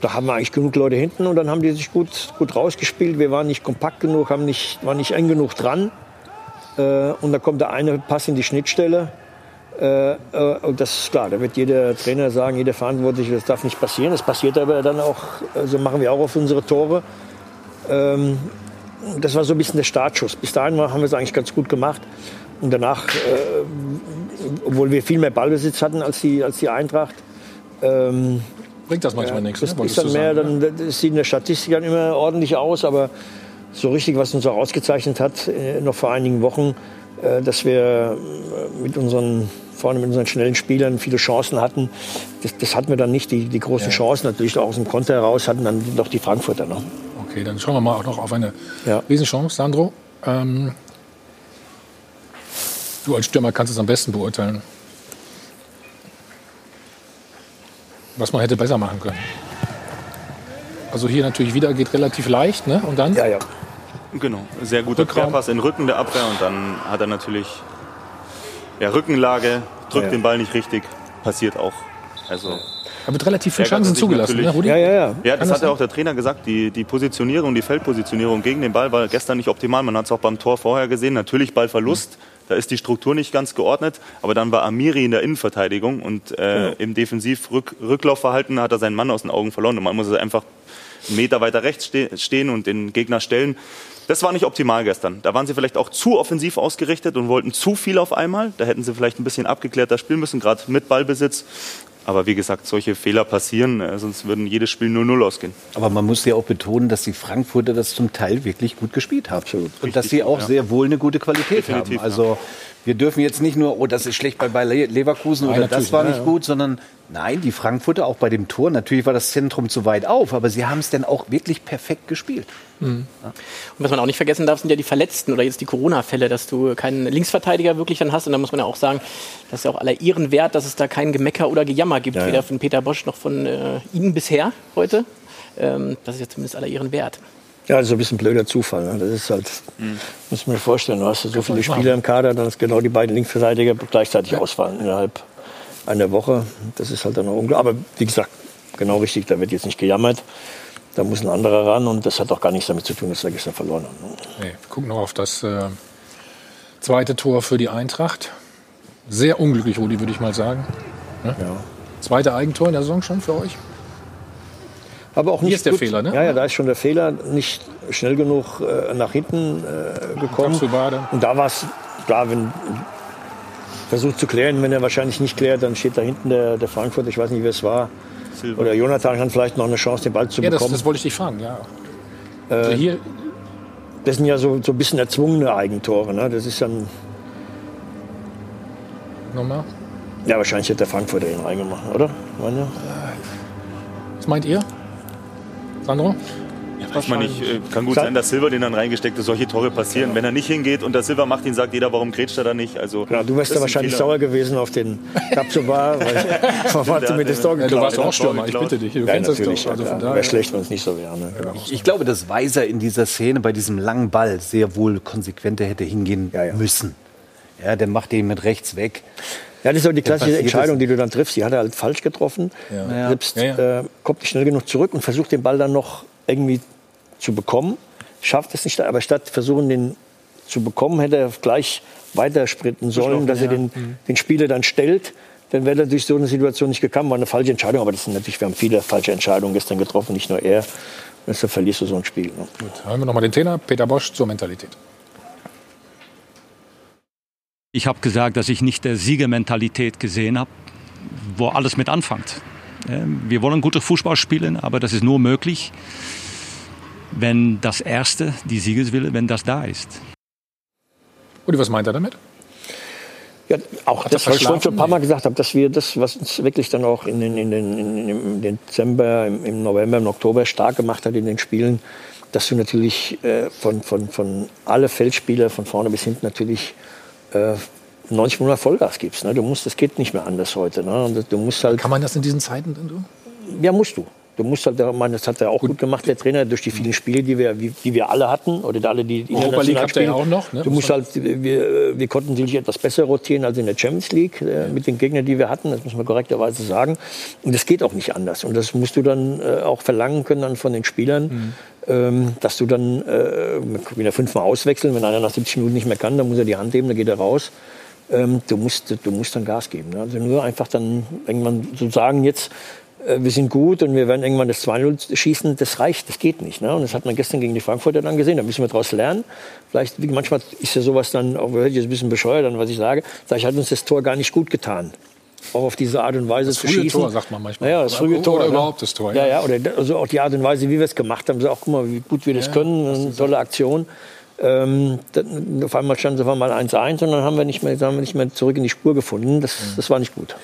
da haben wir eigentlich genug Leute hinten und dann haben die sich gut, gut rausgespielt. Wir waren nicht kompakt genug, haben nicht, waren nicht eng genug dran. Äh, und da kommt der eine Pass in die Schnittstelle. Äh, äh, und das ist klar, da wird jeder Trainer sagen, jeder Verantwortliche, das darf nicht passieren. Das passiert aber dann auch, so also machen wir auch auf unsere Tore. Ähm, das war so ein bisschen der Startschuss. Bis dahin haben wir es eigentlich ganz gut gemacht. Und danach, obwohl wir viel mehr Ballbesitz hatten als die, als die Eintracht, ähm, bringt das manchmal ja, nichts. Das ne, ist dann mehr, dann das sieht in der Statistik dann immer ordentlich aus, aber so richtig, was uns auch ausgezeichnet hat, äh, noch vor einigen Wochen, äh, dass wir äh, mit unseren vorne mit unseren schnellen Spielern viele Chancen hatten. Das, das hatten wir dann nicht, die, die großen ja. Chancen. Natürlich auch aus dem Konter heraus hatten dann doch die Frankfurter noch. Okay, dann schauen wir mal auch noch auf eine ja. Riesenchance, Sandro. Ähm, du als Stürmer kannst es am besten beurteilen. Was man hätte besser machen können. Also hier natürlich wieder geht relativ leicht, ne? Und dann? Ja, ja. Genau, sehr guter Querpass in Rücken der Abwehr und dann hat er natürlich ja, Rückenlage, drückt ja. den Ball nicht richtig, passiert auch. Also er wird relativ viele Chancen zugelassen, ne, Rudi? Ja, ja, ja. Ja, das hat ja auch der Trainer gesagt. Die, die Positionierung, die Feldpositionierung gegen den Ball war gestern nicht optimal. Man hat es auch beim Tor vorher gesehen. Natürlich Ballverlust. Da ist die Struktur nicht ganz geordnet. Aber dann war Amiri in der Innenverteidigung und äh. Genau. im Defensiv-Rücklaufverhalten hat er seinen Mann aus den Augen verloren. Und man muss einfach einen Meter weiter rechts stehen und den Gegner stellen. Das war nicht optimal gestern. Da waren sie vielleicht auch zu offensiv ausgerichtet und wollten zu viel auf einmal. Da hätten sie vielleicht ein bisschen abgeklärter spielen müssen, gerade mit Ballbesitz. Aber wie gesagt, solche Fehler passieren, äh, sonst würden jedes Spiel 0-0 ausgehen. Aber man muss ja auch betonen, dass die Frankfurter das zum Teil wirklich gut gespielt haben. Absolut. Und Richtig, dass sie auch ja. sehr wohl eine gute Qualität Definitiv, haben. Also. Wir dürfen jetzt nicht nur, oh, das ist schlecht bei, bei Leverkusen nein, oder das war nicht ja, gut, sondern nein, die Frankfurter auch bei dem Tor. Natürlich war das Zentrum zu weit auf, aber sie haben es dann auch wirklich perfekt gespielt. Mhm. Und was man auch nicht vergessen darf, sind ja die Verletzten oder jetzt die Corona-Fälle, dass du keinen Linksverteidiger wirklich dann hast. Und da muss man ja auch sagen, das ist ja auch aller Ehren wert, dass es da kein Gemecker oder Gejammer gibt, ja, weder von Peter Bosch noch von äh, Ihnen bisher heute. Ähm, das ist ja zumindest aller Ehren wert. Ja, das ist ein bisschen blöder Zufall. Ne? Das ist halt, mhm. muss man mir vorstellen, du hast so viele Spieler im Kader, dass genau die beiden Linksverteidiger gleichzeitig ja. ausfallen innerhalb einer Woche. Das ist halt dann auch unglaublich. Aber wie gesagt, genau richtig, da wird jetzt nicht gejammert. Da muss ein anderer ran und das hat auch gar nichts damit zu tun, dass wir gestern verloren haben. Nee, wir gucken noch auf das äh, zweite Tor für die Eintracht. Sehr unglücklich, Rudi, würde ich mal sagen. Ne? Ja. Zweite Eigentor in der Saison schon für euch? Aber auch nicht Hier ist der gut. Fehler, ne? Ja, ja, da ist schon der Fehler. Nicht schnell genug äh, nach hinten äh, gekommen. Und da war es, klar, wenn versucht zu klären, wenn er wahrscheinlich nicht klärt, dann steht da hinten der, der Frankfurt, ich weiß nicht, wer es war, Silber. Oder Jonathan hat vielleicht noch eine Chance, den Ball zu ja, bekommen. Das, das wollte ich dich fragen, ja. Äh, also hier das sind ja so, so ein bisschen erzwungene Eigentore. Ne? Das ist dann. Nochmal? Ja, wahrscheinlich hat der Frankfurter ihn reingemacht, oder? Meine? Was meint ihr? Sandro? Weiß man nicht. Äh, kann gut sein, dass Silver den dann reingesteckt hat. Solche Tore passieren. Ja. Wenn er nicht hingeht und der Silver macht ihn, sagt jeder, warum grätscht er da nicht? Also, ja, du wärst da wahrscheinlich sauer gewesen auf den Kapsobar, weil du mit das Tor ja, Du warst auch Stürmer, ich bitte dich. Du ja, kennst natürlich, das doch. Also wäre schlecht, wenn es nicht so wäre. Ne? Ich, ich, glaube, dass Weiser in dieser Szene bei diesem langen Ball sehr wohl konsequenter hätte hingehen müssen. Ja, der macht ihn mit rechts weg. Ja, das ist auch die klassische Entscheidung, die du dann triffst. Die hat er halt falsch getroffen. Ja. Selbst, äh, kommt nicht schnell genug zurück und versucht den Ball dann noch irgendwie zu bekommen. Schafft es nicht, aber statt versuchen, den zu bekommen, hätte er gleich weiter sprinten sollen, dass er den, mhm. den Spieler dann stellt. Dann wäre er durch so eine Situation nicht gekommen. War eine falsche Entscheidung, aber das sind natürlich, wir haben viele falsche Entscheidungen gestern getroffen, nicht nur er. dann verlierst du so ein Spiel. Ne? Gut, hören wir nochmal den Trainer Peter Bosch zur Mentalität. Ich habe gesagt, dass ich nicht der Siegermentalität gesehen habe, wo alles mit anfängt. Wir wollen gute Fußball spielen, aber das ist nur möglich, wenn das Erste, die Siegeswille, wenn das da ist. Uli, was meint er damit? Ja, auch Hat das, was ich vorhin schon ein paar? Mal gesagt habe, dass wir das, was uns wirklich dann auch in den, in den, in, im Dezember, im, im November, im Oktober stark gemacht hat in den Spielen, dass du natürlich äh, von, von, von alle Feldspieler von vorne bis hinten natürlich äh, 90 Minuten Vollgas gibst. Ne? Du musst, das geht nicht mehr anders heute. Ne? Du musst halt, Kann man das in diesen Zeiten denn so? ja, musst du. Du musst halt, das hat er auch gut gemacht, der Trainer, durch die vielen Spiele, die wir, die wir alle hatten, oder alle, die Europa League habt ihr ja auch noch, ne? Du musst halt, wir, wir konnten natürlich etwas besser rotieren als in der Champions League äh, mit den Gegnern, die wir hatten. Das muss man korrekterweise sagen. Und das geht auch nicht anders. Und das musst du dann äh, auch verlangen können dann von den Spielern, ähm, dass du dann äh, wieder fünfmal auswechseln. Wenn einer nach 70 Minuten nicht mehr kann, dann muss er die Hand heben, dann geht er raus. Ähm, du, musst, du musst dann Gas geben. Ne? Also nur einfach dann irgendwann so sagen, jetzt, wir sind gut und wir werden irgendwann das 2-0 schießen, das reicht, das geht nicht. Ne? Und das hat man gestern gegen die Frankfurter dann gesehen, da müssen wir daraus lernen. Vielleicht, manchmal ist ja sowas dann, auch hört jetzt ein bisschen bescheuert an, was ich sage, vielleicht hat uns das Tor gar nicht gut getan. Auch auf diese Art und Weise Das zu frühe schießen. Tor, sagt man manchmal. Naja, das Oder- frühe Tor. oder ne? überhaupt das Tor, Ja, ja. ja, oder also auch die Art und Weise, wie wir es gemacht haben. So, auch, guck mal, wie gut wir das können. Eine tolle Aktion. Ähm, dann, auf einmal stand es auf einmal 1-1 und dann haben wir, nicht mehr, haben wir nicht mehr zurück in die Spur gefunden. Das, das war nicht gut.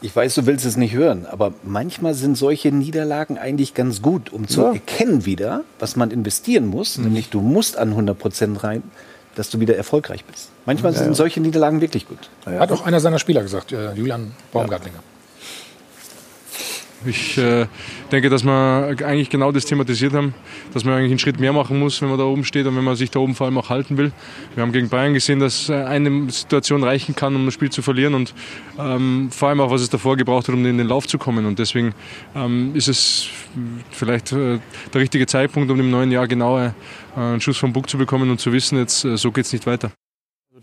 Ich weiß, du willst es nicht hören, aber manchmal sind solche Niederlagen eigentlich ganz gut, um zu Ja. erkennen wieder, was man investieren muss, nämlich du musst an 100 Prozent rein, dass du wieder erfolgreich bist. Manchmal Ja, sind ja. solche Niederlagen wirklich gut. Hat auch einer seiner Spieler gesagt, äh, Julian Baumgartlinger. Ich äh, denke, dass wir eigentlich genau das thematisiert haben, dass man eigentlich einen Schritt mehr machen muss, wenn man da oben steht und wenn man sich da oben vor allem auch halten will. Wir haben gegen Bayern gesehen, dass äh, eine Situation reichen kann, um das Spiel zu verlieren und ähm, vor allem auch, was es davor gebraucht hat, um in den Lauf zu kommen. Und deswegen ähm, ist es vielleicht äh, der richtige Zeitpunkt, um im neuen Jahr genau äh, einen Schuss vom Bug zu bekommen und zu wissen, jetzt äh, so geht es nicht weiter.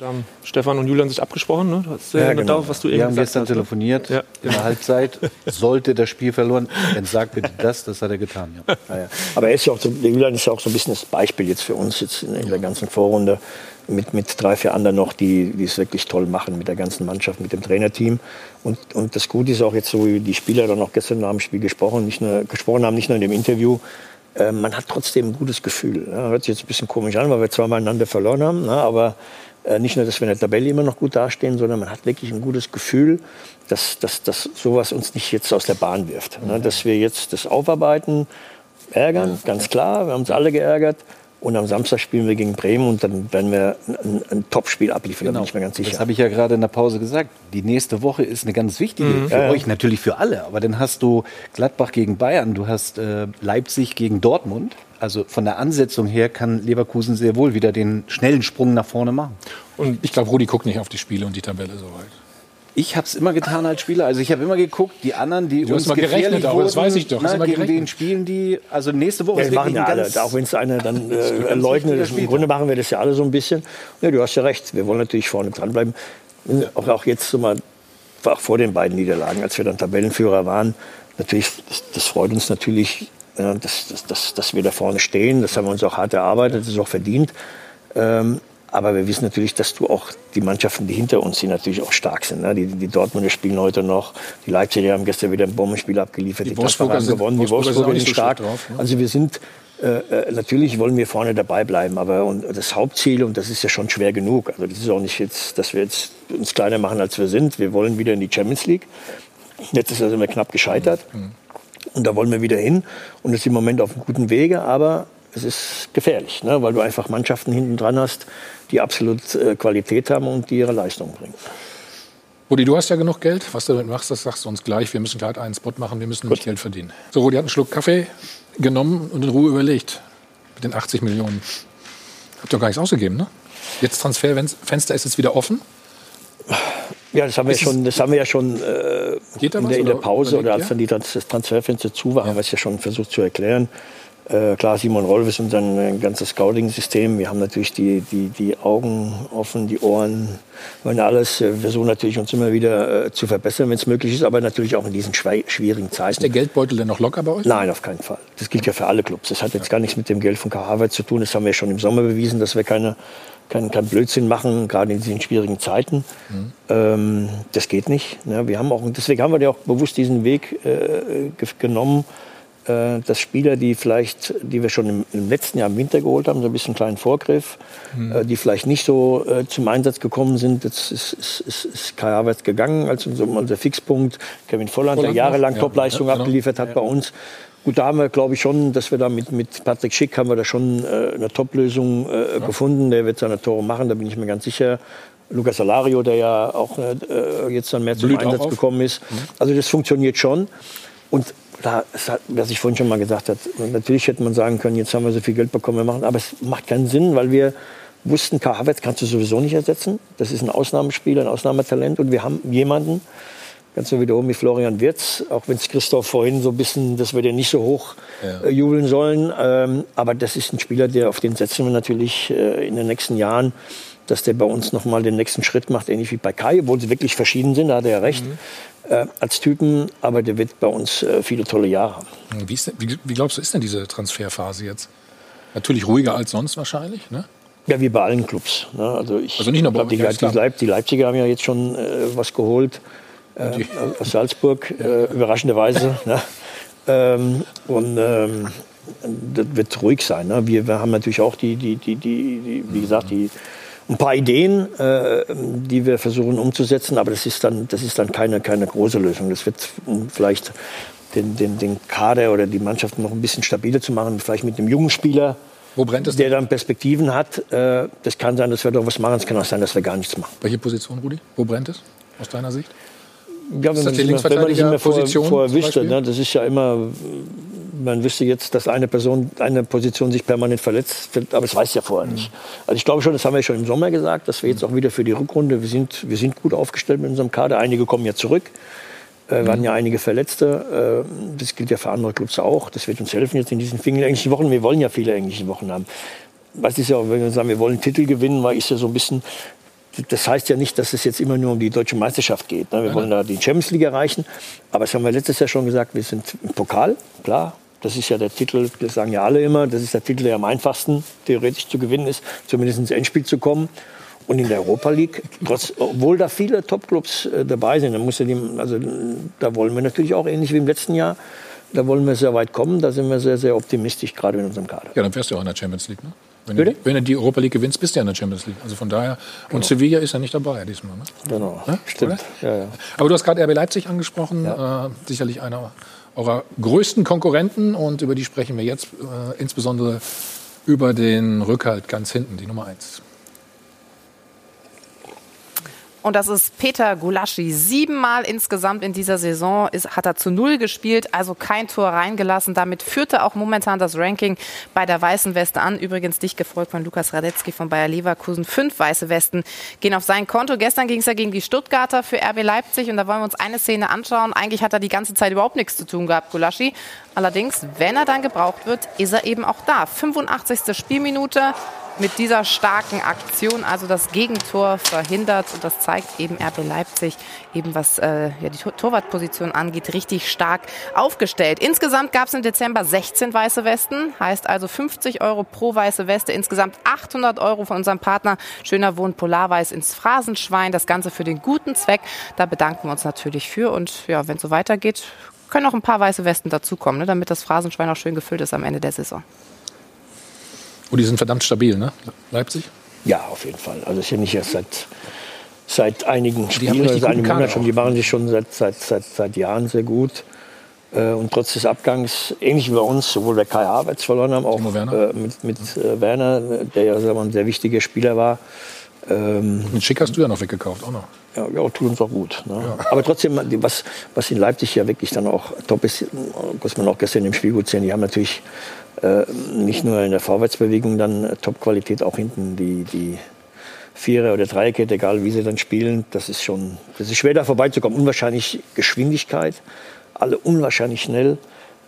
Da haben Stefan und Julian sich abgesprochen, ne? Du hast, Ja, mit genau. darauf, was du Wir eben haben gesagt gestern hast, ne? telefoniert Ja, in der Halbzeit. Sollte das Spiel verloren, dann sag bitte das, das hat er getan. Ja. Ja, ja. Aber er ist ja auch so, der Julian ist ja auch so ein bisschen das Beispiel jetzt für uns jetzt in, in der ganzen Vorrunde mit, mit drei, vier anderen noch, die, die es wirklich toll machen mit der ganzen Mannschaft, mit dem Trainerteam. Und, und das Gute ist auch jetzt so, wie die Spieler dann auch gestern nach dem Spiel gesprochen, nicht nur, gesprochen haben, nicht nur in dem Interview, äh, man hat trotzdem ein gutes Gefühl. Ja, hört sich jetzt ein bisschen komisch an, weil wir zweimal einander verloren haben, ne, aber nicht nur, dass wir in der Tabelle immer noch gut dastehen, sondern man hat wirklich ein gutes Gefühl, dass, dass, dass sowas uns nicht jetzt aus der Bahn wirft. Ne? Dass wir jetzt das aufarbeiten, ärgern, ganz klar, wir haben uns alle geärgert. Und am Samstag spielen wir gegen Bremen und dann werden wir ein, ein, Top-Spiel abliefern, da bin ich mir ganz sicher. Das habe ich ja gerade in der Pause gesagt. Die nächste Woche ist eine ganz wichtige Mhm. für Ja, ja. euch, natürlich für alle. Aber dann hast du Gladbach gegen Bayern, du hast äh, Leipzig gegen Dortmund. Also von der Ansetzung her kann Leverkusen sehr wohl wieder den schnellen Sprung nach vorne machen. Und ich glaube, Rudi guckt nicht auf die Spiele und die Tabelle so weit. Ich habe es immer getan als Spieler. Also ich habe immer geguckt, die anderen, die Du hast uns mal gerechnet wurden, das weiß ich doch. Na, gegen gerechnet? wen spielen die? Also nächste Woche Ja, das machen ja alle, auch wenn es einer dann äh, leugnet. Im. Grunde machen wir das ja alle so ein bisschen. Ja, du hast ja recht, wir wollen natürlich vorne dranbleiben. Auch, auch jetzt so mal, auch vor den beiden Niederlagen, als wir dann Tabellenführer waren, natürlich, das, das freut uns natürlich, dass, dass, dass, dass wir da vorne stehen. Das haben wir uns auch hart erarbeitet, das ist auch verdient. Ähm, aber wir wissen natürlich, dass du auch die Mannschaften, die hinter uns sind, natürlich auch stark sind. Ne? Die, die Dortmunder spielen heute noch, die Leipziger haben gestern wieder ein Bombenspiel abgeliefert, Die die, Wolfsburger haben sind- gewonnen, die Wolfsburger sind Wolfsburger sind so stark. schlecht drauf, ne? Also wir sind, äh, äh, natürlich wollen wir vorne dabei bleiben, aber und das Hauptziel, und das ist ja schon schwer genug, also das ist auch nicht jetzt, dass wir jetzt uns kleiner machen, als wir sind. Wir wollen wieder in die Champions League. Letztes Jahr sind wir knapp gescheitert. Und da wollen wir wieder hin. Und ist im Moment auf einem guten Wege, aber es ist gefährlich, ne? weil du einfach Mannschaften hinten dran hast, die absolut äh, Qualität haben und die ihre Leistung bringen. Rudi, du hast ja genug Geld. Was du damit machst, das sagst du uns gleich. Wir müssen gleich einen Spot machen, wir müssen nämlich Geld verdienen. So, Rudi hat einen Schluck Kaffee genommen und in Ruhe überlegt. Mit den 80 Millionen. Habt ihr doch gar nichts ausgegeben, ne? Jetzt Transferfenster ist jetzt wieder offen. Ja, das haben wir Ist schon, das haben wir ja schon äh, in, der, in der Pause oder als dann die, das Transferfenster zu war, haben wir es ja schon versucht zu erklären. Äh, klar, Simon Rolfes und sein äh, ganzes Scouting-System. Wir haben natürlich die, die, die Augen offen, die Ohren, wollen alles. Wir versuchen natürlich uns immer wieder äh, zu verbessern, wenn es möglich ist, aber natürlich auch in diesen schwierigen Zeiten. Ist der Geldbeutel denn noch locker bei euch? Nein, auf keinen Fall. Das gilt ja für alle Clubs. Das hat jetzt gar nichts mit dem Geld von K. Harvard zu tun. Das haben wir schon im Sommer bewiesen, dass wir keine kein, kein Blödsinn machen, gerade in diesen schwierigen Zeiten. Mhm. Ähm, das geht nicht. Ja, wir haben auch, deswegen haben wir ja auch bewusst diesen Weg äh, genommen, äh, dass Spieler, die vielleicht, die wir schon im, im, letzten Jahr im Winter geholt haben, so ein bisschen kleinen Vorgriff, mhm. äh, die vielleicht nicht so äh, zum Einsatz gekommen sind, jetzt ist, ist, ist, ist Kai Havertz gegangen als unser, unser Fixpunkt. Kevin Volland, Volland der jahrelang ja, Topleistung ja, genau. abgeliefert hat bei uns. Gut, da haben wir, glaube ich, schon, dass wir da mit, mit Patrick Schick haben wir da schon äh, eine Top-Lösung äh, ja. gefunden. Der wird seine Tore machen, da bin ich mir ganz sicher. Lukas Salario, der ja auch äh, jetzt dann mehr zum Blüht Einsatz gekommen ist. Mhm. Also das funktioniert schon. Und da, was ich vorhin schon mal gesagt habe, natürlich hätte man sagen können, jetzt haben wir so viel Geld bekommen, wir machen, aber es macht keinen Sinn, weil wir wussten, Karl Havertz kannst du sowieso nicht ersetzen. Das ist ein Ausnahmespieler, ein Ausnahmetalent und wir haben jemanden, ganz so wiederholen wie Florian Wirz, auch wenn es Christoph vorhin so ein bisschen, dass wir den nicht so hoch ja. äh, jubeln sollen, ähm, aber das ist ein Spieler, der auf den setzen wir natürlich äh, in den nächsten Jahren dass der bei uns noch mal den nächsten Schritt macht, ähnlich wie bei Kai, obwohl sie wirklich verschieden sind, da hat er ja recht. Mhm äh, als Typen, aber der wird bei uns äh, viele tolle Jahre haben. Wie, denn, wie, wie, glaubst du, ist denn diese Transferphase jetzt? Natürlich ruhiger als sonst wahrscheinlich, ne? Ja, wie bei allen Clubs. Ne? Also, ich also nicht nur bei die, die, Leip die, Leipziger haben ja jetzt schon äh, was geholt äh, aus Salzburg, äh, überraschenderweise. ne? ähm, und ähm, das wird ruhig sein. Ne? Wir, wir, haben natürlich auch die, die, die, die, wie gesagt, die ein paar Ideen, äh, die wir versuchen umzusetzen, aber das ist dann, das ist dann keine, keine große Lösung. Das wird vielleicht den, den, den Kader oder die Mannschaft noch ein bisschen stabiler zu machen, vielleicht mit einem jungen Spieler, Wo brennt es der dann Perspektiven hat. Äh, das kann sein, dass wir doch was machen, es kann auch sein, dass wir gar nichts machen. Welche Position, Rudi? Wo brennt es aus deiner Sicht? Ja, wenn, man, wenn man das immer vor, vorher wüsste, ne, das ist ja immer man wüsste jetzt, dass eine Person, eine Position sich permanent verletzt, aber das weiß ja vorher nicht. Also ich glaube schon, das haben wir schon im Sommer gesagt, dass wir jetzt auch wieder für die Rückrunde, wir sind, wir sind gut aufgestellt mit unserem Kader. Einige kommen ja zurück. Äh, wir hatten ja einige Verletzte. Äh, das gilt ja für andere Clubs auch. Das wird uns helfen jetzt in diesen vielen englischen Wochen. Wir wollen ja viele englische Wochen haben. Was ist ja, wenn wir sagen, wir wollen Titel gewinnen, weil ist ja so ein bisschen das heißt ja nicht, dass es jetzt immer nur um die deutsche Meisterschaft geht. Ne? Wir wollen da die Champions League erreichen. Aber das haben wir letztes Jahr schon gesagt, wir sind im Pokal, klar. Das ist ja der Titel, das sagen ja alle immer, das ist der Titel, der am einfachsten theoretisch zu gewinnen ist, zumindest ins Endspiel zu kommen. Und in der Europa League, trotz, obwohl da viele Topclubs äh, dabei sind, da, muss ja die, also, da wollen wir natürlich auch ähnlich wie im letzten Jahr, da wollen wir sehr weit kommen. Da sind wir sehr, sehr optimistisch, gerade in unserem Kader. Ja, dann wärst du auch in der Champions League, ne? Wenn du, wenn du, die Europa League gewinnst, bist du ja in der Champions League. Also von daher. Genau. Und Sevilla ist ja nicht dabei diesmal. Ne? Genau. Ja? Stimmt. Ja, ja. Aber du hast gerade RB Leipzig angesprochen. Äh, sicherlich einer eurer größten Konkurrenten und über die sprechen wir jetzt äh, insbesondere über den Rückhalt ganz hinten, die Nummer eins. Und das ist Peter Gulaschi. Siebenmal insgesamt in dieser Saison ist, hat er zu Null gespielt, also kein Tor reingelassen. Damit führte auch momentan das Ranking bei der Weißen Weste an. Übrigens dicht gefolgt von Lukas Radetzky von Bayer Leverkusen. Fünf weiße Westen gehen auf sein Konto. Gestern ging es ja gegen die Stuttgarter für RB Leipzig. Und da wollen wir uns eine Szene anschauen. Eigentlich hat er die ganze Zeit überhaupt nichts zu tun gehabt, Gulaschi. Allerdings, wenn er dann gebraucht wird, ist er eben auch da. 85. Spielminute mit dieser starken Aktion also das Gegentor verhindert. Und das zeigt eben RB Leipzig, eben was äh, ja, die Torwartposition angeht, richtig stark aufgestellt. Insgesamt gab es im Dezember 16 weiße Westen, heißt also 50 Euro pro weiße Weste, insgesamt 800 Euro von unserem Partner Schöner Wohn Polarweiß ins Phrasenschwein. Das Ganze für den guten Zweck. Da bedanken wir uns natürlich für. Und ja, wenn es so weitergeht, können noch ein paar weiße Westen dazukommen, ne, damit das Phrasenschwein auch schön gefüllt ist am Ende der Saison. Und die sind verdammt stabil, ne? Leipzig? Ja, auf jeden Fall. Also ist ja nicht erst seit, seit einigen Spielen, seit einem Monat schon. Die machen sich schon seit, seit, seit, seit Jahren sehr gut. Äh, und trotz des Abgangs, ähnlich wie bei uns, sowohl bei Kai Havertz verloren haben, auch äh, mit, mit äh, Werner, der ja sagen wir, ein sehr wichtiger Spieler war. Ähm, mit Schick hast du ja noch weggekauft, auch noch. Ja, ja tut uns auch gut. Ne? Ja. Aber trotzdem, was, was in Leipzig ja wirklich dann auch top ist, muss man auch gestern im Spiel gut sehen, die haben natürlich äh, nicht nur in der Vorwärtsbewegung dann Top-Qualität, auch hinten die, die Vierer- oder Dreierkette, egal wie sie dann spielen, das ist schon, das ist schwer da vorbeizukommen. Unwahrscheinlich Geschwindigkeit, alle unwahrscheinlich schnell.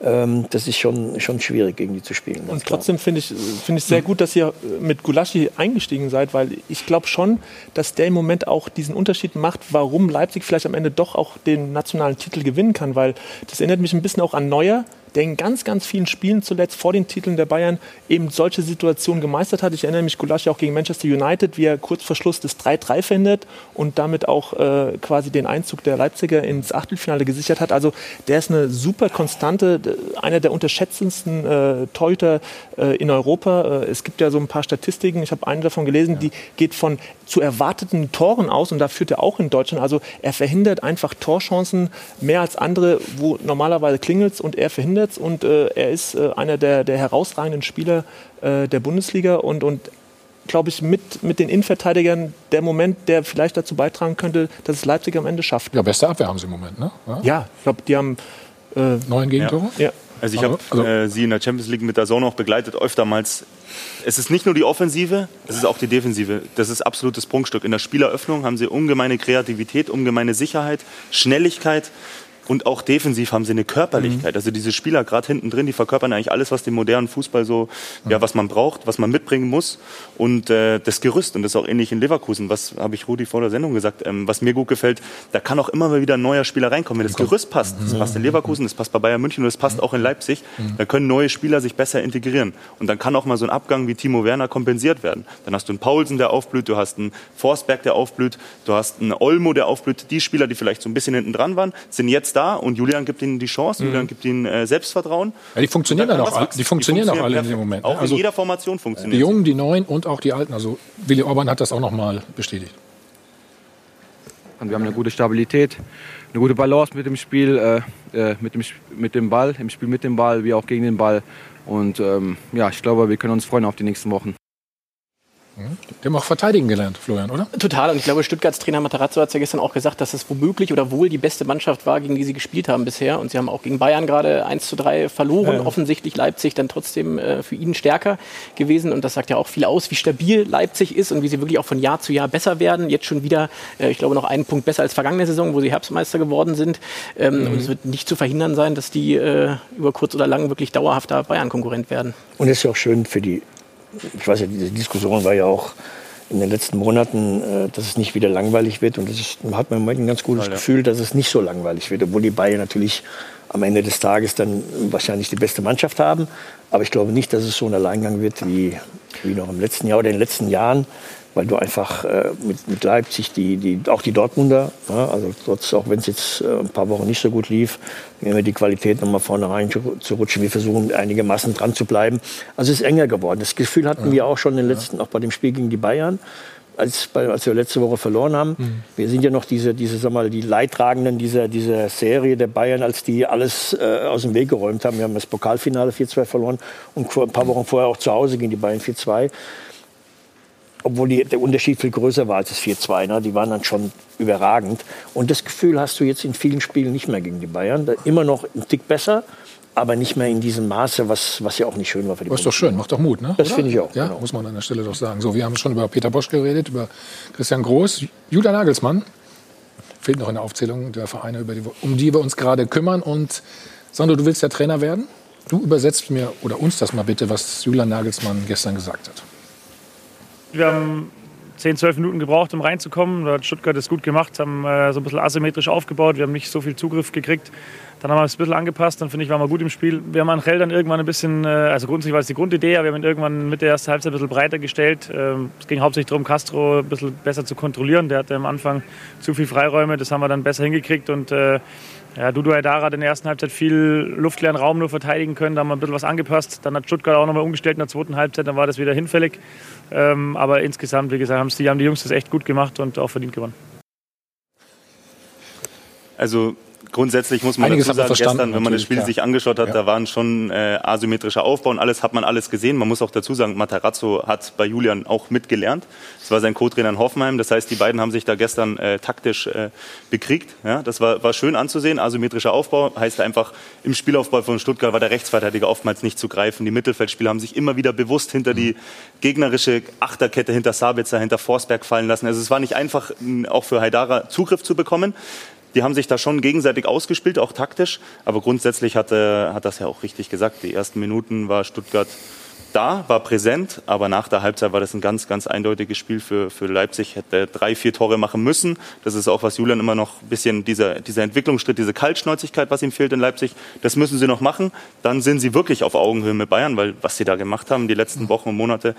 Ähm, das ist schon, schon schwierig, gegen die zu spielen. Und trotzdem finde ich, finde ich sehr gut, dass ihr mit Gulaschi eingestiegen seid, weil ich glaube schon, dass der im Moment auch diesen Unterschied macht, warum Leipzig vielleicht am Ende doch auch den nationalen Titel gewinnen kann, weil das erinnert mich ein bisschen auch an Neuer, der in ganz, ganz vielen Spielen zuletzt vor den Titeln der Bayern eben solche Situationen gemeistert hat. Ich erinnere mich Gulaschi auch gegen Manchester United, wie er kurz vor Schluss das 3-3 findet und damit auch äh, quasi den Einzug der Leipziger ins Achtelfinale gesichert hat. Also der ist eine super konstante, einer der unterschätzendsten äh, Torhüter äh, in Europa. Äh, es gibt ja so ein paar Statistiken, ich habe eine davon gelesen, ja. die geht von zu erwarteten Toren aus und da führt er auch in Deutschland. Also er verhindert einfach Torchancen mehr als andere, wo normalerweise klingelt und er verhindert es und äh, er ist äh, einer der, der herausragenden Spieler äh, der Bundesliga und, und glaube ich, mit, mit den Innenverteidigern der Moment, der vielleicht dazu beitragen könnte, dass es Leipzig am Ende schafft. Ja, beste Abwehr haben sie im Moment, ne? Ja, ja ich glaube, die haben äh, neun Gegentore. Ja. ja. Also ich habe also, äh, sie in der Champions League mit der Saison auch begleitet, öftermals. Es ist nicht nur die Offensive, es ist auch die Defensive. Das ist absolutes Prunkstück. In der Spieleröffnung haben sie ungemeine Kreativität, ungemeine Sicherheit, Schnelligkeit. Und auch defensiv haben sie eine Körperlichkeit. Mhm. Also diese Spieler gerade hinten drin, die verkörpern eigentlich alles, was dem modernen Fußball so, mhm. ja, was man braucht, was man mitbringen muss. Und äh, das Gerüst, und das ist auch ähnlich in Leverkusen, was habe ich Rudi vor der Sendung gesagt, ähm, was mir gut gefällt, da kann auch immer mal wieder ein neuer Spieler reinkommen. Wenn das Gerüst passt, das mhm. passt in Leverkusen, das passt bei Bayern München und das passt mhm. auch in Leipzig, mhm. dann können neue Spieler sich besser integrieren. Und dann kann auch mal so ein Abgang wie Timo Werner kompensiert werden. Dann hast du einen Paulsen, der aufblüht, du hast einen Forsberg, der aufblüht, du hast einen Olmo, der aufblüht. Die Spieler, die vielleicht so ein bisschen hinten dran waren, sind jetzt da und Julian gibt ihnen die Chance, mhm. Julian gibt ihnen äh, Selbstvertrauen. Ja, die funktionieren dann auch, die funktionieren, auch alle in dem Moment. Auch also in jeder Formation funktioniert. Die Jungen, die Neuen und auch die Alten. Also Willi Orban hat das auch noch mal bestätigt. Und wir haben eine gute Stabilität, eine gute Balance mit dem Spiel, äh, äh, mit, dem, mit dem Ball, im Spiel mit dem Ball, wie auch gegen den Ball. Und ähm, ja, ich glaube, wir können uns freuen auf die nächsten Wochen. Die haben auch verteidigen gelernt, Florian, oder? Total. Und ich glaube, Stuttgarts Trainer Matarazzo hat es ja gestern auch gesagt, dass es womöglich oder wohl die beste Mannschaft war, gegen die sie gespielt haben bisher. Und sie haben auch gegen Bayern gerade 1 zu 3 verloren. Ja. Offensichtlich Leipzig dann trotzdem äh, für ihn stärker gewesen. Und das sagt ja auch viel aus, wie stabil Leipzig ist und wie sie wirklich auch von Jahr zu Jahr besser werden. Jetzt schon wieder, äh, ich glaube, noch einen Punkt besser als vergangene Saison, wo sie Herbstmeister geworden sind. Ähm, mhm. Und es wird nicht zu verhindern sein, dass die äh, über kurz oder lang wirklich dauerhafter Bayern-Konkurrent werden. Und es ist ja auch schön für die ich weiß ja, diese Diskussion war ja auch in den letzten Monaten, äh, dass es nicht wieder langweilig wird. Und das ist, man hat man im Moment ein ganz gutes ja, ja. Gefühl, dass es nicht so langweilig wird. Obwohl die Bayern natürlich am Ende des Tages dann wahrscheinlich die beste Mannschaft haben. Aber ich glaube nicht, dass es so ein Alleingang wird wie, wie noch im letzten Jahr oder in den letzten Jahren weil du einfach äh, mit, mit Leipzig, die, die, auch die Dortmunder, ja, also trotz, auch wenn es jetzt äh, ein paar Wochen nicht so gut lief, immer die Qualität nochmal vorne rein zu, zu, rutschen. Wir versuchen einigermaßen dran zu bleiben. Also es ist enger geworden. Das Gefühl hatten ja. wir auch schon in den letzten, auch bei dem Spiel gegen die Bayern. Als, als wir letzte Woche verloren haben. Mhm. Wir sind ja noch diese, diese sag mal, die Leidtragenden dieser, dieser Serie der Bayern, als die alles äh, aus dem Weg geräumt haben. Wir haben das Pokalfinale 4-2 verloren und ein paar Wochen vorher auch zu Hause gegen die Bayern 4-2 obwohl die, der Unterschied viel größer war als das 4-2. Ne? Die waren dann schon überragend. Und das Gefühl hast du jetzt in vielen Spielen nicht mehr gegen die Bayern. Immer noch ein Tick besser, aber nicht mehr in diesem Maße, was, was ja auch nicht schön war für die Das ist doch schön, macht doch Mut, ne? Das finde ich auch. Ja, genau. muss man an der Stelle doch sagen. So, wir haben schon über Peter Bosch geredet, über Christian Groß, Judah Nagelsmann. Fehlt noch in der Aufzählung der Vereine, die, um die wir uns gerade kümmern. Und Sandro, du willst ja Trainer werden? Du übersetzt mir oder uns das mal bitte, was Julian Nagelsmann gestern gesagt hat. Wir haben 10, 12 Minuten gebraucht, um reinzukommen. Da hat Stuttgart das gut gemacht, haben äh, so ein bisschen asymmetrisch aufgebaut. Wir haben nicht so viel Zugriff gekriegt. Dann haben wir es ein bisschen angepasst. Dann finde ich, waren wir gut im Spiel. Wir haben Angel dann irgendwann ein bisschen, äh, also grundsätzlich war es die Grundidee, aber wir haben ihn irgendwann mit der ersten Halbzeit ein bisschen breiter gestellt. Ähm, es ging hauptsächlich darum, Castro ein bisschen besser zu kontrollieren. Der hatte am Anfang zu viel Freiräume. Das haben wir dann besser hingekriegt und äh, ja, Dudu Aydara hat in der ersten Halbzeit viel luftleeren Raum nur verteidigen können. Da haben wir ein bisschen was angepasst. Dann hat Stuttgart auch nochmal umgestellt in der zweiten Halbzeit. Dann war das wieder hinfällig. Ähm, aber insgesamt, wie gesagt, haben die, haben die Jungs das echt gut gemacht und auch verdient gewonnen. Also grundsätzlich muss man Einiges dazu sagen, gestern, wenn man das Spiel klar. sich angeschaut hat, Ja. da waren schon äh, asymmetrischer Aufbau und alles hat man alles gesehen. Man muss auch dazu sagen, Matarazzo hat bei Julian auch mitgelernt. Das war sein Co-Trainer in Hoffenheim. Das heißt, die beiden haben sich da gestern äh, taktisch äh, bekriegt. Ja, das war, war schön anzusehen. Asymmetrischer Aufbau heißt einfach, im Spielaufbau von Stuttgart war der Rechtsverteidiger oftmals nicht zu greifen. Die Mittelfeldspieler haben sich immer wieder bewusst hinter die gegnerische Achterkette, hinter Sabitzer, hinter Forsberg fallen lassen. Also es war nicht einfach, auch für Haidara Zugriff zu bekommen. Die haben sich da schon gegenseitig ausgespielt, auch taktisch. Aber grundsätzlich hat, äh, hat das ja auch richtig gesagt. Die ersten Minuten war Stuttgart da, war präsent, aber nach der Halbzeit war das ein ganz, ganz eindeutiges Spiel für, für Leipzig. Hätte drei, vier Tore machen müssen. Das ist auch, was Julian immer noch ein bisschen, dieser, dieser Entwicklungsschritt, diese Kaltschnäuzigkeit, was ihm fehlt in Leipzig, das müssen sie noch machen. Dann sind sie wirklich auf Augenhöhe mit Bayern, weil was sie da gemacht haben die letzten Wochen und Monate,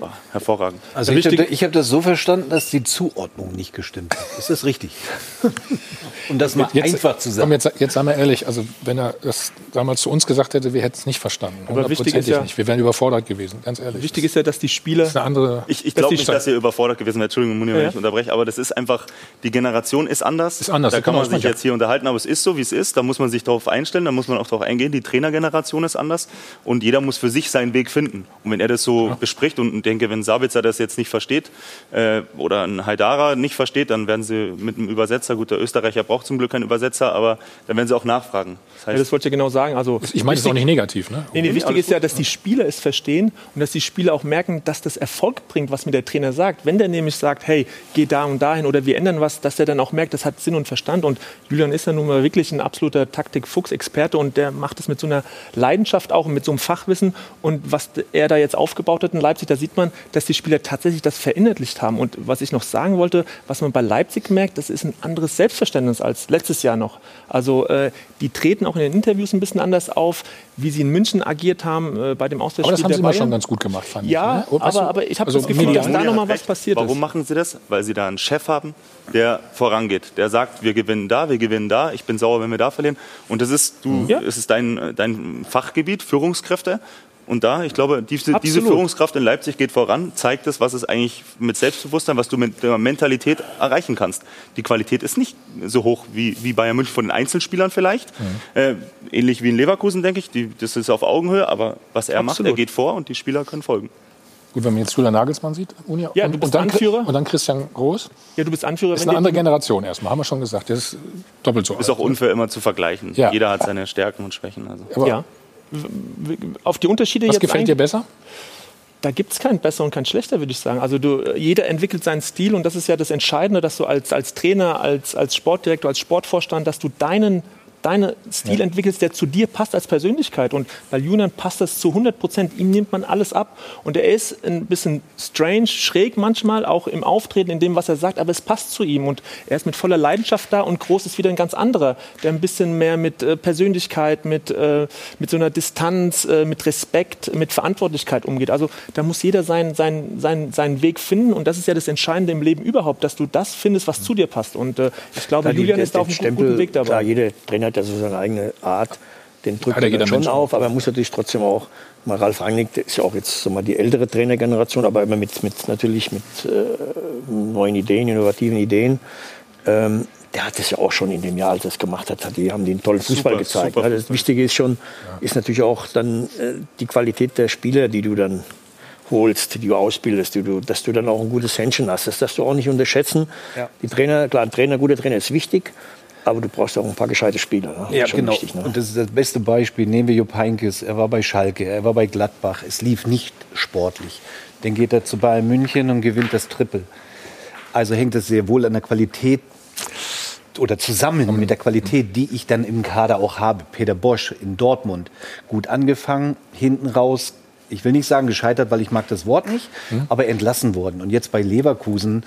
war hervorragend. Also ich habe hab das so verstanden, dass die Zuordnung nicht gestimmt hat. Ist das richtig? um das mal jetzt, einfach zu sagen. Komm, jetzt, jetzt sagen wir ehrlich, also wenn er das damals zu uns gesagt hätte, wir hätten es nicht verstanden. Aber wichtig ist ja- nicht. Wir wären überfordert gewesen, ganz ehrlich. Wichtig ist ja, dass die Spieler. Das ist eine andere. Ich, ich glaube nicht, dass ihr überfordert gewesen wärt. Entschuldigung, Muni, wenn Ja. ich unterbreche, aber das ist einfach, die Generation ist anders. Ist anders, Da kann kann man man sich ja. jetzt hier unterhalten, aber es ist so, wie es ist. Da muss man sich darauf einstellen, da muss man auch darauf eingehen. Die Trainergeneration ist anders und jeder muss für sich seinen Weg finden. Und wenn er das so bespricht und ich denke, wenn Sabitzer das jetzt nicht versteht äh, oder ein Haidara nicht versteht, dann werden sie mit einem Übersetzer, gut, der Österreicher braucht zum Glück keinen Übersetzer, aber dann werden sie auch nachfragen. Das Ja, heißt, das wollte ich ja genau sagen. Also, Ich meine, das ist auch nicht negativ, ne? Nee, nee, wichtig ist ja, dass die Spieler es verstehen und dass die Spieler auch merken, dass das Erfolg bringt, was mir der Trainer sagt. Wenn der nämlich sagt, hey, geh da und dahin oder wir ändern was, dass der dann auch merkt, das hat Sinn und Verstand. Und Julian ist ja nun mal wirklich ein absoluter Taktik-Fuchs-Experte und der macht es mit so einer Leidenschaft auch und mit so einem Fachwissen. Und was er da jetzt aufgebaut hat in Leipzig, da sieht man, dass die Spieler tatsächlich das verinnerlicht haben. Und was ich noch sagen wollte, was man bei Leipzig merkt, das ist ein anderes Selbstverständnis als letztes Jahr noch. Also äh, die treten auch in den Interviews ein bisschen anders auf, wie sie in München agiert haben äh, bei dem Auswärtsspiel Aber das haben sie immer schon ganz gut gemacht, fand ich. Ja, ne? Aber, aber ich habe also das Gefühl, dass da Moni noch mal hat was passiert Warum ist. machen sie das? Weil sie da einen Chef haben, der vorangeht. Der sagt, wir gewinnen da, wir gewinnen da. Ich bin sauer, wenn wir da verlieren. Und das ist, du, es ist dein, dein Fachgebiet, Führungskräfte. Und da, ich glaube, diese, diese Absolut. Führungskraft in Leipzig geht voran, zeigt es, was es eigentlich mit Selbstbewusstsein, was du mit der Mentalität erreichen kannst. Die Qualität ist nicht so hoch wie, wie Bayern München von den Einzelspielern vielleicht. Äh, ähnlich wie in Leverkusen, denke ich. Die, das ist auf Augenhöhe, aber was er macht, er Absolut. geht vor und die Spieler können folgen. Gut, wenn man jetzt Julian Nagelsmann sieht, Uni, Ja, und, du bist und, dann, Anführer. und dann Christian Groß. Ja, du bist Anführer. Das ist eine andere Generation erstmal, haben wir schon gesagt. Der ist doppelt so Ist alt. auch unfair immer zu vergleichen. Ja. Jeder hat seine Stärken und Schwächen. Also. Aber Ja. Auf die Unterschiede was jetzt gefällt dir besser? Da gibt es keinen besser und keinen schlechter, würde ich sagen. Also du, jeder entwickelt seinen Stil und das ist ja das Entscheidende, dass du als, als Trainer, als, als Sportdirektor, als Sportvorstand, dass du deinen deinen Stil entwickelst, der zu dir passt als Persönlichkeit. Und bei Julian passt das zu 100 Prozent. Ihm nimmt man alles ab. Und er ist ein bisschen strange, schräg manchmal, auch im Auftreten, in dem, was er sagt, aber es passt zu ihm. Und er ist mit voller Leidenschaft da und Groß ist wieder ein ganz anderer, der ein bisschen mehr mit äh, Persönlichkeit, mit, äh, mit so einer Distanz, äh, mit Respekt, mit Verantwortlichkeit umgeht. Also da muss jeder seinen, seinen, seinen, seinen Weg finden. Und das ist ja das Entscheidende im Leben überhaupt, dass du das findest, was zu dir passt. Und äh, ich glaube, Klar, die- Julian ist da auf einem guten Weg dabei. Klar, jeder Trainer hat ja so seine eigene Art. Den drückt der er schon Mensch auf, aber er muss natürlich trotzdem auch, mal Ralf Rangnick, der ist ja auch jetzt so mal die ältere Trainergeneration, aber immer mit, mit natürlich mit äh, neuen Ideen, innovativen Ideen. Ähm, der hat das ja auch schon in dem Jahr, als er es gemacht hat, hat die haben einen tollen Fußball Super, gezeigt. super ne? Das Wichtige ist schon, ist natürlich auch dann äh, die Qualität der Spieler, die du dann holst, die du ausbildest, die du, dass du dann auch ein gutes Händchen hast. Das darfst du auch nicht unterschätzen. Ja. Die Trainer, klar, ein Trainer, ein guter Trainer ist wichtig, aber du brauchst auch ein paar gescheite Spieler. Ne? Das Ja, schon genau. wichtig, ne? Und das ist das beste Beispiel. Nehmen wir Jupp Heynckes. Er war bei Schalke, er war bei Gladbach. Es lief nicht sportlich. Dann geht er zu Bayern München und gewinnt das Triple. Also hängt es sehr wohl an der Qualität oder zusammen mit der Qualität, die ich dann im Kader auch habe. Peter Bosch in Dortmund gut angefangen, hinten raus. Ich will nicht sagen gescheitert, weil ich mag das Wort nicht, aber entlassen worden. Und jetzt bei Leverkusen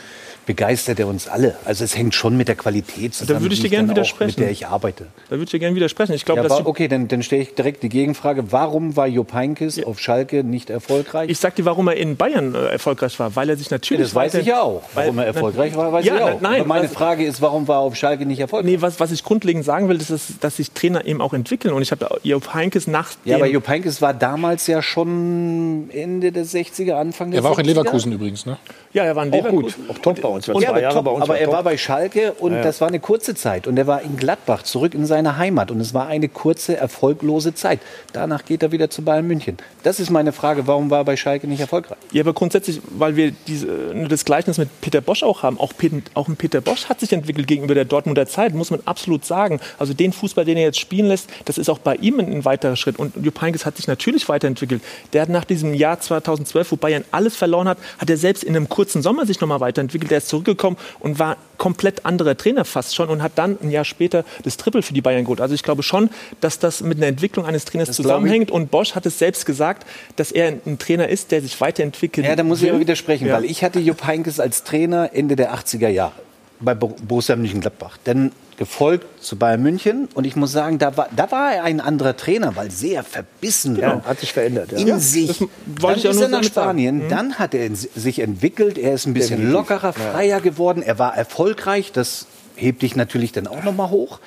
begeistert er uns alle. Also es hängt schon mit der Qualität zusammen, würde ich dir gerne widersprechen. mit der ich arbeite. Da würde ich dir gerne widersprechen. Ich glaube, Ja, dass okay, dann, dann stelle ich direkt die Gegenfrage. Warum war Jupp Heynckes auf Schalke nicht erfolgreich? ich sag dir, warum er in Bayern äh, erfolgreich war, weil er sich Ja, natürlich das weiß ich ja auch. Warum weil- er erfolgreich war, weiß ja, ich auch. Nein, aber meine was- Frage ist, warum war er auf Schalke nicht erfolgreich? Nee, was, was ich grundlegend sagen will, ist, dass, dass sich Trainer eben auch entwickeln. Und ich habe Jupp Heynckes nach Ja, aber Jupp Heynckes war damals ja schon Ende der 60er, Anfang der Er war auch in 60er. Leverkusen übrigens, ne? Ja, er war in Auch Leverkusen. gut. auch top bei uns. war Ja, zwei aber, Jahre top, bei uns. aber war er top. war bei Schalke und Ja, ja. das war eine kurze Zeit. Und er war in Gladbach, zurück in seine Heimat. Und es war eine kurze, erfolglose Zeit. Danach geht er wieder zu Bayern München. Das ist meine Frage, warum war er bei Schalke nicht erfolgreich? Ja, aber grundsätzlich, weil wir diese, äh, das Gleichnis mit Peter Bosch auch haben. Auch, Pet- auch ein Peter Bosch hat sich entwickelt gegenüber der Dortmunder Zeit, muss man absolut sagen. Also den Fußball, den er jetzt spielen lässt, das ist auch bei ihm ein, ein weiterer Schritt. Und Jupp Heynckes hat sich natürlich weiterentwickelt. Der hat nach diesem Jahr 2012, wo Bayern alles verloren hat, hat er selbst in einem kurzen Sommer sich nochmal weiterentwickelt. Er ist zurückgekommen und war komplett anderer Trainer fast schon und hat dann ein Jahr später das Triple für die Bayern geholt. Also ich glaube schon, dass das mit einer Entwicklung eines Trainers Das zusammenhängt. Und Bosch hat es selbst gesagt, dass er ein Trainer ist, der sich weiterentwickelt. Ja, da muss ich aber widersprechen, Ja. weil ich hatte Jupp Heynckes als Trainer Ende der 80er Jahre bei Bo- Borussia Mönchengladbach. Dann gefolgt zu Bayern München und ich muss sagen, da war, da war er ein anderer Trainer, weil sehr verbissen Ja, war. hat sich verändert. Ja. in Ja, sich. Dann ist er nach. Spanien, Mhm. dann hat er sich entwickelt, er ist ein bisschen Definitiv. lockerer, freier geworden, er war erfolgreich, das hebt dich natürlich dann auch noch mal hoch.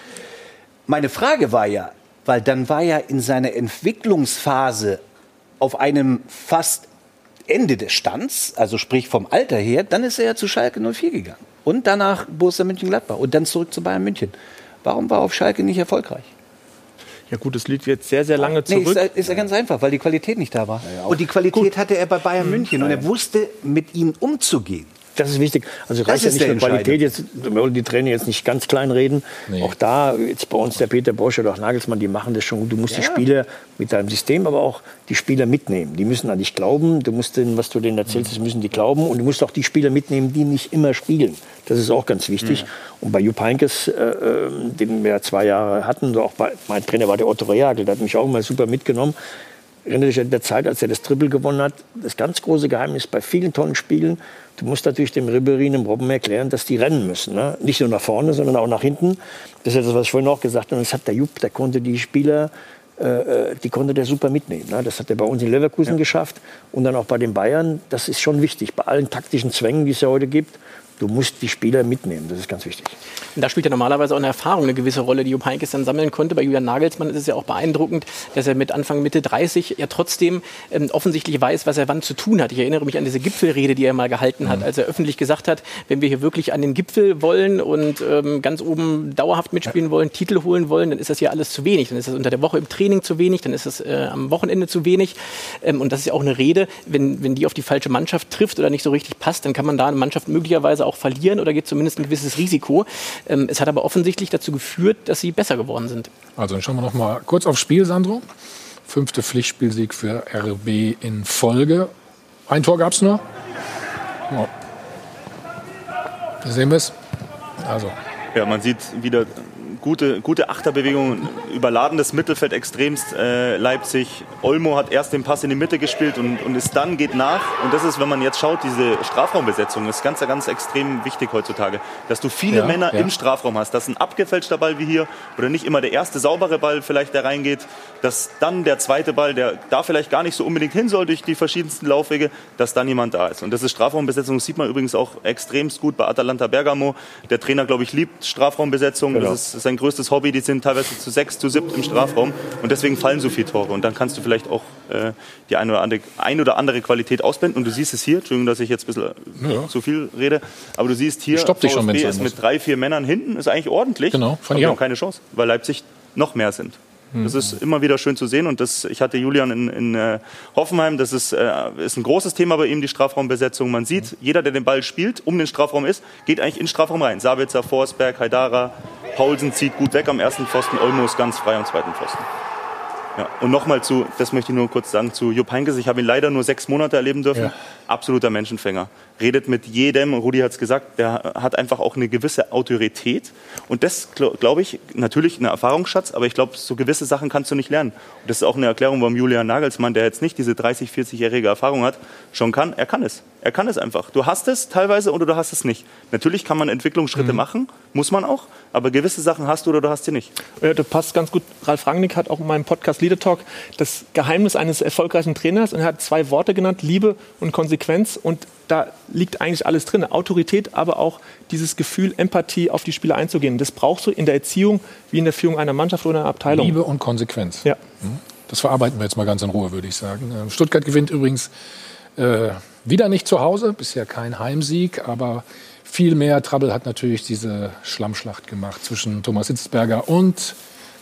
Meine Frage war ja, weil dann war ja in seiner Entwicklungsphase auf einem fast Ende des Stands, also sprich vom Alter her, dann ist er ja zu Schalke 04 gegangen. Und danach Borussia Mönchengladbach und dann zurück zu Bayern München. Warum war er auf Schalke nicht erfolgreich? Ja gut, das liegt jetzt sehr, sehr lange Nee, zurück. ist, ist ja ganz einfach, weil die Qualität nicht da war. und die Qualität hatte er bei Bayern München und er wusste, mit ihnen umzugehen. Das ist wichtig. Also Das reicht ja nicht nur Qualität, jetzt, wir wollen die Trainer jetzt nicht ganz klein reden. Auch da, jetzt bei uns der Peter Bosch oder auch Nagelsmann, die machen das schon gut. Du musst die Ja. Spieler mit deinem System, aber auch die Spieler mitnehmen. Die müssen an dich glauben. Du musst denen, was du denen erzählst, das müssen die glauben. Und du musst auch die Spieler mitnehmen, die nicht immer spielen. Das ist auch ganz wichtig. Und bei Jupp Heynckes, äh, äh, den wir zwei Jahre hatten, auch bei, mein Trainer war der Otto Rehagel, der hat mich auch immer super mitgenommen. Erinnere dich an der Zeit, als er das Triple gewonnen hat. Das ganz große Geheimnis bei vielen tollen Spielen, du musst natürlich dem Ribéry, dem Robben erklären, dass die rennen müssen. Ne? Nicht nur nach vorne, sondern auch nach hinten. Das ist das, was ich vorhin auch gesagt habe. Und das hat der Jupp, der konnte die Spieler, äh, äh, die konnte der super mitnehmen. Ne? Das hat er bei uns in Leverkusen geschafft und dann auch bei den Bayern. Das ist schon wichtig. Bei allen taktischen Zwängen, die es ja heute gibt, du musst die Spieler mitnehmen. Das ist ganz wichtig. Und da spielt ja normalerweise auch eine Erfahrung eine gewisse Rolle, die Jupp Heynckes dann sammeln konnte. Bei Julian Nagelsmann ist es ja auch beeindruckend, dass er mit Anfang, Mitte 30 ja trotzdem ähm, offensichtlich weiß, was er wann zu tun hat. Ich erinnere mich an diese Gipfelrede, die er mal gehalten hat, als er öffentlich gesagt hat, wenn wir hier wirklich an den Gipfel wollen und ähm, ganz oben dauerhaft mitspielen wollen, Titel holen wollen, dann ist das hier alles zu wenig. Dann ist das unter der Woche im Training zu wenig, dann ist das äh, am Wochenende zu wenig. Ähm, und das ist ja auch eine Rede, wenn, wenn die auf die falsche Mannschaft trifft oder nicht so richtig passt, dann kann man da eine Mannschaft möglicherweise auch verlieren oder geht zumindest ein gewisses Risiko. Ähm, es hat aber offensichtlich dazu geführt, dass sie besser geworden sind. Also dann schauen wir noch mal kurz aufs Spiel, Sandro. Fünfte Pflichtspielsieg für RB in Folge. Ein Tor gab es nur. Ja. Da sehen wir es. Also, Ja, man sieht wieder gute, gute Achterbewegungen, überladenes Mittelfeld extremst äh, Leipzig. Olmo hat erst den Pass in die Mitte gespielt und, und ist dann geht nach. Und das ist, wenn man jetzt schaut, diese Strafraumbesetzung ist ganz, ganz extrem wichtig heutzutage. Dass du viele Ja, Männer ja. im Strafraum hast, dass ein abgefälschter Ball wie hier oder nicht immer der erste saubere Ball vielleicht, der reingeht, dass dann der zweite Ball, der da vielleicht gar nicht so unbedingt hin soll durch die verschiedensten Laufwege, dass dann jemand da ist. Und das ist Strafraumbesetzung, das sieht man übrigens auch extremst gut bei Atalanta Bergamo. Der Trainer, glaube ich, liebt Strafraumbesetzung. Genau. Das ist sein größtes Hobby. Die sind teilweise zu sechs, zu siebt im Strafraum. Und deswegen fallen so viele Tore. Und dann kannst du vielleicht auch äh, die eine oder, andere, ein oder andere Qualität ausblenden. Und du siehst es hier, Entschuldigung, dass ich jetzt ein bisschen Ja. zu viel rede, aber du siehst hier, stopp dich schon, VfB sein ist mit drei, vier Männern hinten, ist eigentlich ordentlich. Genau, aber fand ich auch. keine Chance, weil Leipzig noch mehr sind. Das ist immer wieder schön zu sehen und das, ich hatte Julian in, in äh, Hoffenheim, das ist, äh, ist ein großes Thema bei ihm, die Strafraumbesetzung. Man sieht, jeder, der den Ball spielt, um den Strafraum ist, geht eigentlich in den Strafraum rein. Sabitzer, Forsberg, Haidara, Paulsen zieht gut weg am ersten Pfosten, Olmo ist ganz frei am zweiten Pfosten. Ja, und nochmal zu, das möchte ich nur kurz sagen, zu Jupp Heynckes. Ich habe ihn leider nur sechs Monate erleben dürfen. Ja. Absoluter Menschenfänger. Redet mit jedem, Rudi hat es gesagt, der hat einfach auch eine gewisse Autorität. Und das, glaube ich, natürlich ein Erfahrungsschatz, aber ich glaube, so gewisse Sachen kannst du nicht lernen. Und das ist auch eine Erklärung, warum Julian Nagelsmann, der jetzt nicht diese 30, 40-jährige Erfahrung hat, schon kann. Er kann es. Er kann es einfach. Du hast es teilweise oder du hast es nicht. Natürlich kann man Entwicklungsschritte machen, muss man auch, aber gewisse Sachen hast du oder du hast sie nicht. Ja, das passt ganz gut. Ralf Rangnick hat auch in meinem Podcast Leader Talk das Geheimnis eines erfolgreichen Trainers und er hat zwei Worte genannt, Liebe und Konsequenz. Und da liegt eigentlich alles drin. Autorität, aber auch dieses Gefühl, Empathie auf die Spieler einzugehen. Das brauchst du in der Erziehung wie in der Führung einer Mannschaft oder einer Abteilung. Liebe und Konsequenz. Ja. Das verarbeiten wir jetzt mal ganz in Ruhe, würde ich sagen. Ähm, Stuttgart gewinnt übrigens äh, wieder nicht zu Hause, bisher kein Heimsieg, aber viel mehr Trouble hat natürlich diese Schlammschlacht gemacht zwischen Thomas Hitzberger und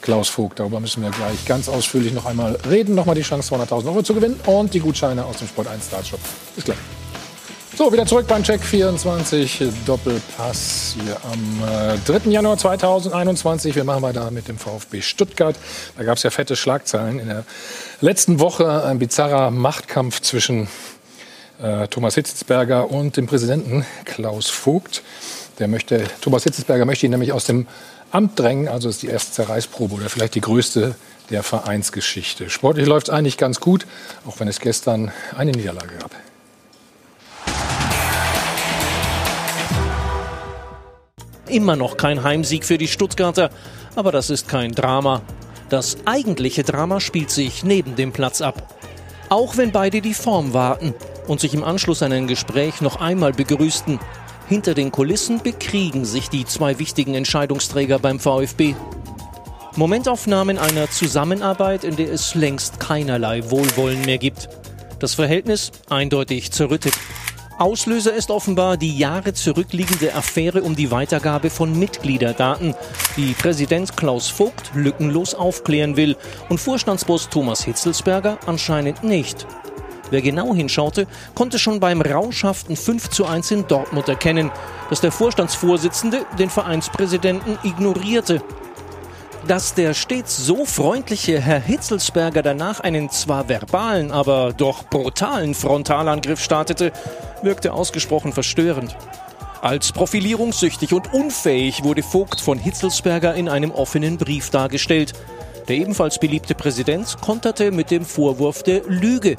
Klaus Vogt. Darüber müssen wir gleich ganz ausführlich noch einmal reden. Nochmal die Chance, 200.000 Euro zu gewinnen und die Gutscheine aus dem Sport 1 Startshop. Bis gleich. So, wieder zurück beim Check 24 Doppelpass hier am äh, 3. Januar 2021. Wir machen weiter mit dem VfB Stuttgart. Da gab es ja fette Schlagzeilen in der letzten Woche. Ein bizarrer Machtkampf zwischen äh, Thomas Hitzelsberger und dem Präsidenten Klaus Vogt. Der möchte, Thomas Hitzelsberger möchte ihn nämlich aus dem Amt drängen. Also ist die erste Zerreißprobe oder vielleicht die größte der Vereinsgeschichte. Sportlich läuft es eigentlich ganz gut, auch wenn es gestern eine Niederlage gab. Immer noch kein Heimsieg für die Stuttgarter, aber das ist kein Drama. Das eigentliche Drama spielt sich neben dem Platz ab. Auch wenn beide die Form warten und sich im Anschluss an ein Gespräch noch einmal begrüßten, hinter den Kulissen bekriegen sich die zwei wichtigen Entscheidungsträger beim VfB. Momentaufnahmen einer Zusammenarbeit, in der es längst keinerlei Wohlwollen mehr gibt. Das Verhältnis eindeutig zerrüttet. Auslöser ist offenbar die Jahre zurückliegende Affäre um die Weitergabe von Mitgliederdaten, die Präsident Klaus Vogt lückenlos aufklären will und Vorstandsboss Thomas Hitzelsberger anscheinend nicht. Wer genau hinschaute, konnte schon beim rauschhaften 5 zu 1 in Dortmund erkennen, dass der Vorstandsvorsitzende den Vereinspräsidenten ignorierte dass der stets so freundliche Herr Hitzelsberger danach einen zwar verbalen, aber doch brutalen Frontalangriff startete, wirkte ausgesprochen verstörend. Als profilierungssüchtig und unfähig wurde Vogt von Hitzelsberger in einem offenen Brief dargestellt. Der ebenfalls beliebte Präsident konterte mit dem Vorwurf der Lüge.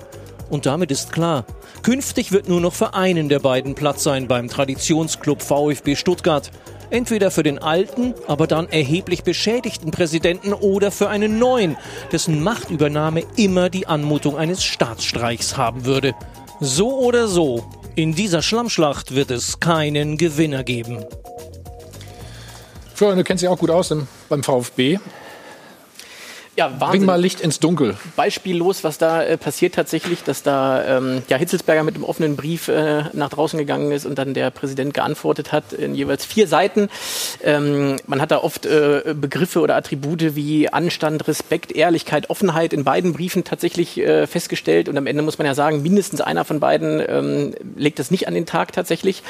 Und damit ist klar, künftig wird nur noch für einen der beiden Platz sein beim Traditionsclub VfB Stuttgart. Entweder für den alten, aber dann erheblich beschädigten Präsidenten oder für einen neuen, dessen Machtübernahme immer die Anmutung eines Staatsstreichs haben würde. So oder so, in dieser Schlammschlacht wird es keinen Gewinner geben. Florian, du kennst dich auch gut aus beim VfB. Ja, Wahnsinn. Bring mal Licht ins Dunkel. Beispiellos, was da äh, passiert tatsächlich, dass da ähm, ja, Hitzelsberger mit einem offenen Brief äh, nach draußen gegangen ist und dann der Präsident geantwortet hat in jeweils vier Seiten. Ähm, man hat da oft äh, Begriffe oder Attribute wie Anstand, Respekt, Ehrlichkeit, Offenheit in beiden Briefen tatsächlich äh, festgestellt. Und am Ende muss man ja sagen, mindestens einer von beiden ähm, legt das nicht an den Tag tatsächlich.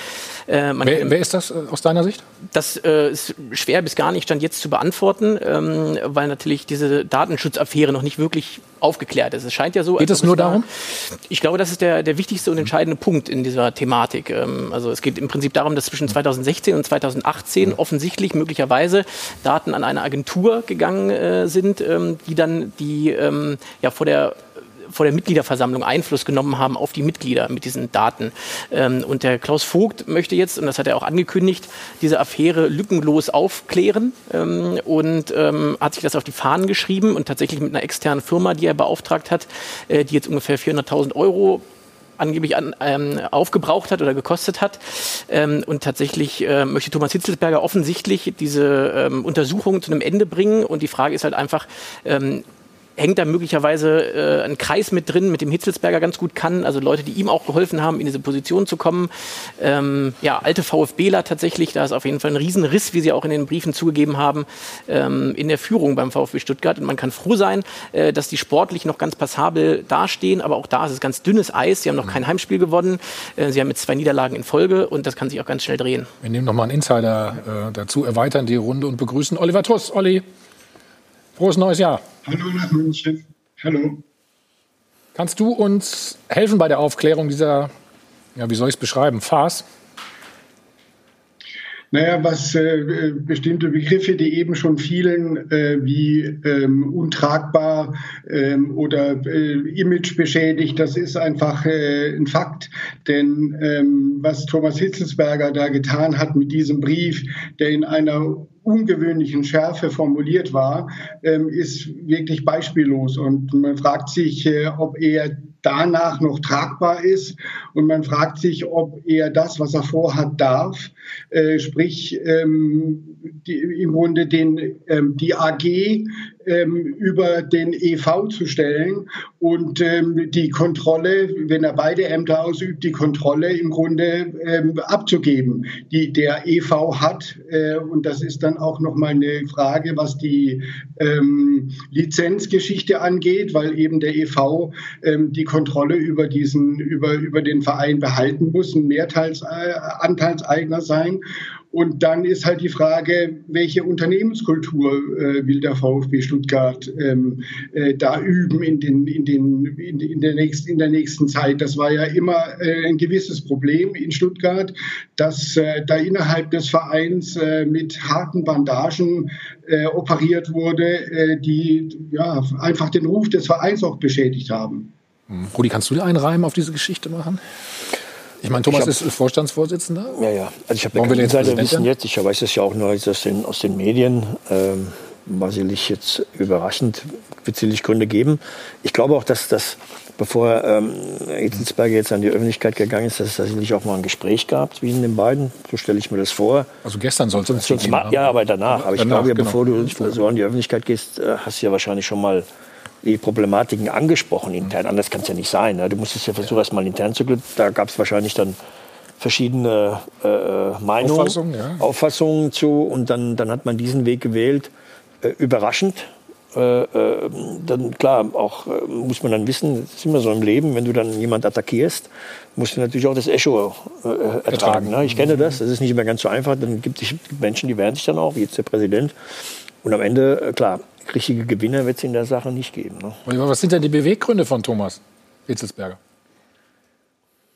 Äh, wer, wer, ist das äh, aus deiner Sicht? Das ist schwer bis gar nicht stand jetzt zu beantworten, ähm, weil natürlich diese Datenschutzaffäre noch nicht wirklich aufgeklärt ist. Es scheint ja so. Geht es nur da, darum? Ich glaube, das ist der, der wichtigste und entscheidende Punkt in dieser Thematik. Ähm, also es geht im Prinzip darum, dass zwischen 2016 und 2018 offensichtlich möglicherweise Daten an eine Agentur gegangen äh, sind, ähm, die dann die ähm, ja vor der vor der Mitgliederversammlung Einfluss genommen haben auf die Mitglieder mit diesen Daten. Ähm, und der Klaus Vogt möchte jetzt, und das hat er auch angekündigt, diese Affäre lückenlos aufklären ähm, und ähm, hat sich das auf die Fahnen geschrieben und tatsächlich mit einer externen Firma, die er beauftragt hat, äh, die jetzt ungefähr 400.000 Euro angeblich an, ähm, aufgebraucht hat oder gekostet hat. Ähm, und tatsächlich äh, möchte Thomas Hitzelsberger offensichtlich diese ähm, Untersuchung zu einem Ende bringen. Und die Frage ist halt einfach, ähm, hängt da möglicherweise äh, ein Kreis mit drin, mit dem Hitzelsberger ganz gut kann. Also Leute, die ihm auch geholfen haben, in diese Position zu kommen. Ähm, ja, alte VfBler tatsächlich, da ist auf jeden Fall ein Riesenriss, wie sie auch in den Briefen zugegeben haben, ähm, in der Führung beim VfB Stuttgart. Und man kann froh sein, äh, dass die sportlich noch ganz passabel dastehen. Aber auch da ist es ganz dünnes Eis. Sie haben noch kein Heimspiel gewonnen. Äh, sie haben jetzt zwei Niederlagen in Folge und das kann sich auch ganz schnell drehen. Wir nehmen noch mal einen Insider äh, dazu, erweitern die Runde und begrüßen Oliver Tuss. Olli, Frohes neues Jahr. Hallo nach München. Hallo. Kannst du uns helfen bei der Aufklärung dieser, ja, wie soll ich es beschreiben, Farce? Naja, was äh, bestimmte Begriffe, die eben schon vielen äh, wie ähm, untragbar ähm, oder äh, Image beschädigt, das ist einfach äh, ein Fakt. Denn ähm, was Thomas Hitzelsberger da getan hat mit diesem Brief, der in einer ungewöhnlichen Schärfe formuliert war, ähm, ist wirklich beispiellos. Und man fragt sich, äh, ob er danach noch tragbar ist. Und man fragt sich, ob er das, was er vorhat, darf. Äh, sprich, ähm, im Grunde den, ähm, die AG ähm, über den EV zu stellen und ähm, die Kontrolle, wenn er beide Ämter ausübt, die Kontrolle im Grunde ähm, abzugeben, die der EV hat. Äh, und das ist dann auch nochmal eine Frage, was die ähm, Lizenzgeschichte angeht, weil eben der EV ähm, die Kontrolle über diesen, über, über den Verein behalten muss, ein Mehrteilsanteilseigner sein. Und dann ist halt die Frage, welche Unternehmenskultur äh, will der VfB Stuttgart ähm, äh, da üben in, den, in, den, in, in, der nächsten, in der nächsten Zeit. Das war ja immer äh, ein gewisses Problem in Stuttgart, dass äh, da innerhalb des Vereins äh, mit harten Bandagen äh, operiert wurde, die ja, einfach den Ruf des Vereins auch beschädigt haben. Rudi, kannst du dir einen Reim auf diese Geschichte machen? Ich meine, Thomas ich hab, ist Vorstandsvorsitzender. Ja, ja. Also ich habe ja Seite wissen jetzt. Ich weiß es ja auch nur aus den, aus den Medien. Ähm, war sicherlich jetzt überraschend, wird sicherlich Gründe geben. Ich glaube auch, dass das, bevor ähm, Hitzelsberger jetzt an die Öffentlichkeit gegangen ist, dass es tatsächlich auch mal ein Gespräch gab zwischen den beiden. So stelle ich mir das vor. Also gestern sollte es Ja, aber danach. Aber ich danach, glaube, genau. bevor du so an die Öffentlichkeit gehst, äh, hast du ja wahrscheinlich schon mal die Problematiken angesprochen intern. Anders kann es ja nicht sein. Ne? Du musstest ja versuchen, erst mal intern zu glücken. Da gab es wahrscheinlich dann verschiedene äh, Meinungen, Auffassungen, ja. Auffassungen zu. Und dann, dann hat man diesen Weg gewählt. Äh, überraschend. Äh, äh dann klar, auch äh, muss man dann wissen, das ist immer so im Leben, wenn du dann jemand attackierst, musst du natürlich auch das Echo äh, ertragen. Ne? Ich kenne das, das ist nicht immer ganz so einfach. Dann gibt es Menschen, die wehren sich dann auch, wie jetzt der Präsident. Und am Ende, klar, richtige Gewinner wird es in der Sache nicht geben. Ne? Was sind denn die Beweggründe von Thomas Hitzelsberger?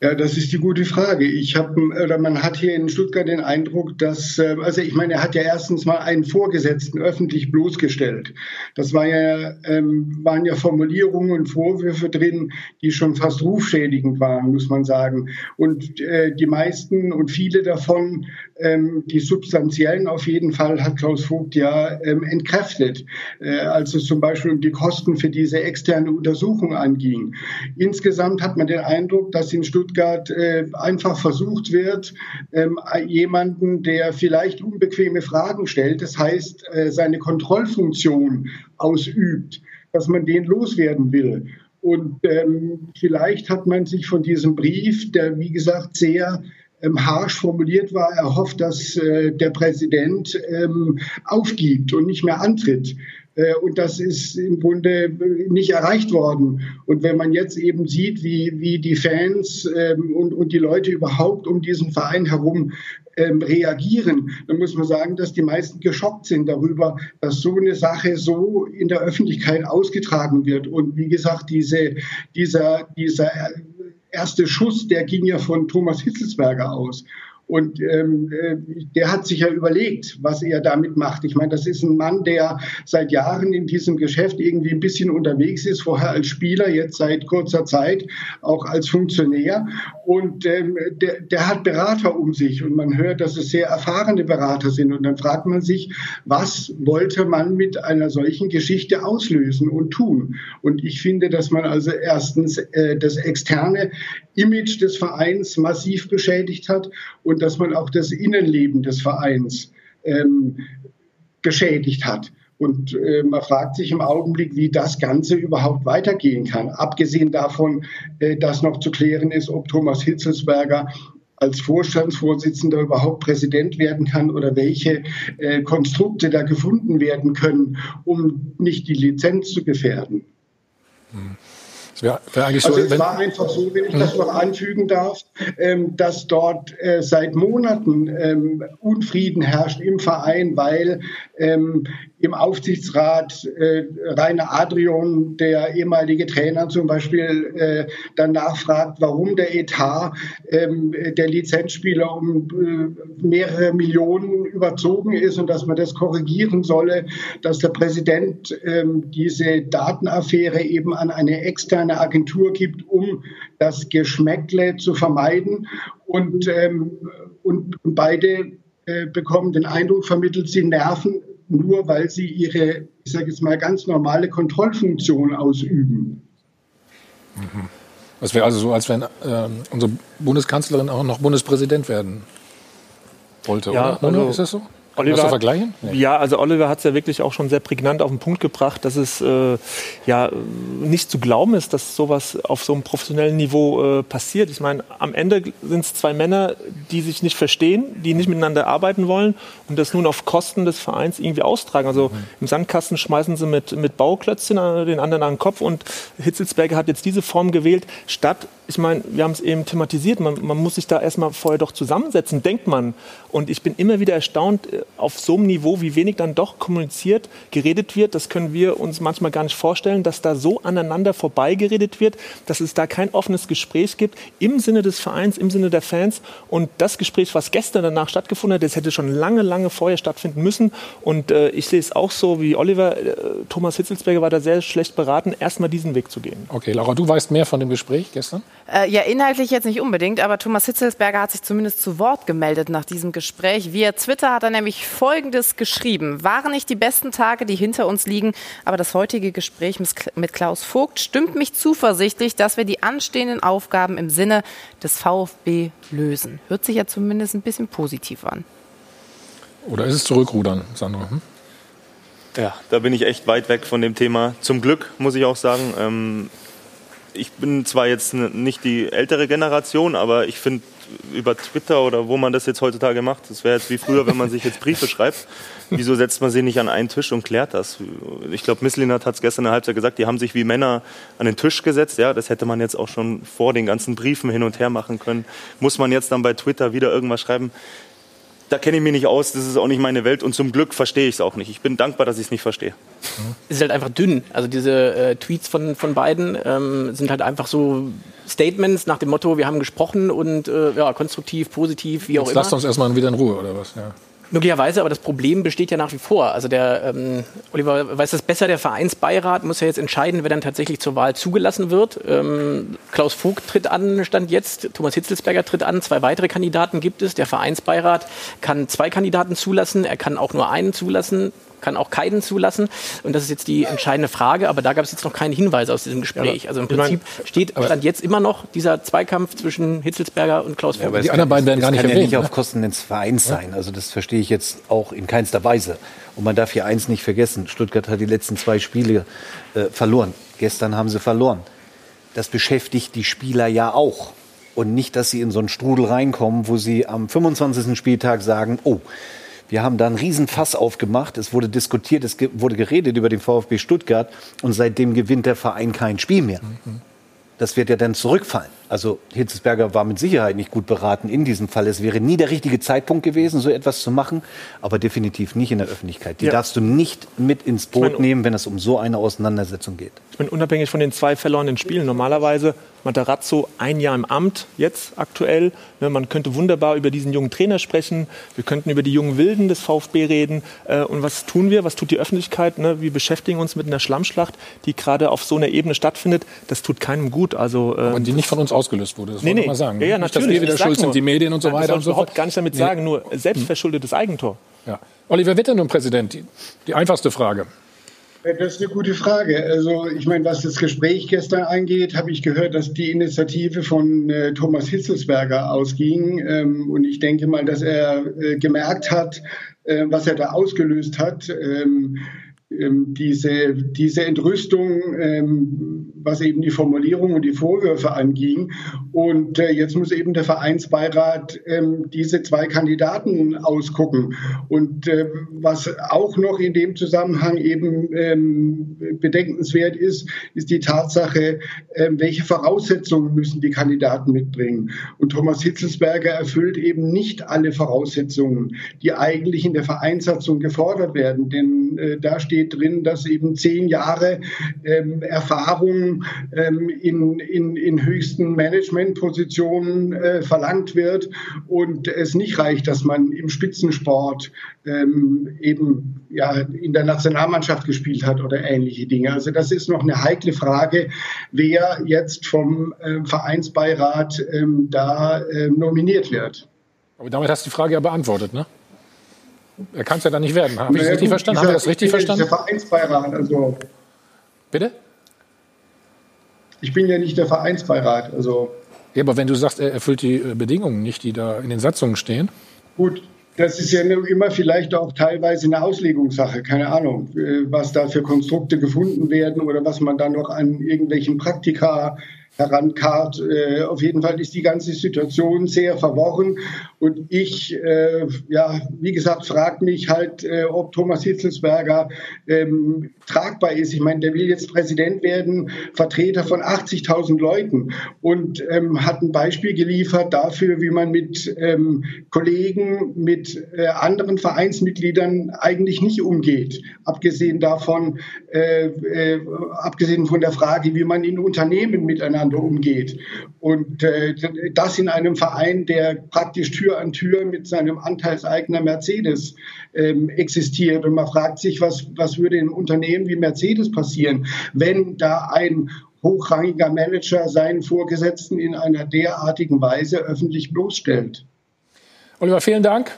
Ja, das ist die gute Frage. Ich habe, oder man hat hier in Stuttgart den Eindruck, dass, äh, also ich meine, er hat ja erstens mal einen Vorgesetzten öffentlich bloßgestellt. Das war ja, ähm, waren ja Formulierungen und Vorwürfe drin, die schon fast rufschädigend waren, muss man sagen. Und äh, die meisten und viele davon, ähm, die substanziellen auf jeden Fall, hat Klaus Vogt ja ähm, entkräftet, äh, als es zum Beispiel um die Kosten für diese externe Untersuchung anging. Insgesamt hat man den Eindruck, dass in Stuttgart Stuttgart äh, einfach versucht wird, ähm, jemanden, der vielleicht unbequeme Fragen stellt, das heißt, äh, seine Kontrollfunktion ausübt, dass man den loswerden will. Und ähm, vielleicht hat man sich von diesem Brief, der wie gesagt sehr ähm, harsch formuliert war, erhofft, dass äh, der Präsident ähm, aufgibt und nicht mehr antritt. Äh, und das ist im Grunde nicht erreicht worden. Und wenn man jetzt eben sieht, wie, wie die Fans ähm, und, und die Leute überhaupt um diesen Verein herum ähm, reagieren, dann muss man sagen, dass die meisten geschockt sind darüber, dass so eine Sache so in der Öffentlichkeit ausgetragen wird. Und wie gesagt, diese, dieser, dieser erste Schuss, der ging ja von Thomas Hitzelsberger aus. Und ähm, äh, der hat sich ja überlegt, was er damit macht. Ich meine, das ist ein Mann, der seit Jahren in diesem Geschäft irgendwie ein bisschen unterwegs ist, vorher als Spieler, jetzt seit kurzer Zeit auch als Funktionär. Und ähm, der, der hat Berater um sich und man hört, dass es sehr erfahrene Berater sind. Und dann fragt man sich, was wollte man mit einer solchen Geschichte auslösen und tun? Und ich finde, dass man also erstens äh, das externe Image des Vereins massiv beschädigt hat und dass man auch das Innenleben des Vereins ähm, geschädigt hat. Und äh, man fragt sich im Augenblick, wie das Ganze überhaupt weitergehen kann. Abgesehen davon, äh, dass noch zu klären ist, ob Thomas Hitzelsberger als Vorstandsvorsitzender überhaupt Präsident werden kann oder welche äh, Konstrukte da gefunden werden können, um nicht die Lizenz zu gefährden. Hm. Wär, wär also so, es war einfach so, wenn ich das noch anfügen darf, ähm, dass dort äh, seit Monaten ähm, Unfrieden herrscht im Verein, weil ähm, im Aufsichtsrat äh, Rainer Adrian, der ehemalige Trainer zum Beispiel, äh, dann nachfragt, warum der Etat ähm, der Lizenzspieler um äh, mehrere Millionen überzogen ist und dass man das korrigieren solle, dass der Präsident ähm, diese Datenaffäre eben an eine externe Agentur gibt, um das Geschmäckle zu vermeiden. Und, ähm, und, und beide äh, bekommen den Eindruck vermittelt, sie nerven nur weil sie ihre, ich sage jetzt mal, ganz normale Kontrollfunktion ausüben. Mhm. Das wäre also so, als wenn äh, unsere Bundeskanzlerin auch noch Bundespräsident werden wollte, ja, oder? Also, ist das so? Oliver, das vergleichen? Nee. Ja, also Oliver hat es ja wirklich auch schon sehr prägnant auf den Punkt gebracht, dass es äh, ja nicht zu glauben ist, dass sowas auf so einem professionellen Niveau äh, passiert. Ich meine, am Ende sind es zwei Männer, die sich nicht verstehen, die nicht miteinander arbeiten wollen und das nun auf Kosten des Vereins irgendwie austragen. Also mhm. im Sandkasten schmeißen sie mit, mit Bauklötzchen den anderen an den Kopf und Hitzelsberger hat jetzt diese Form gewählt, statt, ich meine, wir haben es eben thematisiert, man, man muss sich da erstmal vorher doch zusammensetzen, denkt man. Und ich bin immer wieder erstaunt, äh, auf so einem Niveau, wie wenig dann doch kommuniziert, geredet wird. Das können wir uns manchmal gar nicht vorstellen, dass da so aneinander vorbeigeredet wird, dass es da kein offenes Gespräch gibt im Sinne des Vereins, im Sinne der Fans. Und das Gespräch, was gestern danach stattgefunden hat, das hätte schon lange, lange vorher stattfinden müssen. Und äh, ich sehe es auch so wie Oliver. Äh, Thomas Hitzelsberger war da sehr schlecht beraten, erstmal diesen Weg zu gehen. Okay, Laura, du weißt mehr von dem Gespräch gestern? Äh, ja, inhaltlich jetzt nicht unbedingt, aber Thomas Hitzelsberger hat sich zumindest zu Wort gemeldet nach diesem Gespräch. Via Twitter hat er nämlich Folgendes geschrieben. Waren nicht die besten Tage, die hinter uns liegen, aber das heutige Gespräch mit Klaus Vogt stimmt mich zuversichtlich, dass wir die anstehenden Aufgaben im Sinne des VfB lösen. Hört sich ja zumindest ein bisschen positiv an. Oder ist es zurückrudern, Sandro? Hm? Ja, da bin ich echt weit weg von dem Thema. Zum Glück, muss ich auch sagen. Ähm, ich bin zwar jetzt nicht die ältere Generation, aber ich finde über Twitter oder wo man das jetzt heutzutage macht, das wäre jetzt wie früher, wenn man sich jetzt Briefe schreibt. Wieso setzt man sie nicht an einen Tisch und klärt das? Ich glaube, Misslinat hat es gestern in der Halbzeit gesagt, die haben sich wie Männer an den Tisch gesetzt. Ja, das hätte man jetzt auch schon vor den ganzen Briefen hin und her machen können. Muss man jetzt dann bei Twitter wieder irgendwas schreiben? Da kenne ich mich nicht aus, das ist auch nicht meine Welt und zum Glück verstehe ich es auch nicht. Ich bin dankbar, dass ich es nicht verstehe. Es ist halt einfach dünn. Also diese äh, Tweets von, von beiden ähm, sind halt einfach so Statements nach dem Motto, wir haben gesprochen und äh, ja, konstruktiv, positiv, wie auch Jetzt immer. Lasst uns erstmal wieder in Ruhe, oder was? Ja. Möglicherweise, aber das Problem besteht ja nach wie vor. Also der ähm, Oliver weiß das besser, der Vereinsbeirat muss ja jetzt entscheiden, wer dann tatsächlich zur Wahl zugelassen wird. Ähm, Klaus Vogt tritt an, stand jetzt, Thomas Hitzelsberger tritt an, zwei weitere Kandidaten gibt es. Der Vereinsbeirat kann zwei Kandidaten zulassen, er kann auch nur einen zulassen kann auch keinen zulassen. Und das ist jetzt die entscheidende Frage. Aber da gab es jetzt noch keine Hinweise aus diesem Gespräch. Also im Prinzip steht stand jetzt immer noch dieser Zweikampf zwischen Hitzelsberger und Klaus Vogt. Ja, die anderen beiden werden gar nicht erwähnt. Das kann ja nicht auf Kosten des Vereins sein. Also das verstehe ich jetzt auch in keinster Weise. Und man darf hier eins nicht vergessen. Stuttgart hat die letzten zwei Spiele äh, verloren. Gestern haben sie verloren. Das beschäftigt die Spieler ja auch. Und nicht, dass sie in so einen Strudel reinkommen, wo sie am 25. Spieltag sagen, oh, wir haben da einen Riesenfass aufgemacht. Es wurde diskutiert, es wurde geredet über den VfB Stuttgart und seitdem gewinnt der Verein kein Spiel mehr. Das wird ja dann zurückfallen. Also Hitzesberger war mit Sicherheit nicht gut beraten in diesem Fall. Es wäre nie der richtige Zeitpunkt gewesen, so etwas zu machen, aber definitiv nicht in der Öffentlichkeit. Die ja. darfst du nicht mit ins Boot ich mein, nehmen, wenn es um so eine Auseinandersetzung geht. Ich bin unabhängig von den zwei verlorenen Spielen. Normalerweise Matarazzo ein Jahr im Amt, jetzt aktuell. Ne, man könnte wunderbar über diesen jungen Trainer sprechen. Wir könnten über die jungen Wilden des VfB reden. Äh, und was tun wir? Was tut die Öffentlichkeit? Ne? Wir beschäftigen uns mit einer Schlammschlacht, die gerade auf so einer Ebene stattfindet. Das tut keinem gut. Also, äh, Aber die nicht von uns ausgelöst wurde. Das nee, nee. mal sagen. Ja, ja, nicht, natürlich. dass wir wieder schuld sind, die Medien und so weiter. Das soll ich überhaupt gar nicht damit nee. sagen. Nur selbstverschuldetes Eigentor. Ja. Oliver wird denn nun Präsident? Die, die einfachste Frage. Das ist eine gute Frage. Also ich meine, was das Gespräch gestern angeht, habe ich gehört, dass die Initiative von äh, Thomas Hitzelsberger ausging. Ähm, und ich denke mal, dass er äh, gemerkt hat, äh, was er da ausgelöst hat. Ähm, diese, diese Entrüstung, ähm, was eben die Formulierung und die Vorwürfe anging. Und äh, jetzt muss eben der Vereinsbeirat ähm, diese zwei Kandidaten ausgucken. Und was auch noch in dem Zusammenhang eben bedenkenswert ist, ist die Tatsache, welche Voraussetzungen müssen die Kandidaten mitbringen. Und Thomas Hitzelsberger erfüllt eben nicht alle Voraussetzungen, die eigentlich in der Vereinssatzung gefordert werden. Denn äh, da steht steht drin, dass eben zehn Jahre ähm, Erfahrung ähm, in, in, in höchsten Managementpositionen äh, verlangt wird und es nicht reicht, dass man im Spitzensport ähm, eben ja, in der Nationalmannschaft gespielt hat oder ähnliche Dinge. Also das ist noch eine heikle Frage, wer jetzt vom äh, Vereinsbeirat ähm, da äh, nominiert wird. Aber damit hast du die Frage ja beantwortet, ne? Er kann es ja dann nicht werden. Habe ich das richtig verstanden? Haben wir das richtig verstanden? Ich bin der Vereinsbeirat, also. Bitte? Ich bin ja nicht der Vereinsbeirat, also. Ja, aber wenn du sagst, er erfüllt die äh, Bedingungen nicht, die da in den Satzungen stehen. Gut, Das ist ja immer vielleicht auch teilweise eine Auslegungssache, keine Ahnung, äh, was da für Konstrukte gefunden werden oder was man dann noch an irgendwelchen Praktika herankarrt. Äh, auf jeden Fall ist die ganze Situation sehr verworren. Und ich, äh, ja, wie gesagt, frage mich halt, äh, ob Thomas Hitzelsberger ähm, tragbar ist. Ich meine, der will jetzt Präsident werden, Vertreter von 80.000 Leuten und ähm, hat ein Beispiel geliefert dafür, wie man mit ähm, Kollegen, mit äh, anderen Vereinsmitgliedern eigentlich nicht umgeht. Abgesehen davon, äh, äh, abgesehen von der Frage, wie man in Unternehmen miteinander umgeht. Und äh, das in einem Verein, der praktisch Tür an Tür mit seinem Anteilseigner Mercedes ähm, existiert. Und man fragt sich, was, was würde im Unternehmen wie Mercedes passieren, wenn da ein hochrangiger Manager seinen Vorgesetzten in einer derartigen Weise öffentlich bloßstellt. Oliver, vielen Dank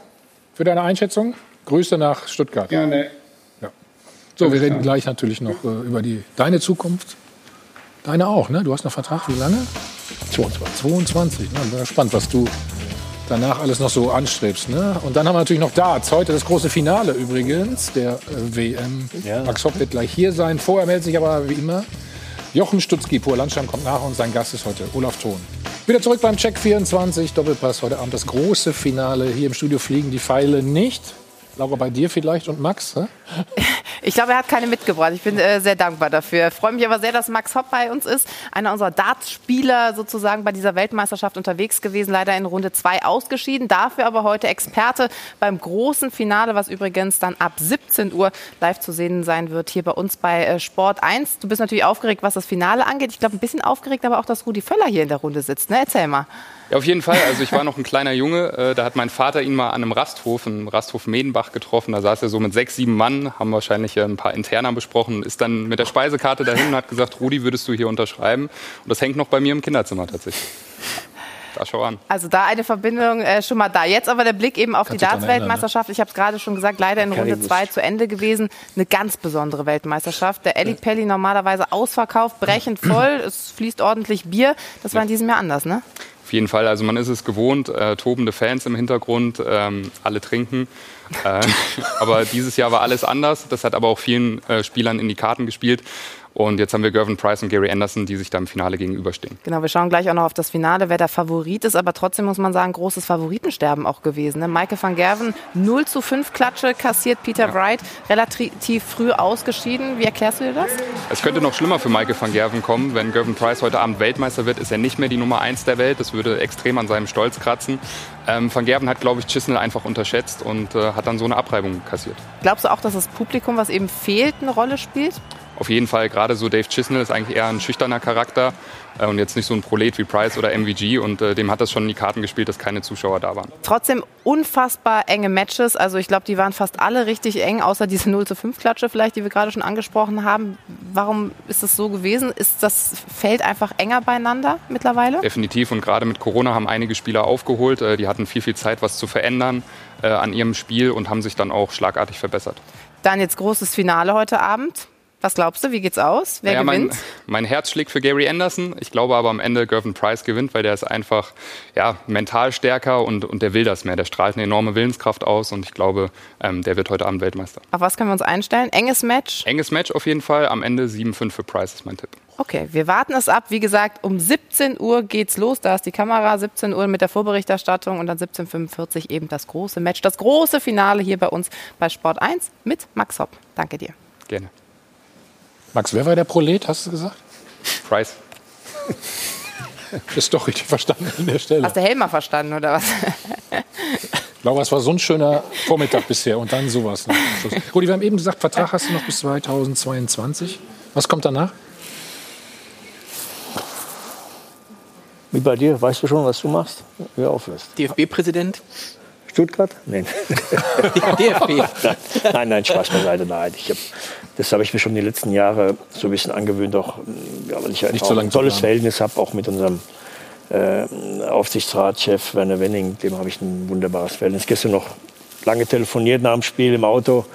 für deine Einschätzung. Grüße nach Stuttgart. Gerne. Ja. So, wir reden gleich natürlich noch äh, über die, deine Zukunft. Deine auch, ne? Du hast noch Vertrag, wie lange? 22. 22, ne? Bin gespannt, was du danach alles noch so anstrebst. Ne? Und dann haben wir natürlich noch Darts. Heute das große Finale übrigens der äh, WM. Ja. Max Hopp wird gleich hier sein. Vorher meldet sich aber wie immer Jochen Stutzki. Pur Landstein kommt nach und sein Gast ist heute Olaf Thon. Wieder zurück beim Check 24. Doppelpass heute Abend das große Finale. Hier im Studio fliegen die Pfeile nicht. Laura, bei dir vielleicht und Max? Hä? Ich glaube, er hat keine mitgebracht. Ich bin äh, sehr dankbar dafür. Ich freue mich aber sehr, dass Max Hopp bei uns ist. Einer unserer Dartspieler sozusagen bei dieser Weltmeisterschaft unterwegs gewesen. Leider in Runde 2 ausgeschieden. Dafür aber heute Experte beim großen Finale, was übrigens dann ab 17 Uhr live zu sehen sein wird hier bei uns bei äh, Sport 1. Du bist natürlich aufgeregt, was das Finale angeht. Ich glaube, ein bisschen aufgeregt, aber auch, dass Rudi Völler hier in der Runde sitzt. Ne? Erzähl mal. Ja, auf jeden Fall. Also ich war noch ein kleiner Junge. Äh, da hat mein Vater ihn mal an einem Rasthof, im Rasthof Medenbach getroffen. Da saß er so mit sechs, sieben Mann, haben wahrscheinlich ein paar Interner besprochen, ist dann mit der Speisekarte dahin und hat gesagt, Rudi, würdest du hier unterschreiben? Und das hängt noch bei mir im Kinderzimmer tatsächlich. Da schau an. Also da eine Verbindung äh, schon mal da. Jetzt aber der Blick eben auf Kannst die Darts-Weltmeisterschaft. Ich habe es gerade schon gesagt, leider in Runde 2 zu Ende gewesen. Eine ganz besondere Weltmeisterschaft. Der Ellie Pelli normalerweise ausverkauft, brechend voll. Es fließt ordentlich Bier. Das war in diesem Jahr anders, ne? Auf jeden Fall. Also man ist es gewohnt, äh, tobende Fans im Hintergrund, ähm, alle trinken. Äh, aber dieses Jahr war alles anders. Das hat aber auch vielen äh, Spielern in die Karten gespielt. Und jetzt haben wir Gervin Price und Gary Anderson, die sich da im Finale gegenüberstehen. Genau, wir schauen gleich auch noch auf das Finale, wer der Favorit ist. Aber trotzdem muss man sagen, großes Favoritensterben auch gewesen. Ne? Michael van Gerven 0 zu 5 Klatsche kassiert Peter ja. Wright, relativ früh ausgeschieden. Wie erklärst du dir das? Es könnte noch schlimmer für Michael van Gerven kommen. Wenn Gervin Price heute Abend Weltmeister wird, ist er nicht mehr die Nummer 1 der Welt. Das würde extrem an seinem Stolz kratzen. Ähm, van Gerven hat, glaube ich, Chisnell einfach unterschätzt und äh, hat dann so eine Abreibung kassiert. Glaubst du auch, dass das Publikum, was eben fehlt, eine Rolle spielt? Auf jeden Fall, gerade so Dave Chisnell ist eigentlich eher ein schüchterner Charakter äh, und jetzt nicht so ein Prolet wie Price oder MVG und äh, dem hat das schon in die Karten gespielt, dass keine Zuschauer da waren. Trotzdem unfassbar enge Matches, also ich glaube, die waren fast alle richtig eng, außer diese 0 zu 5 Klatsche vielleicht, die wir gerade schon angesprochen haben. Warum ist das so gewesen? Ist das Feld einfach enger beieinander mittlerweile? Definitiv und gerade mit Corona haben einige Spieler aufgeholt, äh, die hatten viel, viel Zeit, was zu verändern äh, an ihrem Spiel und haben sich dann auch schlagartig verbessert. Dann jetzt großes Finale heute Abend. Was glaubst du, wie geht's aus? Wer naja, gewinnt? Mein, mein, Herz schlägt für Gary Anderson. Ich glaube aber am Ende Gervin Price gewinnt, weil der ist einfach ja, mental stärker und, und der will das mehr. Der strahlt eine enorme Willenskraft aus und ich glaube, ähm, der wird heute Abend Weltmeister. Auf was können wir uns einstellen? Enges Match? Enges Match auf jeden Fall. Am Ende 7-5 für Price ist mein Tipp. Okay, wir warten es ab. Wie gesagt, um 17 Uhr geht's los. Da ist die Kamera. 17 Uhr mit der Vorberichterstattung und dann 17.45 Uhr eben das große Match, das große Finale hier bei uns bei Sport 1 mit Max Hopp. Danke dir. Gerne. Max, wer war der Prolet, hast du gesagt? Price. ist doch richtig verstanden an der Stelle. Hast du Helmer verstanden, oder was? Laura, es war so ein schöner Vormittag bisher und dann sowas. Rudi, wir haben eben gesagt, Vertrag hast du noch bis 2022. Was kommt danach? Wie bei dir, weißt du schon, was du machst? Wer auflässt. DFB-Präsident? Stuttgart? Nein. DFB. nein, nein, Spaß beiseite. Nein, ich hab, das habe ich mir schon die letzten Jahre so ein bisschen angewöhnt, auch ja, weil ich Nicht so ein tolles Verhältnis habe, auch mit unserem äh, Aufsichtsratschef Werner Wenning. Dem habe ich ein wunderbares Verhältnis. Gestern noch lange telefoniert nach dem Spiel im Auto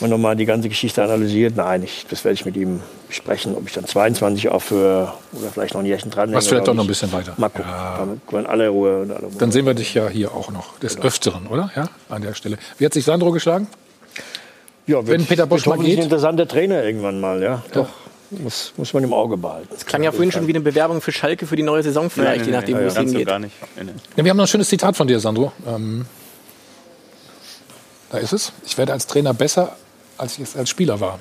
man nochmal die ganze Geschichte analysiert. Nein, ich, das werde ich mit ihm besprechen, ob ich dann 22 aufhöre oder vielleicht noch ein Jährchen dran Was vielleicht doch noch ein bisschen weiter. Mal gucken. Damit können alle Ruhe und alle Ruhe. Dann sehen wir dich ja hier auch noch des Öfteren, oder? Ja, an der Stelle. Wie hat sich Sandro geschlagen? Ja, Wenn Peter Bosch wird mal geht? ein interessanter Trainer irgendwann mal, ja. Doch. Muss, muss man im Auge behalten. Das klang ja vorhin schon wie eine Bewerbung für Schalke für die neue Saison vielleicht, je nachdem, wo es hingeht. gar nicht. Nee. Ja, wir haben noch ein schönes Zitat von dir, Sandro. Ähm, da ist es. Ich werde als Trainer besser, als ich es als Spieler war.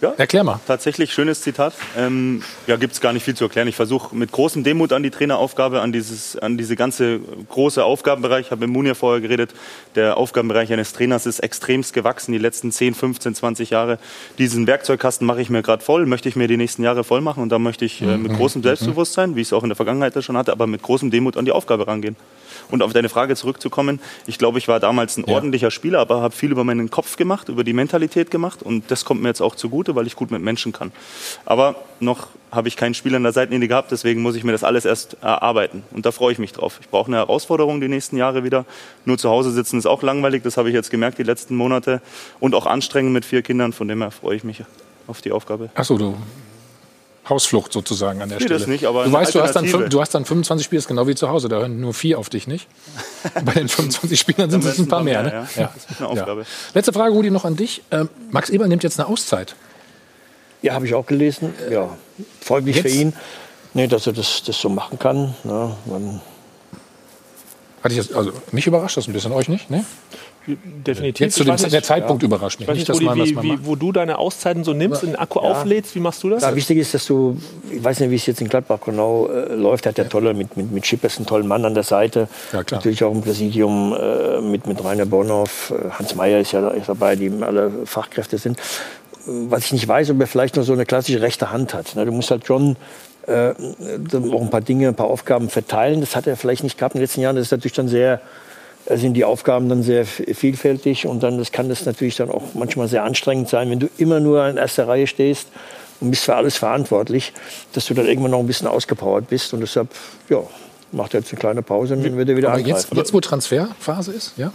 Ja, Erklär mal. Tatsächlich schönes Zitat. Ähm, ja, gibt es gar nicht viel zu erklären. Ich versuche mit großem Demut an die Traineraufgabe, an, dieses, an diese ganze große Aufgabenbereich. Ich habe mit Munir vorher geredet. Der Aufgabenbereich eines Trainers ist extremst gewachsen die letzten 10, 15, 20 Jahre. Diesen Werkzeugkasten mache ich mir gerade voll, möchte ich mir die nächsten Jahre voll machen. Und da möchte ich äh, mit Mhm. großem Selbstbewusstsein, wie ich es auch in der Vergangenheit schon hatte, aber mit großem Demut an die Aufgabe rangehen. Und auf deine Frage zurückzukommen, ich glaube, ich war damals ein ordentlicher Spieler, aber habe viel über meinen Kopf gemacht, über die Mentalität gemacht und das kommt mir jetzt auch zugute, weil ich gut mit Menschen kann. Aber noch habe ich keinen Spieler in der Seitenlinie gehabt, deswegen muss ich mir das alles erst erarbeiten und da freue ich mich drauf. Ich brauche eine Herausforderung die nächsten Jahre wieder. Nur zu Hause sitzen ist auch langweilig, das habe ich jetzt gemerkt die letzten Monate und auch anstrengend mit vier Kindern, von dem her freue ich mich auf die Aufgabe. Achso, du. Hausflucht sozusagen an der Nee, Stelle. das nicht, aber du weißt, du hast, dann, du hast dann 25 Spieler, ist genau wie zu Hause. Da hören nur vier auf dich, nicht? Bei den 25 Spielern sind es ein paar mehr. mehr, ne? ja. Das ist eine Aufgabe. Letzte Frage, Rudi, noch an dich. Ähm, Max Eberl nimmt jetzt eine Auszeit. Ja, habe ich auch gelesen. Ja, freut mich für ihn, nee, dass er das, das so machen kann. Ja, man, Hatte ich jetzt, also mich überrascht das ein bisschen, euch nicht? Ne? Definitiv. Jetzt zu dem, nicht, der Zeitpunkt ja. überrascht mich. Ich weiß Nicht, nicht, dass Rudi, man was wie, wie, wo du deine Auszeiten so nimmst, den Akku auflädst, wie machst du das? Ja, wichtig ist, dass du, ich weiß nicht, wie es jetzt in Gladbach genau äh, läuft, er hat ja tolle, mit, mit, mit Schippers einen tollen Mann an der Seite. Ja, klar. Natürlich auch im Präsidium äh, mit, mit Rainer Bonhoff, äh, Hans Meyer ist ja ist dabei, die alle Fachkräfte sind. Was ich nicht weiß, ob er vielleicht noch so eine klassische rechte Hand hat. Ne? Du musst halt schon äh, auch ein paar Dinge, ein paar Aufgaben verteilen. Das hat er vielleicht nicht gehabt in den letzten Jahren. Das ist natürlich dann sehr, sind die Aufgaben dann sehr vielfältig und dann das kann das natürlich dann auch manchmal sehr anstrengend sein, wenn du immer nur in erster Reihe stehst und bist für alles verantwortlich, dass du dann irgendwann noch ein bisschen ausgepowert bist und deshalb ja, macht er jetzt eine kleine Pause und dann wird er wieder Aber jetzt, jetzt, wo Transferphase ist, ja?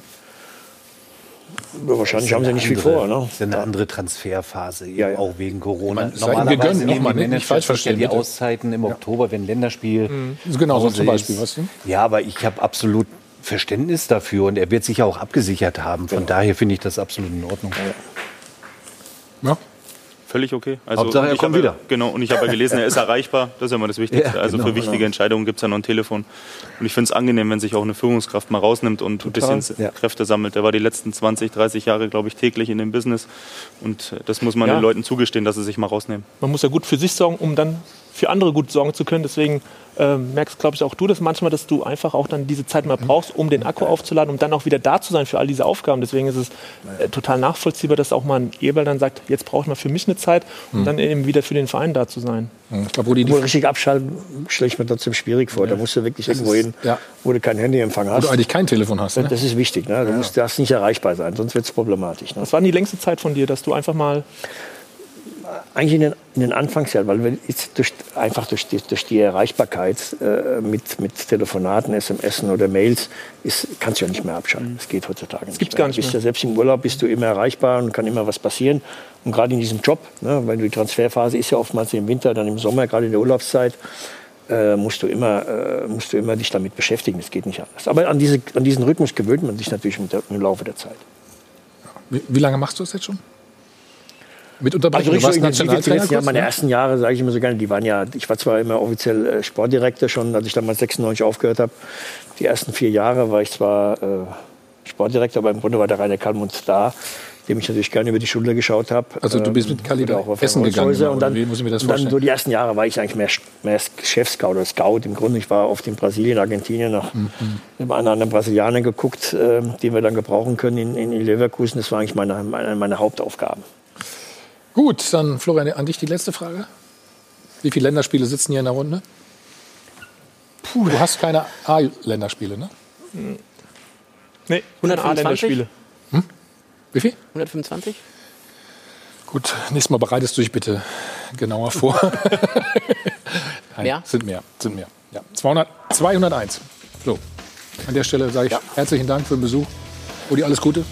Ja, wahrscheinlich haben sie nicht viel vor. Ne? Das ist ja eine andere Transferphase, eben auch wegen Corona. Ich meine, nochmal, nehmen die nicht falsch Manager verstehen, ja die. Auszeiten im Oktober, wenn Länderspiel. Genau, so zum Beispiel, was denn? Ja, aber ich habe absolut Verständnis dafür und er wird sich ja auch abgesichert haben. Von daher finde ich das absolut in Ordnung. Ja. Völlig okay. Hauptsache, er ich kommt habe, wieder. Genau, und ich habe ja gelesen, er ist erreichbar. Das ist ja immer das Wichtigste. Ja, also genau, für wichtige genau. Entscheidungen gibt es ja noch ein Telefon. Und ich finde es angenehm, wenn sich auch eine Führungskraft mal rausnimmt und Total, ein bisschen ja. Kräfte sammelt. Der war die letzten 20, 30 Jahre, glaube ich, täglich in dem Business. Und äh, das muss man Ja. den Leuten zugestehen, dass sie sich mal rausnehmen. Man muss ja gut für sich sorgen, um dann für andere gut sorgen zu können. Deswegen ähm, merkst, glaube ich, auch du das manchmal, dass du einfach auch dann diese Zeit mal brauchst, um den Akku aufzuladen, um dann auch wieder da zu sein für all diese Aufgaben. Deswegen ist es äh, total nachvollziehbar, dass auch mal ein Eberl dann sagt, jetzt brauche ich mal für mich eine Zeit, um Mhm. dann eben wieder für den Verein da zu sein. Ich glaube, Rudi, Obwohl richtig abschalten stelle ich mir trotzdem schwierig vor. Da musst du wirklich irgendwo hin, ja. wo du kein Handyempfang Wo hast. du eigentlich kein Telefon hast. Ne? Das ist wichtig. Ne? Du musst, darfst nicht erreichbar sein, sonst wird es problematisch. Ne? Was war denn die längste Zeit von dir, dass du einfach mal Eigentlich in den, in den Anfangsjahren, weil wir jetzt durch, einfach durch die, durch die Erreichbarkeit äh, mit, mit Telefonaten, SMS oder Mails ist, kannst du ja nicht mehr abschalten. Das geht heutzutage nicht. gibt's mehr. gar nicht Du bist mehr. ja selbst im Urlaub bist du immer erreichbar und kann immer was passieren. Und gerade in diesem Job, ne, weil die Transferphase ist ja oftmals im Winter, dann im Sommer, gerade in der Urlaubszeit, äh, musst, du immer, äh, musst du immer dich damit beschäftigen. Das geht nicht anders. Aber an, diese, an diesen Rhythmus gewöhnt man sich natürlich mit der, im Laufe der Zeit. Wie, wie lange machst du das jetzt schon? Mit Also Unterbrechung. richtig du warst so intensiv jetzt kurz, meine ne? ersten Jahre, sage ich immer so gerne, die waren ja, ich war zwar immer offiziell äh, Sportdirektor schon, als ich damals 96 aufgehört habe. Die ersten vier Jahre war ich zwar äh, Sportdirektor, aber im Grunde war der Rainer Kalmund da, dem ich natürlich gerne über die Schulter geschaut habe. Also du bist mit Kali oder da auch auf essen gegangen, genau, Und dann, wie muss ich mir das und dann vorstellen? so die ersten Jahre war ich eigentlich mehr, mehr Chefscout oder Scout. Im Grunde, ich war oft in Brasilien, Argentinien nach Mhm. einem anderen Brasilianer geguckt, äh, den wir dann gebrauchen können in, in Leverkusen. Das war eigentlich meine, meine, meine Hauptaufgaben. Gut, dann Florian, an dich die letzte Frage. Wie viele Länderspiele sitzen hier in der Runde? Puh, du hast keine A-Länderspiele, ne? Nee, 125? Wie viel? 125? Gut, nächstes Mal bereitest du dich bitte genauer vor. Nein, Mehr? Sind mehr, sind mehr. Ja, 200, 201. So, an der Stelle sage ich herzlichen Dank für den Besuch. Udi, alles Gute.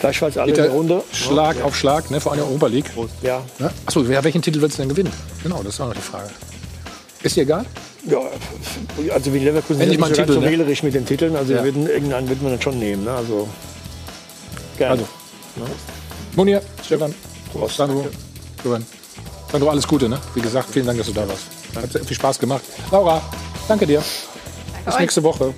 Gleichfalls alle in der Runde. Schlag auf Schlag, ne, vor allem Europa League. Ja. Ne? Achso, wer, welchen Titel willst du denn gewinnen? Genau, das ist auch noch die Frage. Ist dir egal? Ja, also wie Leverkusen Endlich sind nicht so Titel, ganz so ne? wählerisch mit den Titeln. Also Ja. wir würden, irgendeinen würden wir dann schon nehmen. Ne? Also, gerne. Also. Munir, Stefan, Sandro, Florian. Sandro, alles Gute, ne? Wie gesagt, vielen Dank, dass du da warst. Hat sehr viel Spaß gemacht. Laura, danke dir. Bis euch. nächste Woche.